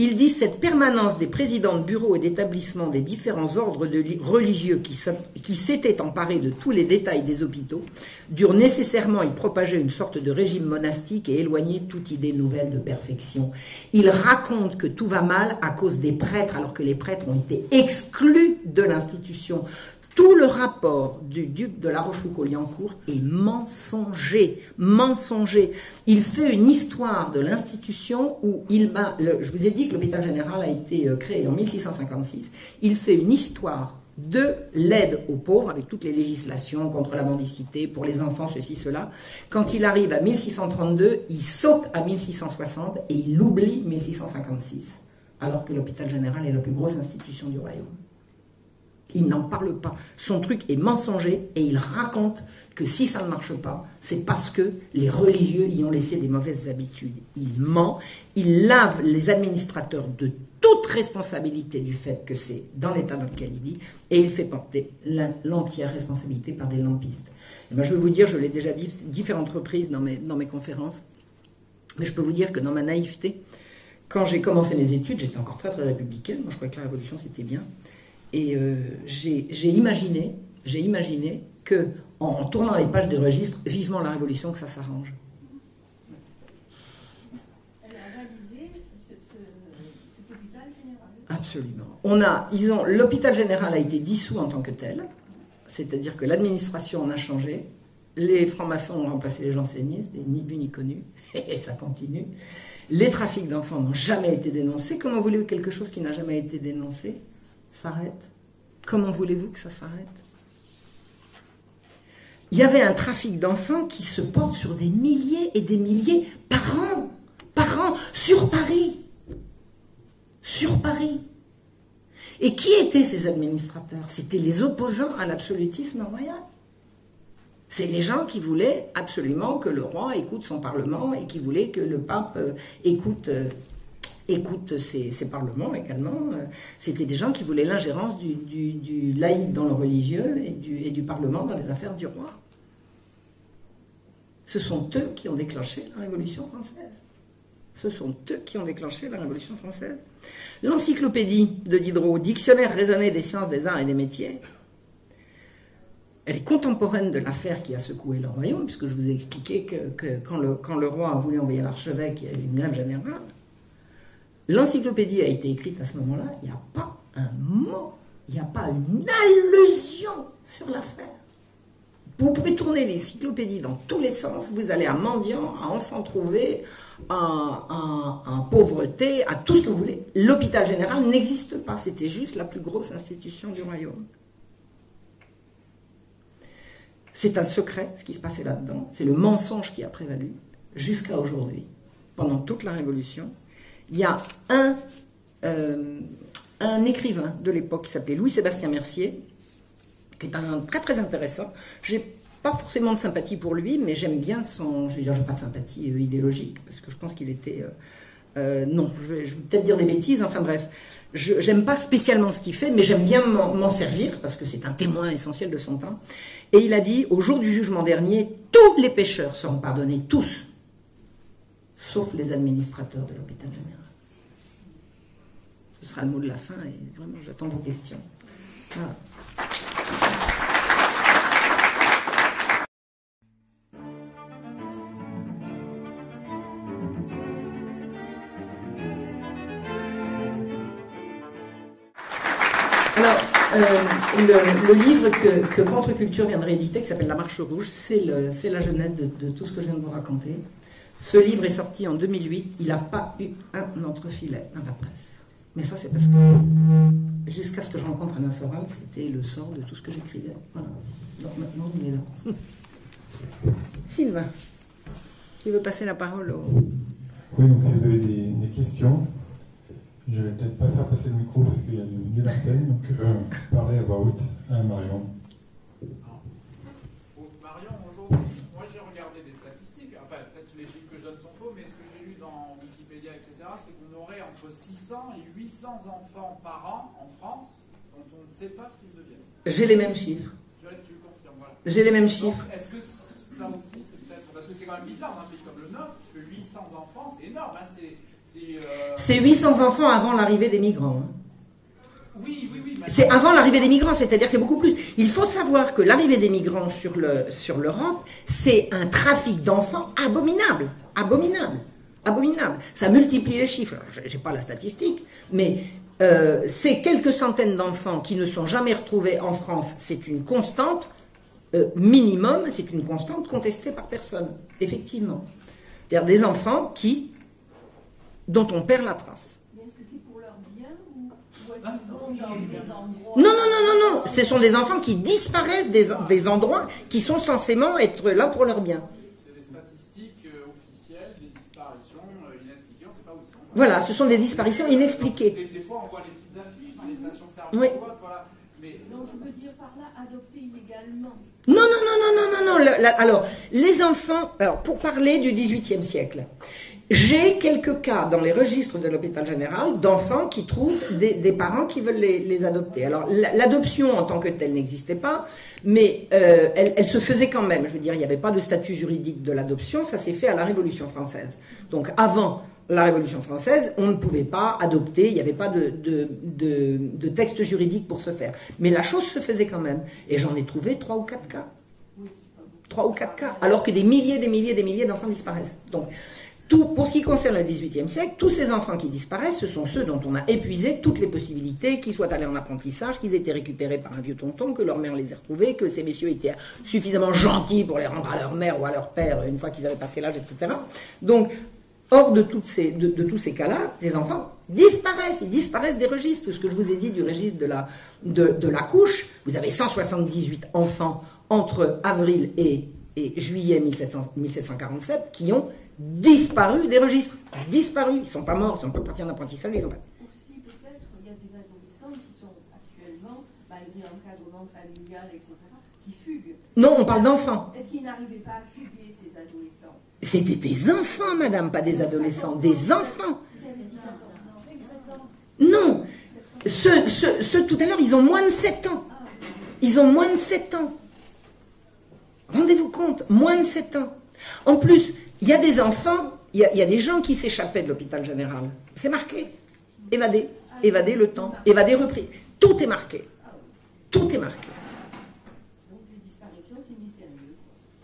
Speaker 1: Il dit cette permanence des présidents de bureaux et d'établissements des différents ordres religieux qui, s'étaient emparés de tous les détails des hôpitaux durent nécessairement y propager une sorte de régime monastique et éloigner toute idée nouvelle de perfection. Il raconte que tout va mal à cause des prêtres alors que les prêtres ont été exclus de l'institution. Tout le rapport du duc de La Rochefoucauld-Liancourt est mensonger, mensonger. Il fait une histoire de l'institution où il va, je vous ai dit que l'hôpital général a été euh, créé en 1656. Il fait une histoire de l'aide aux pauvres avec toutes les législations contre la mendicité, pour les enfants, ceci, cela. Quand il arrive à 1632, il saute à 1660 et il oublie 1656, alors que l'hôpital général est la plus grosse institution du royaume. Il n'en parle pas. Son truc est mensonger et il raconte que si ça ne marche pas, c'est parce que les religieux y ont laissé des mauvaises habitudes. Il ment, il lave les administrateurs de toute responsabilité du fait que c'est dans l'état dans lequel il vit et il fait porter l'entière responsabilité par des lampistes. Et je vais vous dire, je l'ai déjà dit différentes reprises dans mes, dans mes conférences, mais je peux vous dire que dans ma naïveté, quand j'ai commencé mes études, j'étais encore très très républicaine. Moi, je croyais que la révolution c'était bien. Et euh, j'ai imaginé, j'ai imaginé que en tournant les pages des registres, vivement la révolution, que ça s'arrange.
Speaker 3: Elle a réalisé cet hôpital général.
Speaker 1: Absolument. On a, ils ont, l'hôpital général a été dissous en tant que tel, c'est-à-dire que l'administration en a changé. Les francs-maçons ont remplacé les jansénistes, ni vu ni connu, et ça continue. Les trafics d'enfants n'ont jamais été dénoncés. Comment voulez-vous que quelque chose qui n'a jamais été dénoncé? S'arrête Comment voulez-vous que ça s'arrête? Il y avait un trafic d'enfants qui se porte sur des milliers et des milliers par an, par an, sur Paris. Sur Paris. Et qui étaient ces administrateurs? C'était les opposants à l'absolutisme royal. C'est les gens qui voulaient absolument que le roi écoute son parlement et qui voulaient que le pape euh, écoute, euh, ses, parlements également. C'était des gens qui voulaient l'ingérence du, laïc dans le religieux et du, parlement dans les affaires du roi. Ce sont eux qui ont déclenché la Révolution française. Ce sont eux qui ont déclenché la Révolution française. L'encyclopédie de Diderot, dictionnaire raisonné des sciences, des arts et des métiers, elle est contemporaine de l'affaire qui a secoué le royaume, puisque je vous ai expliqué que, quand, le, roi a voulu envoyer l'archevêque, il y a une grève générale. L'encyclopédie a été écrite à ce moment-là, il n'y a pas un mot, il n'y a pas une allusion sur l'affaire. Vous pouvez tourner l'encyclopédie dans tous les sens, vous allez à mendiant, à enfant trouvé, à, pauvreté, à tout ce que vous voulez. L'hôpital général n'existe pas, c'était juste la plus grosse institution du royaume. C'est un secret ce qui se passait là-dedans. C'est le mensonge qui a prévalu jusqu'à aujourd'hui, pendant toute la Révolution. Il y a un, euh, un écrivain de l'époque qui s'appelait Louis-Sébastien Mercier, qui est un très très intéressant. J'ai pas forcément de sympathie pour lui, mais j'aime bien son. Je veux dire, pas de sympathie euh, idéologique, parce que je pense qu'il était. Euh, non, je vais, vais peut-être dire des bêtises, enfin bref. Je j'aime pas spécialement ce qu'il fait, mais j'aime bien m'en servir, parce que c'est un témoin essentiel de son temps. Et il a dit, au jour du jugement dernier, tous les pécheurs seront pardonnés, tous, sauf les administrateurs de l'hôpital général. Ce sera le mot de la fin, et vraiment, j'attends vos questions. Alors, euh, le, livre que, Contre-Culture vient de rééditer, qui s'appelle La Marche Rouge, c'est la jeunesse de, tout ce que je viens de vous raconter. Ce livre est sorti en 2008. Il n'a pas eu un entrefilet dans la presse. Mais ça, c'est parce que jusqu'à ce que je rencontre Alain Soral, c'était le sort de tout ce que j'écrivais. Voilà. Donc maintenant, il est là. Sylvain, qui veut passer la parole au...
Speaker 4: Oui, donc si vous avez des questions, je vais peut-être pas faire passer le micro parce qu'il y a du nul à scène, donc euh, parler à voix haute à. Marion,
Speaker 5: bonjour. Moi j'ai regardé des statistiques, enfin peut-être les chiffres que je donne sont faux, mais ce que j'ai lu dans Wikipédia, etc., c'est qu'on aurait entre 600 et 800 enfants par an en France dont on ne sait pas ce qu'ils deviennent.
Speaker 1: J'ai les mêmes chiffres.
Speaker 5: Tu, le confirmes, voilà.
Speaker 1: J'ai les mêmes chiffres.
Speaker 5: Est-ce que ça aussi, c'est peut-être. Parce que c'est quand même bizarre dans un pays comme le nôtre, que 800 enfants, c'est énorme. Hein, c'est
Speaker 1: c'est 800 enfants avant l'arrivée des migrants.
Speaker 5: Hein. Oui, oui, oui.
Speaker 1: C'est avant l'arrivée des migrants, c'est-à-dire c'est beaucoup plus. Il faut savoir que l'arrivée des migrants sur le sur l'Europe, c'est un trafic d'enfants abominable, abominable, abominable. Ça multiplie les chiffres. J'ai pas la statistique, mais euh, ces quelques centaines d'enfants qui ne sont jamais retrouvés en France, c'est une constante euh, minimum, c'est une constante contestée par personne, effectivement. C'est-à-dire des enfants qui dont on perd la trace.
Speaker 3: Est-ce que c'est pour leur bien ou, est-ce vont dans des endroits
Speaker 1: Non, non, non, non, non. Ce sont des enfants qui disparaissent des, des endroits qui sont censément être là pour leur bien.
Speaker 5: C'est des statistiques euh, officielles, des disparitions euh, inexpliquées, on ne sait pas où ils sont.
Speaker 1: Voilà, ce sont des disparitions inexpliquées.
Speaker 5: Des, des fois, on voit les petites affiches dans les stations service oui. voilà.
Speaker 3: Mais... Donc, je veux dire par là, adopter illégalement.
Speaker 1: Non, non, non, non, non, non, non. alors, les enfants, alors, pour parler du XVIIIe siècle, j'ai quelques cas dans les registres de l'hôpital général d'enfants qui trouvent des, parents qui veulent les, adopter. Alors l'adoption en tant que telle n'existait pas, mais euh, elle, se faisait quand même. Je veux dire, il n'y avait pas de statut juridique de l'adoption, ça s'est fait à la Révolution française. Donc avant la Révolution française, on ne pouvait pas adopter, il n'y avait pas de, texte juridique pour ce faire. Mais la chose se faisait quand même. Et j'en ai trouvé trois ou quatre cas. Trois ou quatre cas. Alors que des milliers, des milliers, des milliers d'enfants disparaissent. Donc, pour ce qui concerne le XVIIIe siècle, tous ces enfants qui disparaissent, ce sont ceux dont on a épuisé toutes les possibilités, qu'ils soient allés en apprentissage, qu'ils aient été récupérés par un vieux tonton, que leur mère les ait retrouvés, que ces messieurs étaient suffisamment gentils pour les rendre à leur mère ou à leur père une fois qu'ils avaient passé l'âge, etc. Donc, hors de, toutes ces, de, de tous ces cas-là, ces enfants disparaissent, ils disparaissent des registres. Ce que je vous ai dit du registre de la, de, de la couche, vous avez 178 enfants entre avril et, et juillet 1700 1747 qui ont disparu des registres. Disparu. Ils ne sont pas morts, ils sont pas partis en apprentissage, ils ont pas.
Speaker 3: Aussi, peut-être, il y a des adolescents qui sont actuellement, malgré l'encadrement familial, etc., qui fuguent.
Speaker 1: Non, on parle d'enfants.
Speaker 3: Est-ce qu'ils n'arrivaient pas à
Speaker 1: C'était des enfants, madame, pas des adolescents, des enfants. Non. Ceux, ceux- tout à l'heure, ils ont moins de 7 ans. Ils ont moins de 7 ans. Rendez-vous compte, moins de 7 ans. En plus, il y a des enfants, il y y a des gens qui s'échappaient de l'hôpital général. C'est marqué. Évadé, évadé le temps, évadé repris. Tout est marqué. Tout est marqué.
Speaker 3: Donc, les disparitions, c'est mystérieux.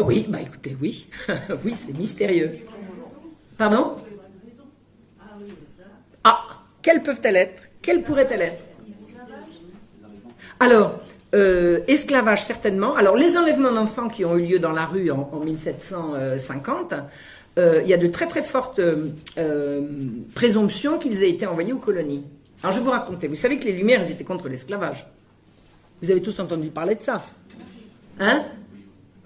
Speaker 1: Oui, bah écoutez, oui. oui, c'est mystérieux. Pardon? Ah, quelles peuvent-elles être? Quelles pourraient-elles être? Alors, euh, esclavage certainement. Alors, les enlèvements d'enfants qui ont eu lieu dans la rue en, en 1750, euh, il y a de très très fortes euh, présomptions qu'ils aient été envoyés aux colonies. Alors, je vais vous raconter. Vous savez que les Lumières, étaient contre l'esclavage. Vous avez tous entendu parler de ça Hein?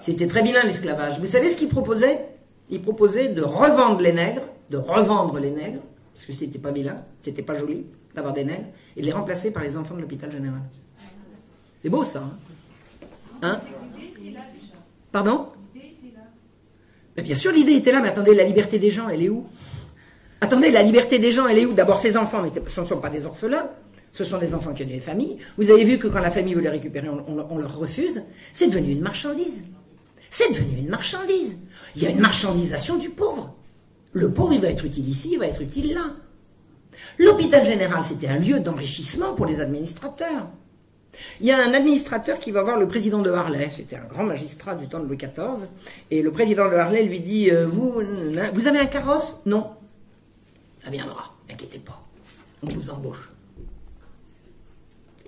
Speaker 1: C'était très vilain l'esclavage. Vous savez ce qu'ils proposaient Ils proposaient de revendre les nègres, de revendre les nègres, parce que c'était pas vilain, c'était pas joli d'avoir des nègres, et de les remplacer par les enfants de l'hôpital général. C'est beau ça, hein, Hein? Pardon? Mais bien sûr, l'idée était là, mais attendez, la liberté des gens, elle est où? Attendez, la liberté des gens, elle est où? D'abord, ces enfants, n'étaient- ce ne sont pas des orphelins, ce sont des enfants qui ont des familles. Vous avez vu que quand la famille veut les récupérer, on leur refuse. C'est devenu une marchandise. C'est devenu une marchandise. Il y a une marchandisation du pauvre. Le pauvre, il va être utile ici, il va être utile là. L'hôpital général, c'était un lieu d'enrichissement pour les administrateurs. Il y a un administrateur qui va voir le président de Harley, c'était un grand magistrat du temps de Louis XIV, et le président de Harley lui dit euh, vous, vous avez un carrosse? Non. Ça viendra, n'inquiétez pas, on vous embauche.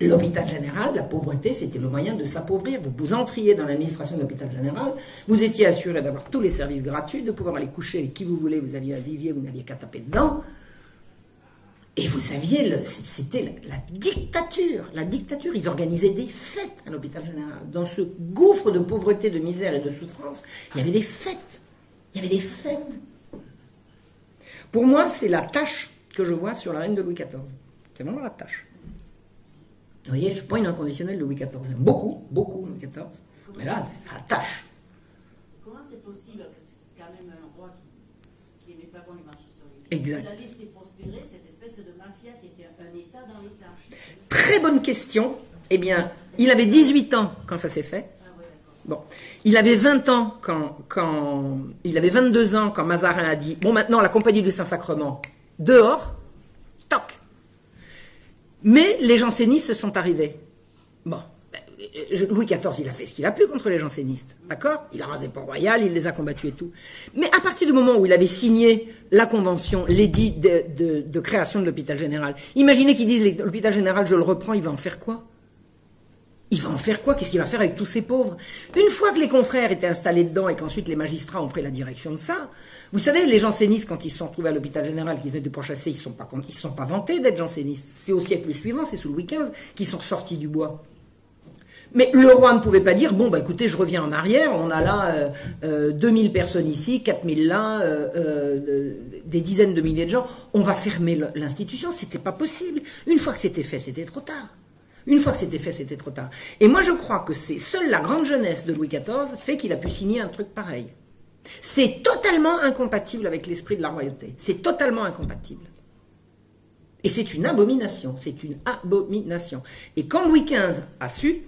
Speaker 1: L'hôpital général, la pauvreté, c'était le moyen de s'appauvrir. Vous vous entriez dans l'administration de l'hôpital général, vous étiez assuré d'avoir tous les services gratuits, de pouvoir aller coucher avec qui vous voulez, vous aviez un vivier, vous n'aviez qu'à taper dedans. Et vous saviez, c'était la, la dictature. La dictature, ils organisaient des fêtes à l'hôpital général. Dans ce gouffre de pauvreté, de misère et de souffrance, il y avait des fêtes. Il y avait des fêtes. Pour moi, c'est la tâche que je vois sur la reine de Louis XIV. C'est vraiment la tâche. Vous voyez, je inconditionnelle de Louis XIV. Beaucoup, beaucoup Louis XIV. Mais là, la tâche.
Speaker 6: Comment c'est possible que c'est quand même un roi qui n'aimait pas bon les marchés sur les pieds?
Speaker 1: Exact.
Speaker 6: Il a laissé prospérer cette espèce de mafia qui était un État dans l'État.
Speaker 1: Très bonne question. Eh bien, il avait 18 ans quand ça s'est fait.
Speaker 6: Ah.
Speaker 1: Bon, il avait 20 ans quand, quand il avait 22 ans quand Mazarin a dit bon maintenant la compagnie du Saint-Sacrement dehors, stock. Mais les jansénistes sont arrivés. Bon, euh, Louis XIV il a fait ce qu'il a pu contre les jansénistes, d'accord? Il a rasé Port-Royal, il les a combattus et tout. Mais à partir du moment où il avait signé la convention, l'édit de- de création de l'hôpital général, imaginez qu'ils disent l'hôpital général je le reprends, il va en faire quoi? Il va en faire quoi? Qu'est-ce qu'il va faire avec tous ces pauvres? Une fois que les confrères étaient installés dedans et qu'ensuite les magistrats ont pris la direction de ça, vous savez, les jansénistes, quand ils se sont retrouvés à l'hôpital général, qu'ils été pourchassés, ils ne se sont pas vantés d'être jansénistes. C'est au siècle suivant, c'est sous Louis XV, qu'ils sont sortis du bois. Mais le roi ne pouvait pas dire, bon, bah écoutez, je reviens en arrière, on a là euh, euh, 2000 personnes ici, 4000 là, euh, euh, des dizaines de milliers de gens, on va fermer l'institution. C'était pas possible. Une fois que c'était fait, c'était trop tard. Une fois que c'était fait, c'était trop tard. Et moi, je crois que c'est seule la grande jeunesse de Louis XIV fait qu'il a pu signer un truc pareil. C'est totalement incompatible avec l'esprit de la royauté. C'est totalement incompatible. Et c'est une abomination. C'est une abomination. Et quand Louis XV a su,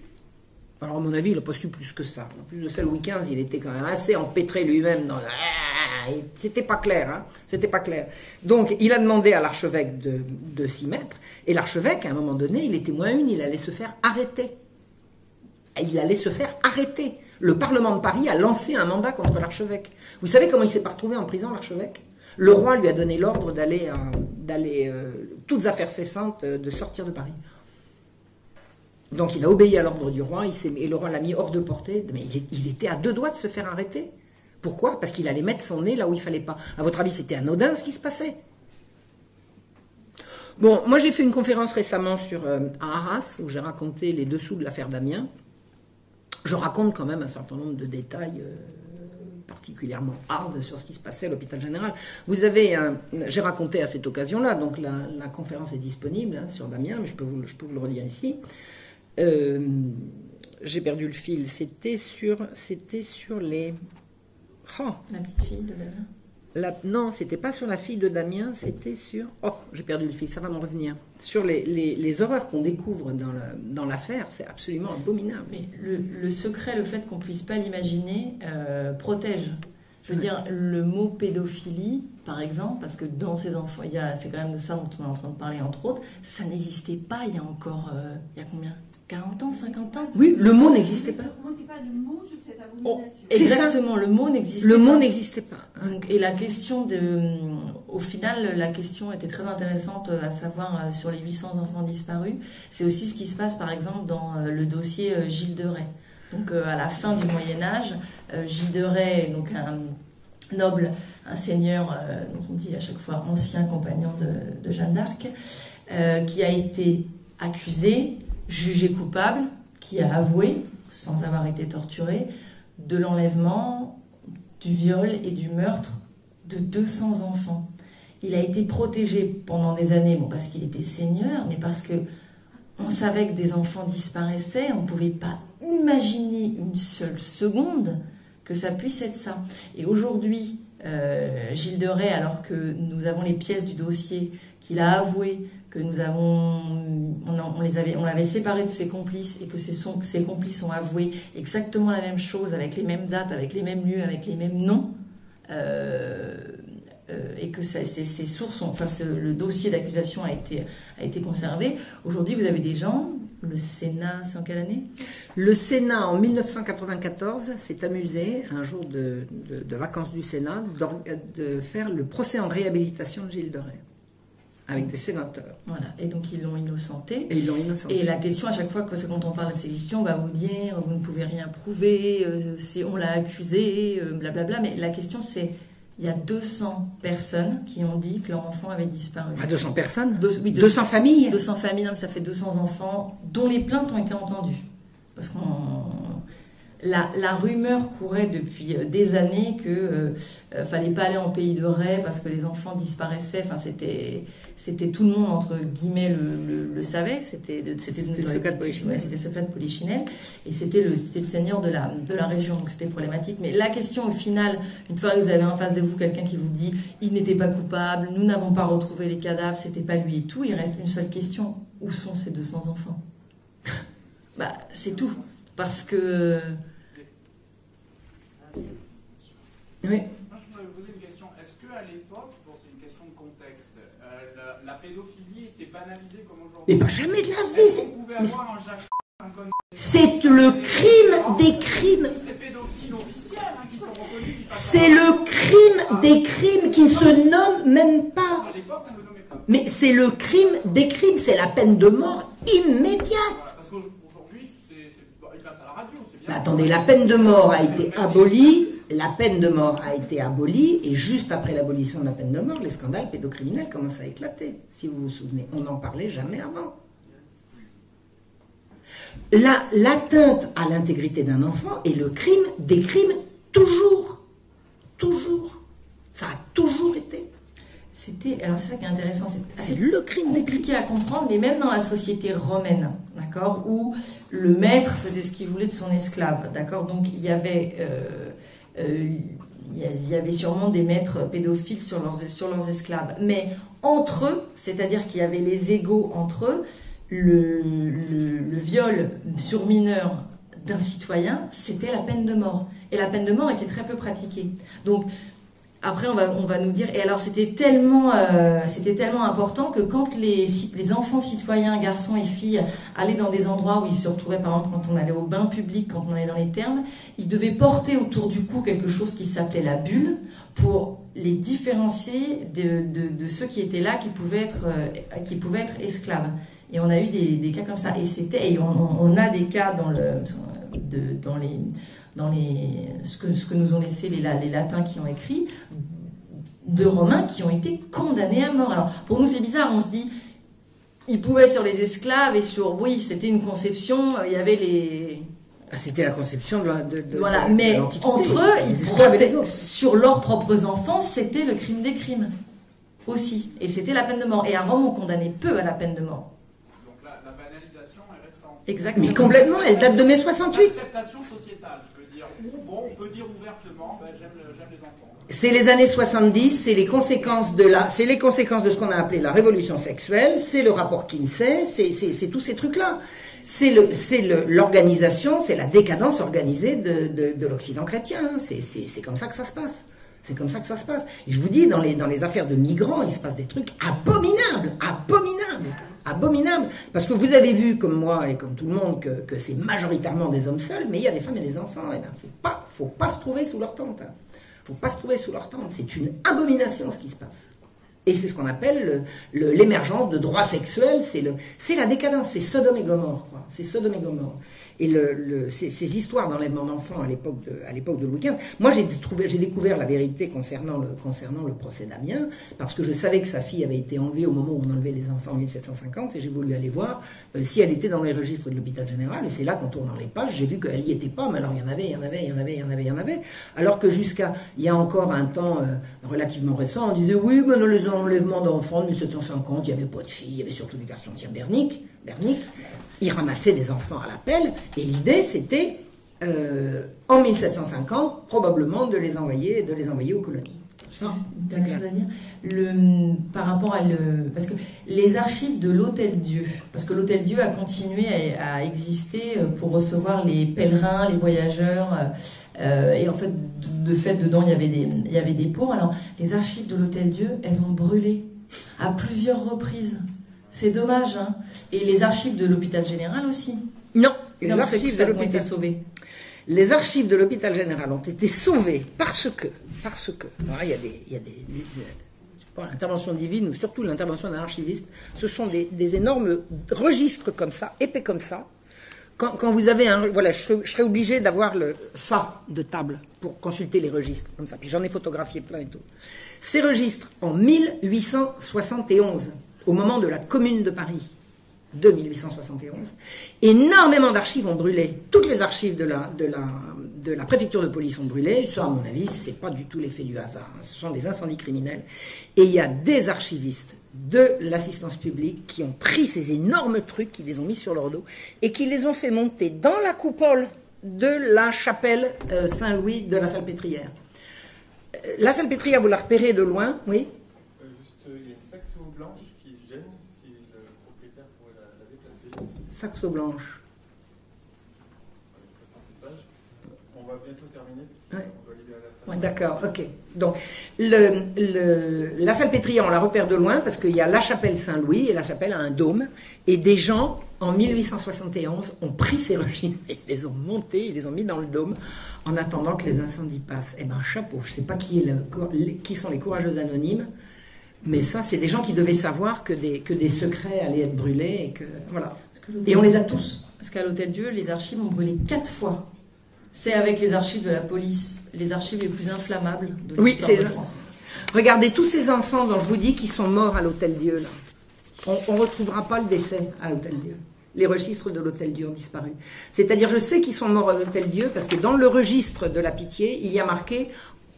Speaker 1: Alors, à mon avis, il n'a pas su plus que ça. En plus de ça, Louis XV, il était quand même assez empêtré lui-même dans. Ah, C'était pas clair, hein. C'était pas clair. Donc, il a demandé à l'archevêque de, s'y mettre. Et l'archevêque, à un moment donné, il était moins une, il allait se faire arrêter. Il allait se faire arrêter. Le Parlement de Paris a lancé un mandat contre l'archevêque. Vous savez comment il s'est pas retrouvé en prison, l'archevêque? Le roi lui a donné l'ordre d'aller, euh, d'aller euh, toutes affaires cessantes, euh, de sortir de Paris. Donc il a obéi à l'ordre du roi, il et le roi l'a mis hors de portée. Mais il, était à deux doigts de se faire arrêter. Pourquoi? Parce qu'il allait mettre son nez là où il fallait pas. À votre avis, c'était anodin ce qui se passait? Bon, moi j'ai fait une conférence récemment sur euh, à Arras où j'ai raconté les dessous de l'affaire Damien. Je raconte quand même un certain nombre de détails euh, particulièrement hard sur ce qui se passait à l'hôpital général. Vous avez, j'ai raconté à cette occasion-là, donc la, la conférence est disponible hein, sur Damien, mais je peux vous, je peux vous le redire ici. Euh, j'ai perdu le fil. C'était sur, c'était sur les. Oh,
Speaker 2: La petite fille de Damien.
Speaker 1: la- non, c'était pas sur la fille de Damien, c'était sur. Oh, j'ai perdu le fil, ça va me revenir. Sur les, les- les horreurs qu'on découvre dans la- dans l'affaire, c'est absolument abominable.
Speaker 2: Mais le, le secret, le fait qu'on puisse pas l'imaginer, euh, protège. Je veux dire, le mot pédophilie, par exemple, parce que dans ces enfants, il y a, c'est quand même de ça dont on est en train de parler, entre autres, ça n'existait pas il y a encore, euh, il y a combien? 40 ans, 50 ans
Speaker 1: Oui, le mot n'existait pas.
Speaker 2: Oh. Exactement, le mot n'existait
Speaker 1: Le
Speaker 2: pas.
Speaker 1: mot n'existait pas.
Speaker 2: Donc, et la question de, au final, la question était très intéressante, à savoir euh, sur les 800 enfants disparus. C'est aussi ce qui se passe, par exemple, dans euh, le dossier euh, Gilles de Rais. Donc, à la fin du Moyen Âge, euh, Gilles de Rais, donc un noble, un seigneur, dont on dit à chaque fois ancien compagnon de, de Jeanne d'Arc, euh, qui a été accusé, jugé coupable, qui a avoué, sans avoir été torturé, de l'enlèvement, du viol et du meurtre de 200 enfants. Il a été protégé pendant des années, bon, parce qu'il était seigneur, mais parce que on savait que des enfants disparaissaient, on ne pouvait pas imaginer une seule seconde que ça puisse être ça. Et aujourd'hui, euh, Gilles de Rais, alors que nous avons les pièces du dossier, qu'il a avoué que nous avons, on, les avait, on l'avait séparé de ses complices et que ses, complices ont avoué exactement la même chose, avec les mêmes dates, avec les mêmes lieux, avec les mêmes noms, euh, euh, et que ça- ces, ces sources, ont- enfin le dossier d'accusation a été, conservé. Aujourd'hui, vous avez des gens, le Sénat, c'est en quelle année?
Speaker 1: Le Sénat, en 1994, s'est amusé, un jour de, de- vacances du Sénat, de faire le procès en réhabilitation de Gilles Rais, avec des sénateurs.
Speaker 2: Voilà, et donc ils l'ont innocenté.
Speaker 1: Et ils l'ont innocenté.
Speaker 2: Et la question à chaque fois que quand on parle de ces questions, on va vous dire vous ne pouvez rien prouver, euh, c'est on l'a accusé, euh, blablabla. Mais la question c'est il y a 200 personnes qui ont dit que leur enfant avait disparu.
Speaker 1: À 200 personnes
Speaker 2: Deux- oui,
Speaker 1: 200 familles
Speaker 2: 200 familles, non, mais ça fait 200 enfants dont les plaintes ont été entendues. Parce qu'on la, la rumeur courait depuis euh, des années que euh, euh, fallait pas aller en pays de Ray parce que les enfants disparaissaient. Enfin, c'était c'était tout le monde entre guillemets le, le- le savait. C'était c'était
Speaker 1: secret de Polichinelle.
Speaker 2: ouais, c'était secret de Polichinelle et c'était le c'était le seigneur de la de la région donc c'était problématique. Mais la question au final, une fois que vous avez en face de vous quelqu'un qui vous dit il n'était pas coupable, nous n'avons pas retrouvé les cadavres, c'était pas lui et tout, il reste une seule question où sont ces 200 enfants? Bah c'est tout parce que
Speaker 1: Oui.
Speaker 5: Moi, je voudrais vous poser une question. Est-ce qu'à l'époque, bon, c'est une question de contexte, euh, la, la pédophilie était banalisée comme aujourd'hui?
Speaker 1: Mais pas jamais de la vie
Speaker 5: qu'on pouvait
Speaker 1: mais
Speaker 5: avoir un Jacques, un con...
Speaker 1: C'est le crime des crimes
Speaker 5: hein,
Speaker 1: C'est le crime des crimes qui ne se nomme même pas. Mais c'est le crime des crimes, c'est la peine de mort immédiate
Speaker 5: Voilà, parce qu'aujourd'hui, c'est, c'est- bon, il passe à la radio, c'est bien.
Speaker 1: Mais attendez, la peine de mort a été abolie, la peine de mort a été abolie, et juste après l'abolition de la peine de mort, les scandales pédocriminels commencent à éclater, si vous vous souvenez. On n'en parlait jamais avant. La- L'atteinte à l'intégrité d'un enfant est le crime des crimes toujours. Toujours. Ça a toujours été.
Speaker 2: c'était alors c'est ça qui est intéressant, c'est assez
Speaker 1: le crime des crimes.
Speaker 2: compliqué à comprendre, mais même dans la société romaine, d'accord, où le maître faisait ce qu'il voulait de son esclave, d'accord. Donc il y avait, euh, il y a- il y avait sûrement des maîtres pédophiles sur leurs sur leurs esclaves, mais entre eux, c'est-à-dire qu'il y avait les égaux entre eux, le, le, le viol sur mineur d'un citoyen, c'était la peine de mort. Et la peine de mort était très peu pratiquée. Donc, après, on va, on va nous dire. Et alors, c'était tellement, euh, tellement important que quand les, les enfants citoyens, garçons et filles, allaient dans des endroits où ils se retrouvaient, par exemple, quand on allait au bain public, quand on allait dans les thermes, ils devaient porter autour du cou quelque chose qui s'appelait la bulle pour les différencier de, de, ceux qui étaient là, qui pouvaient être, euh, qui pouvaient être esclaves. Et on a eu des, des cas comme ça. Et et on, a des cas dans le, dans les dans les, ce, que, ce que nous ont laissé les, les latins qui ont écrit, de Romains qui ont été condamnés à mort. Alors, pour nous, c'est bizarre, on se dit, ils pouvaient sur les esclaves et sur. Oui, c'était une conception, il y avait les.
Speaker 1: Ah, c'était la conception de, de, de
Speaker 2: Voilà, mais entre eux, ils protégeaient, sur leurs propres enfants, c'était le crime des crimes. Aussi. Et c'était la peine de mort. Et à Rome, on condamnait peu à la peine de mort.
Speaker 5: Donc la, la banalisation est récente.
Speaker 2: Exactement.
Speaker 1: Mais complètement, elle date de mai 68.
Speaker 5: L'acceptation sociétale, je veux dire. Bon, on peut dire ouvertement, ben, j'aime les enfants.
Speaker 1: C'est les années 70, c'est les conséquences de la, c'est les conséquences de ce qu'on a appelé la révolution sexuelle, c'est le rapport Kinsey, c'est tous ces trucs-là. C'est l'organisation, c'est la décadence organisée de, de, de l'Occident chrétien. C'est comme ça que ça se passe. C'est comme ça que ça se passe. Et je vous dis, dans les, affaires de migrants, il se passe des trucs abominables, abominables, abominables. Parce que vous avez vu, comme moi et comme tout le monde, que, c'est majoritairement des hommes seuls, mais il y a des femmes et des enfants. Et ben, faut pas, faut pas se trouver sous leur tente. Hein faut pas se trouver sous leur tente. C'est une abomination ce qui se passe. Et c'est ce qu'on appelle l'émergence de droits sexuels, c'est la décadence, c'est Sodome et Gomorre. C'est Sodome et Gomorre. Et le, le, ces, histoires d'enlèvement d'enfants à l'époque de, de Louis XV, moi j'ai découvert la vérité concernant le, concernant le procès d'Amiens, parce que je savais que sa fille avait été enlevée au moment où on enlevait les enfants en 1750, et j'ai voulu aller voir euh, si elle était dans les registres de l'hôpital général, et c'est là qu'en tournant les pages, j'ai vu qu'elle n'y était pas, mais alors il y en avait, il y en avait, il y en avait, il y en avait, il y en avait, alors que jusqu'à, il y a encore un temps euh, relativement récent, on disait oui, mais dans les enlèvements d'enfants de 1750, il n'y avait pas de filles, il y avait surtout des garçons, tiens, Bernic, Bernic, il ramassait des enfants à l'appel, et l'idée c'était, euh, en 1750, probablement de les envoyer, de les envoyer aux colonies.
Speaker 2: Par rapport à. Parce que les archives de l'Hôtel Dieu, parce que l'Hôtel Dieu a continué à, exister pour recevoir les pèlerins, les voyageurs, euh, et en fait, de, de, fait, dedans, il y avait des, il y avait des pots. Alors, les archives de l'Hôtel Dieu, elles ont brûlé à plusieurs reprises. C'est dommage, hein. Et les archives de l'hôpital général aussi.
Speaker 1: Non, les archives de l'hôpital
Speaker 2: sauvées.
Speaker 1: Les archives de l'hôpital général ont été sauvées parce que, parce que, alors, il y a des, il y a des, des l'intervention divine, mais surtout l'intervention d'un archiviste, ce sont des, des, énormes registres comme ça, épais comme ça. Quand, quand vous avez un, voilà, je serais, je serais obligé d'avoir le ça de table pour consulter les registres comme ça. Puis j'en ai photographié plein et tout. Ces registres en 1871 au moment de la Commune de Paris de 1871. Énormément d'archives ont brûlé. Toutes les archives de la, préfecture de police ont brûlé. Ça, à mon avis, c'est pas du tout l'effet du hasard. Ce sont des incendies criminels. Et il y a des archivistes de l'assistance publique qui ont pris ces énormes trucs, qui les ont mis sur leur dos et qui les ont fait monter dans la coupole de la chapelle euh, Saint-Louis de la Salpêtrière. La Salpêtrière, vous la repérez de loin, oui saxo blanche.
Speaker 4: On va bientôt terminer.
Speaker 1: Ouais. Ouais, D'accord, ok. Donc, le, le, la salpêtrière, on la repère de loin parce qu'il y a la chapelle Saint-Louis et la chapelle a un dôme. Et des gens, en 1871, ont pris ces registres, ils les ont montés, ils les ont mis dans le dôme en attendant que les incendies passent. Eh ben, chapeau, je ne sais pas qui, est le, qui sont les courageux anonymes, mais ça, c'est des gens qui devaient savoir que des, que des secrets allaient être brûlés et que voilà. Que et on les a tous.
Speaker 2: Parce qu'à l'Hôtel Dieu, les archives ont brûlé quatre fois. C'est avec les archives de la police, les archives les plus inflammables de
Speaker 1: oui,
Speaker 2: de France.
Speaker 1: Regardez tous ces enfants dont je vous dis qui sont morts à l'Hôtel Dieu là. On ne retrouvera pas le décès à l'Hôtel Dieu. Les registres de l'Hôtel Dieu ont disparu. C'est-à-dire, je sais qu'ils sont morts à l'Hôtel Dieu parce que dans le registre de la pitié, il y a marqué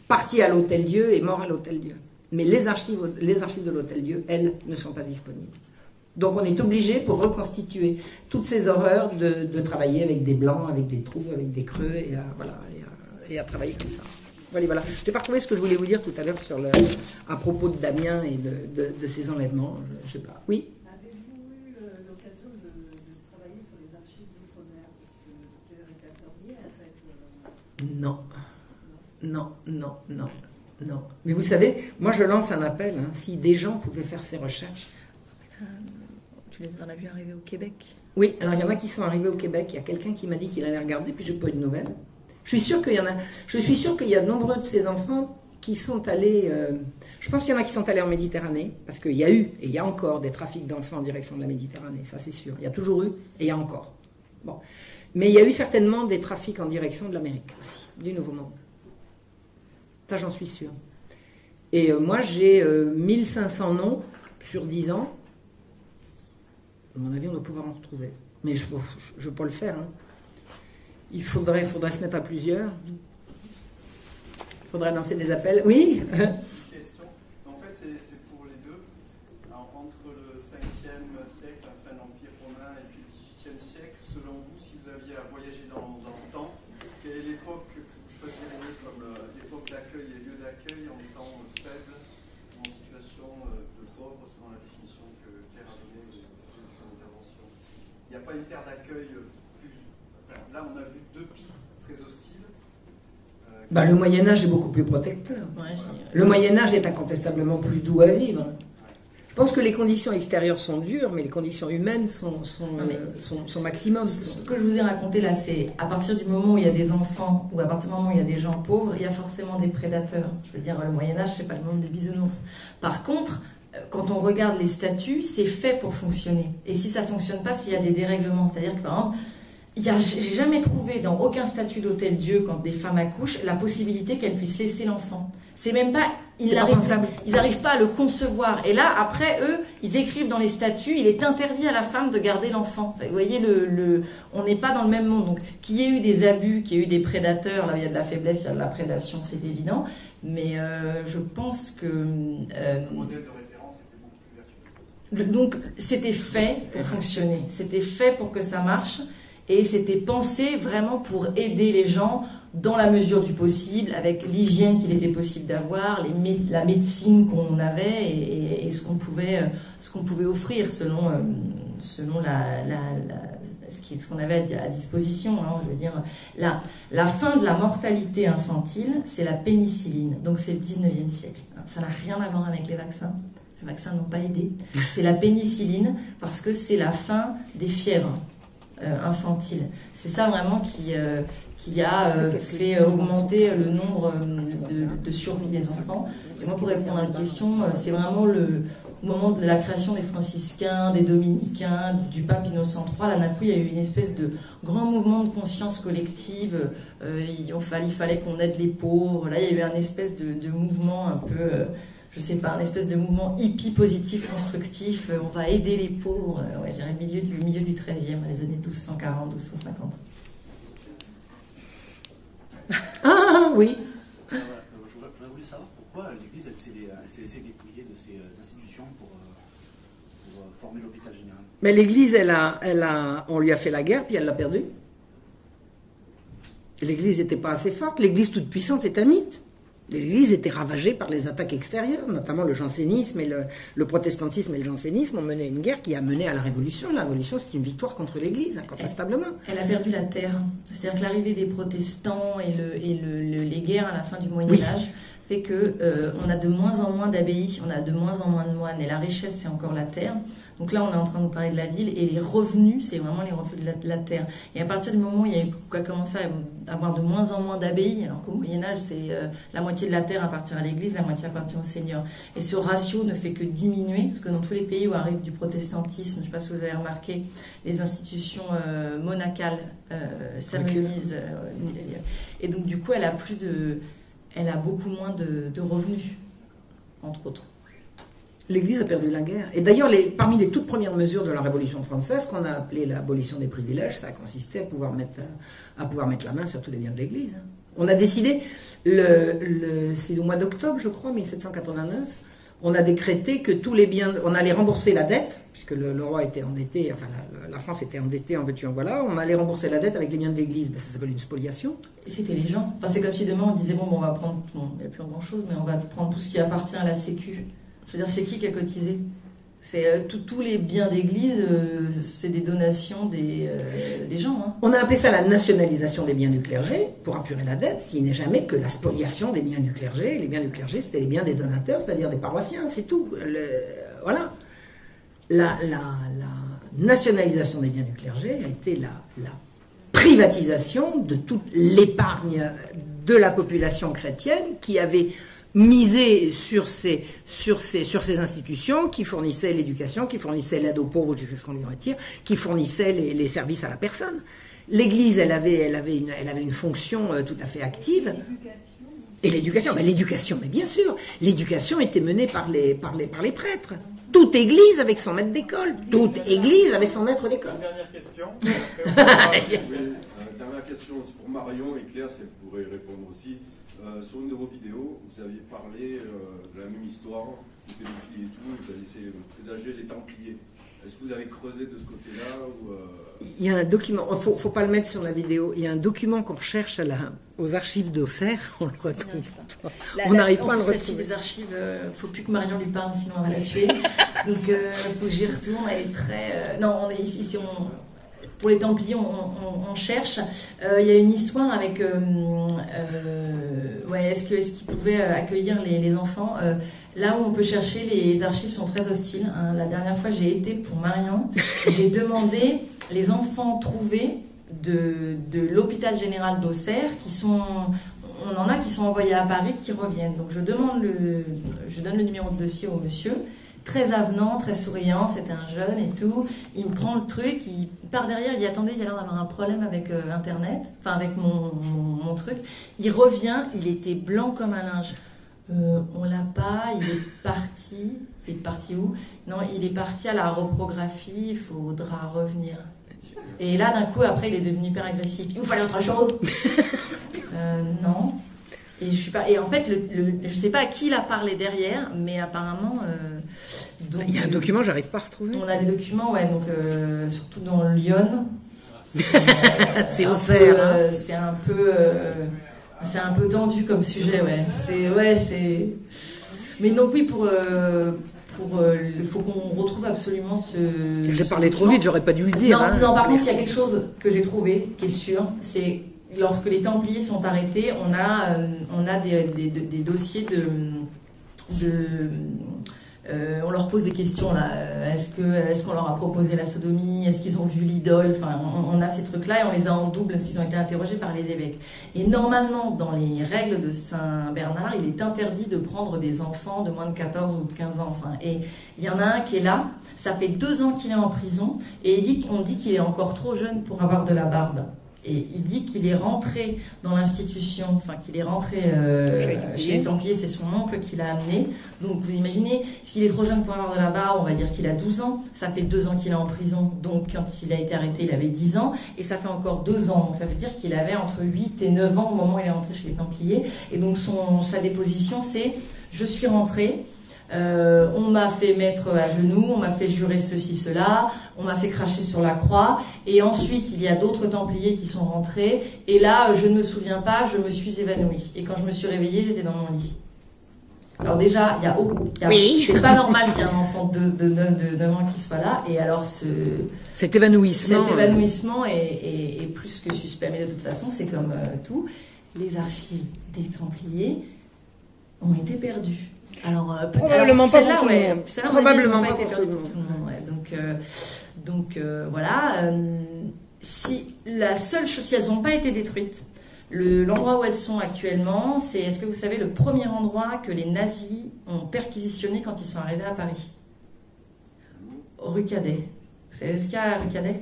Speaker 1: parti à l'Hôtel Dieu et mort à l'Hôtel Dieu. Mais les archives, les archives de l'Hôtel Dieu, elles, ne sont pas disponibles. Donc on est obligé, pour reconstituer toutes ces horreurs, de, de, travailler avec des blancs, avec des trous, avec des creux, et à, voilà, et à, et à travailler comme ça. Voilà, voilà. Je n'ai pas retrouvé ce que je voulais vous dire tout à l'heure sur le, à propos de Damien et de, de, de ces enlèvements. Je, je sais pas. Oui
Speaker 3: Avez-vous eu l'occasion de, de, travailler sur les archives d'outre-mer? Parce que le docteur
Speaker 1: Non. Non, non, non, non. Mais vous savez, moi je lance un appel, hein, si des gens pouvaient faire ces recherches.
Speaker 2: Tu les en as vu arriver au Québec?
Speaker 1: Oui, alors il y en a qui sont arrivés au Québec, il y a quelqu'un qui m'a dit qu'il allait regarder, puis j'ai pas eu de nouvelles. Je suis sûre qu'il y en a, je suis sûre qu'il y a de nombreux de ces enfants qui sont allés, euh, je pense qu'il y en a qui sont allés en Méditerranée, parce qu'il y a eu, et il y a encore des trafics d'enfants en direction de la Méditerranée, ça c'est sûr. Il y a toujours eu, et il y a encore. Bon. Mais il y a eu certainement des trafics en direction de l'Amérique aussi, du Nouveau Monde. Ça, j'en suis sûre. Et euh, moi, j'ai euh, 1500 noms sur 10 ans. À mon avis, on doit pouvoir en retrouver. Mais je ne veux pas le faire. hein. Il faudrait, faudrait se mettre à plusieurs. Il faudrait lancer des appels. Oui
Speaker 7: question. En fait, c'est c'est pour les deux. Alors, entre le 5e siècle, la fin de l'Empire romain, et puis le 18e siècle, selon vous, si vous aviez à voyager dans, dans le temps, quelle est l'époque que vous choisiriez comme euh, l'époque d'accueil et lieu d'accueil en étant euh, faible ou en situation euh, de pauvre, selon la définition que Claire a donnée au début de son intervention Il n'y a pas une terre d'accueil euh, plus. enfin, là, on a vu deux pics très hostiles. Euh,
Speaker 1: Bah, Le Moyen-Âge est beaucoup plus protecteur.
Speaker 2: Ouais,
Speaker 1: Le Moyen-Âge est incontestablement plus doux à vivre. Je pense que les conditions extérieures sont dures, mais les conditions humaines sont, sont, euh, sont, sont maximum.
Speaker 2: Ce que je vous ai raconté là, c'est à partir du moment où il y a des enfants ou à partir du moment où il y a des gens pauvres, il y a forcément des prédateurs. Je veux dire, le Moyen-Âge, c'est pas le monde des bisounours. Par contre, euh, quand on regarde les statuts, c'est fait pour fonctionner. Et si ça fonctionne pas, s'il y a des dérèglements, c'est-à-dire que par exemple, j'ai jamais trouvé dans aucun statut d'hôtel Dieu, quand des femmes accouchent, la possibilité qu'elles puissent laisser l'enfant. C'est même pas, ils n'arrivent pas à le concevoir. Et là, après, eux, ils écrivent dans les statuts, il est interdit à la femme de garder l'enfant. Vous voyez, le, le- on n'est pas dans le même monde. Donc, qu'il y ait eu des abus, qu'il y ait eu des prédateurs, là où il y a de la faiblesse, il y a de la prédation, c'est évident. Mais euh, je pense que... euh,
Speaker 7: le modèle de référence était beaucoup plus vertueux.
Speaker 2: le- donc, c'était fait pour fonctionner. C'était fait pour que ça marche. Et c'était pensé vraiment pour aider les gens dans la mesure du possible, avec l'hygiène qu'il était possible d'avoir, la médecine qu'on avait et, ce qu'on pouvait, euh, pouvait offrir selon, euh, selon la, ce qu'on avait à disposition. hein. je veux dire, la, la fin de la mortalité infantile, c'est la pénicilline. Donc c'est le 19e siècle. Ça n'a rien à voir avec les vaccins. Les vaccins n'ont pas aidé. C'est la pénicilline parce que c'est la fin des fièvres euh, infantiles. C'est ça vraiment qui, euh, qui a euh, fait augmenter le nombre de, de survie des enfants. Et moi, pour répondre à la question, c'est vraiment le au moment de la création des franciscains, des dominicains, du pape Innocent III, là d'un coup il y a eu une espèce de grand mouvement de conscience collective. Euh, il, fallait, qu'on aide les pauvres. Là il y a eu un espèce de, de mouvement un peu, euh, je sais pas, un espèce de mouvement hippie positif, constructif. Euh, on va aider les pauvres. Euh, ouais, je dirais milieu du milieu du 13e, les années 1240, 1250.
Speaker 1: Ah oui
Speaker 8: Euh, euh, J'aurais voulu savoir pourquoi l'Église s'est laissée dépouiller de ses euh, institutions pour, euh, pour, euh, former l'hôpital général.
Speaker 1: Mais l'Église, elle a, elle a, on lui a fait la guerre, puis elle l'a perdue. L'Église n'était pas assez forte. L'Église toute puissante est un mythe. L'Église était ravagée par les attaques extérieures, notamment le jansénisme et le, le protestantisme et le jansénisme ont mené une guerre qui a mené à la Révolution. La Révolution, c'est une victoire contre l'Église, incontestablement.
Speaker 2: Elle a perdu la terre. C'est-à-dire que l'arrivée des protestants et, le, et le- le- les guerres à la fin du Moyen
Speaker 1: Oui.
Speaker 2: Fait que euh, on a de moins en moins d'abbayes, on a de moins en moins de moines, et la richesse c'est encore la terre. Donc là, on est en train de parler de la ville, et les revenus, c'est vraiment les revenus de la, de la terre. Et à partir du moment où il y a, eu- qu'on a commencé à avoir de moins en moins d'abbayes, alors qu'au Moyen Âge, c'est euh, la moitié de la terre appartient à l'Église, la moitié appartient au Seigneur. Et ce ratio ne fait que diminuer, parce que dans tous les pays où arrive du protestantisme, je ne sais pas si vous avez remarqué, les institutions euh, monacales euh, s'amenuisent. euh, et donc, du coup, elle a plus de, elle a beaucoup moins de, revenus, entre autres.
Speaker 1: L'Église a perdu la guerre. Et d'ailleurs, parmi les toutes premières mesures de la Révolution française, qu'on a appelé l'abolition des privilèges, ça a consisté à pouvoir mettre, à pouvoir mettre la main sur tous les biens de l'Église. hein. On a décidé, le, le- c'est au mois d'octobre, je crois, 1789, on a décrété que tous les biens, on allait rembourser la dette, puisque le, le roi était endetté, enfin la, la France était endettée en veux-tu en voilà, on allait rembourser la dette avec les biens de l'Église. Ben, ça s'appelle une spoliation.
Speaker 2: Et c'était les gens. Enfin, c'est comme si demain on disait bon, bon, on va prendre, bon, il n'y a plus grand chose, mais on va prendre tout ce qui appartient à la Sécu. Je veux dire, c'est qui qui a cotisé? C'est euh, tous- tous les biens d'église, euh, c'est des donations des, euh, des gens. hein.
Speaker 1: On a appelé ça la nationalisation des biens du clergé pour apurer la dette, ce qui n'est jamais que la spoliation des biens du clergé. Les biens du clergé, c'était les biens des donateurs, c'est-à-dire des paroissiens, c'est tout. Le- voilà. La, nationalisation des biens du clergé a été la, privatisation de toute l'épargne de la population chrétienne qui avait misé sur ces, sur ces, sur ces institutions qui fournissaient l'éducation, qui fournissaient l'aide aux pauvres, sais ce qu'on lui retire, qui fournissaient les, les services à la personne. L'Église, elle avait, elle, avait une, elle avait une fonction euh, tout à fait active. Et l'éducation, ben, l'éducation, mais bien sûr, l'éducation était menée par les, par, les, par les prêtres. Toute église avec son maître d'école. Toute église avec son maître d'école.
Speaker 9: Une dernière question. Euh, dernière question, c'est pour Marion et Claire, si vous pourrez répondre aussi. Euh, sur une de vos vidéos, vous aviez parlé euh, de la même histoire, du pédophilie et tout, vous avez essayé de présager les Templiers. Est-ce que vous avez creusé de ce côté-là ou, euh,
Speaker 1: Il y a un document, il faut, faut pas le mettre sur la vidéo, il y a un document qu'on recherche à la, aux archives d'Auxerre, on le retrouve pas.
Speaker 2: La-
Speaker 1: On n'arrive pas à le retrouver.
Speaker 2: des archives, euh, faut plus que Marion lui parle, sinon elle va la tuer. Donc, euh, faut que j'y retourne. Elle est très. euh, non, on est ici. ici, on- pour les Templiers, on, on- on cherche. Euh, Il y a une histoire avec. euh, euh, ouais, est-ce que est-ce qu'ils pouvaient accueillir les, les enfants Là où on peut chercher, les archives sont très hostiles. hein. La dernière fois, j'ai été pour Marion. J'ai demandé les enfants trouvés de, de l'hôpital général d'Auxerre qui sont on en a qui sont envoyés à Paris qui reviennent. Donc je demande le, je donne le numéro de dossier au monsieur, très avenant, très souriant, c'était un jeune et tout. Il me prend le truc, il part derrière, il dit attendez, il y a l'air d'avoir un problème avec euh, Internet, enfin avec mon, mon, mon truc. Il revient, il était blanc comme un linge. Euh, on l'a pas, il est parti. Il est parti où? Non, il est parti à la reprographie, il faudra revenir. Et là, d'un coup, après, il est devenu hyper agressif. Il vous fallait autre chose Euh, Non. Et je suis pas. Et en fait, le, le- je sais pas à qui il a parlé derrière, mais apparemment. euh, donc,
Speaker 1: Il y a un document, j'arrive pas à retrouver.
Speaker 2: On a des documents, ouais, donc euh, surtout dans Lyon.
Speaker 1: C'est
Speaker 2: peu,
Speaker 1: hein.
Speaker 2: euh, C'est un peu. euh, c'est un peu tendu comme sujet, ouais. C'est ouais, c'est. Mais donc oui, pour. euh, pour, euh, il faut qu'on retrouve absolument ce.
Speaker 1: J'ai
Speaker 2: ce
Speaker 1: parlé trop vite, j'aurais pas dû le dire.
Speaker 2: Non,
Speaker 1: hein.
Speaker 2: non, par contre, il y a quelque chose que j'ai trouvé, qui est sûr, c'est lorsque les Templiers sont arrêtés, on a, euh, on a des, dossiers de. euh, on leur pose des questions là. Euh, Est-ce est-ce qu'on leur a proposé la sodomie? Est-ce qu'ils ont vu l'idole? Enfin, on, on a ces trucs-là et on les a en double parce qu'ils ont été interrogés par les évêques. Et normalement, dans les règles de Saint Bernard, il est interdit de prendre des enfants de moins de 14 ou de 15 ans. Enfin, et il y en a un qui est là. Ça fait deux ans qu'il est en prison et qu'on dit qu'il est encore trop jeune pour avoir de la barbe. Et il dit qu'il est rentré dans l'institution, enfin qu'il est rentré euh,
Speaker 1: Chez les Templiers.
Speaker 2: c'est son oncle qui l'a amené. Donc vous imaginez, s'il est trop jeune pour avoir de la barbe, on va dire qu'il a 12 ans. Ça fait deux ans qu'il est en prison, donc quand il a été arrêté, il avait 10 ans. Et ça fait encore deux ans, donc ça veut dire qu'il avait entre 8 et 9 ans au moment où il est rentré chez les Templiers. Et donc son, sa déposition, c'est « je suis rentré ». Euh, on m'a fait mettre à genoux, on m'a fait jurer ceci, cela, on m'a fait cracher sur la croix, et ensuite il y a d'autres Templiers qui sont rentrés, et là je ne me souviens pas, je me suis évanouie. Et quand je me suis réveillée, j'étais dans mon lit. Alors déjà, il y a, oh, il y a-
Speaker 1: Oui.
Speaker 2: c'est pas normal qu'il y ait un enfant de, de, de, de 9 ans qui soit là, et alors ce,
Speaker 1: Cet évanouissement.
Speaker 2: cet évanouissement est, est- est plus que suspect, mais de toute façon, c'est comme euh, tout. Les archives des Templiers ont été perdues. Alors, euh,
Speaker 1: Probablement
Speaker 2: alors,
Speaker 1: pas pour tout le
Speaker 2: ouais,
Speaker 1: monde. Probablement pas
Speaker 2: été
Speaker 1: pour tout le
Speaker 2: pour tout le monde. ouais. Donc, euh, donc euh, voilà. euh, si la seule chose, si elles n'ont pas été détruites, le- l'endroit où elles sont actuellement, c'est, est-ce que vous savez, le premier endroit que les nazis ont perquisitionné quand ils sont arrivés à Paris? Rue Cadet. Vous savez ce qu'il y a à rue Cadet?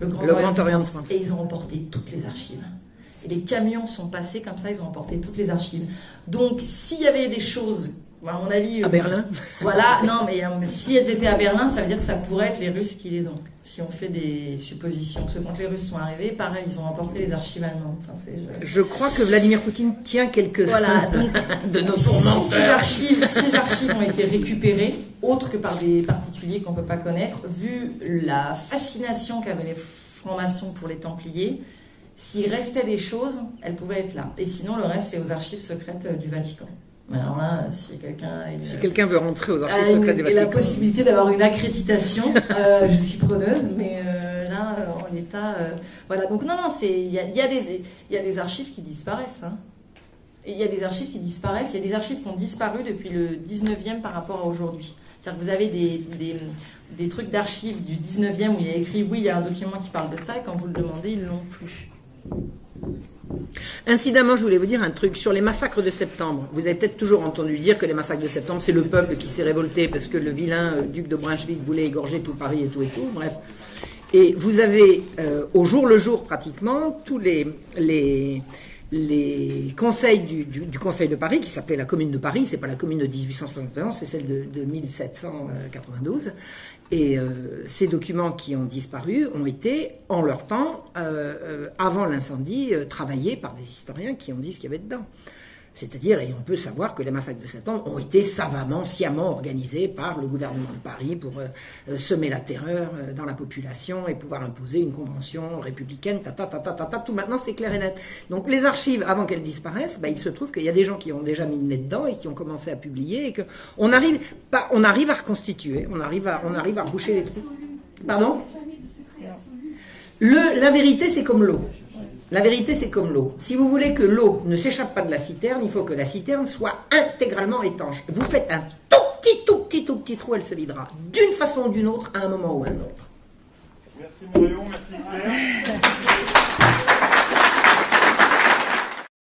Speaker 2: Le Grand,
Speaker 1: Le
Speaker 2: Orient,
Speaker 1: Grand Orient
Speaker 2: de. France. Et ils ont emporté toutes les archives. Et les camions sont passés comme ça, ils ont emporté toutes les archives. Donc, s'il y avait des choses, à mon avis.
Speaker 1: À
Speaker 2: euh,
Speaker 1: Berlin.
Speaker 2: Voilà, non, mais euh, si elles étaient à Berlin, ça veut dire que ça pourrait être les Russes qui les ont. Si on fait des suppositions. Parce que quand les Russes sont arrivés, pareil, ils ont emporté les archives allemandes. Enfin, c'est- je-
Speaker 1: Je crois que Vladimir Poutine tient quelques
Speaker 2: Voilà,
Speaker 1: de nos
Speaker 2: si ces archives, ces archives ont été récupérées, autres que par des particuliers qu'on ne peut pas connaître, vu la fascination qu'avaient les francs-maçons pour les Templiers, s'il restait des choses, elles pouvaient être là. Et sinon, le reste, c'est aux archives secrètes euh, du Vatican. Alors là, si quelqu'un
Speaker 1: Si veut rentrer aux archives secrètes du
Speaker 2: et la
Speaker 1: Vatican.
Speaker 2: possibilité d'avoir une accréditation, euh, je suis preneuse, mais euh, là, euh, en l'état, euh, voilà. Donc non, non, c'est il y a, il y a des il y a des archives qui disparaissent. hein. Il y a des archives qui disparaissent. Il y a des archives qui ont disparu depuis le 19e par rapport à aujourd'hui. C'est-à-dire que vous avez des, des, des trucs d'archives du 19e où il y a écrit oui, il y a un document qui parle de ça, et quand vous le demandez, ils l'ont plus.
Speaker 1: Incidemment, je voulais vous dire un truc sur les massacres de septembre. Vous avez peut-être toujours entendu dire que les massacres de septembre, c'est le peuple qui s'est révolté parce que le vilain euh, duc de Brunswick voulait égorger tout Paris et tout et tout. Bref. Et vous avez euh, au jour le jour pratiquement tous les, les, conseils du, Conseil de Paris, qui s'appelait la Commune de Paris, c'est pas la Commune de 1871, c'est celle de 1792. Et euh, ces documents qui ont disparu ont été, en leur temps, euh, euh, avant l'incendie, travaillés par des historiens qui ont dit ce qu'il y avait dedans. C'est-à-dire, et on peut savoir que les massacres de septembre ont été savamment, sciemment organisés par le gouvernement de Paris pour euh, euh, semer la terreur euh, dans la population et pouvoir imposer une convention républicaine, ta ta ta ta ta, ta, tout maintenant c'est clair et net. Donc les archives, avant qu'elles disparaissent, bah, il se trouve qu'il y a des gens qui ont déjà mis le nez dedans et qui ont commencé à publier et que on arrive, pas, on arrive à reconstituer, on arrive à, on arrive à reboucher les trous. Pardon? Le, la vérité, c'est comme l'eau. La vérité, c'est comme l'eau. Si vous voulez que l'eau ne s'échappe pas de la citerne, il faut que la citerne soit intégralement étanche. Vous faites un tout petit, tout petit, tout petit trou, elle se videra. D'une façon ou d'une autre, à un moment ou à un autre.
Speaker 7: Merci Marion, merci Claire.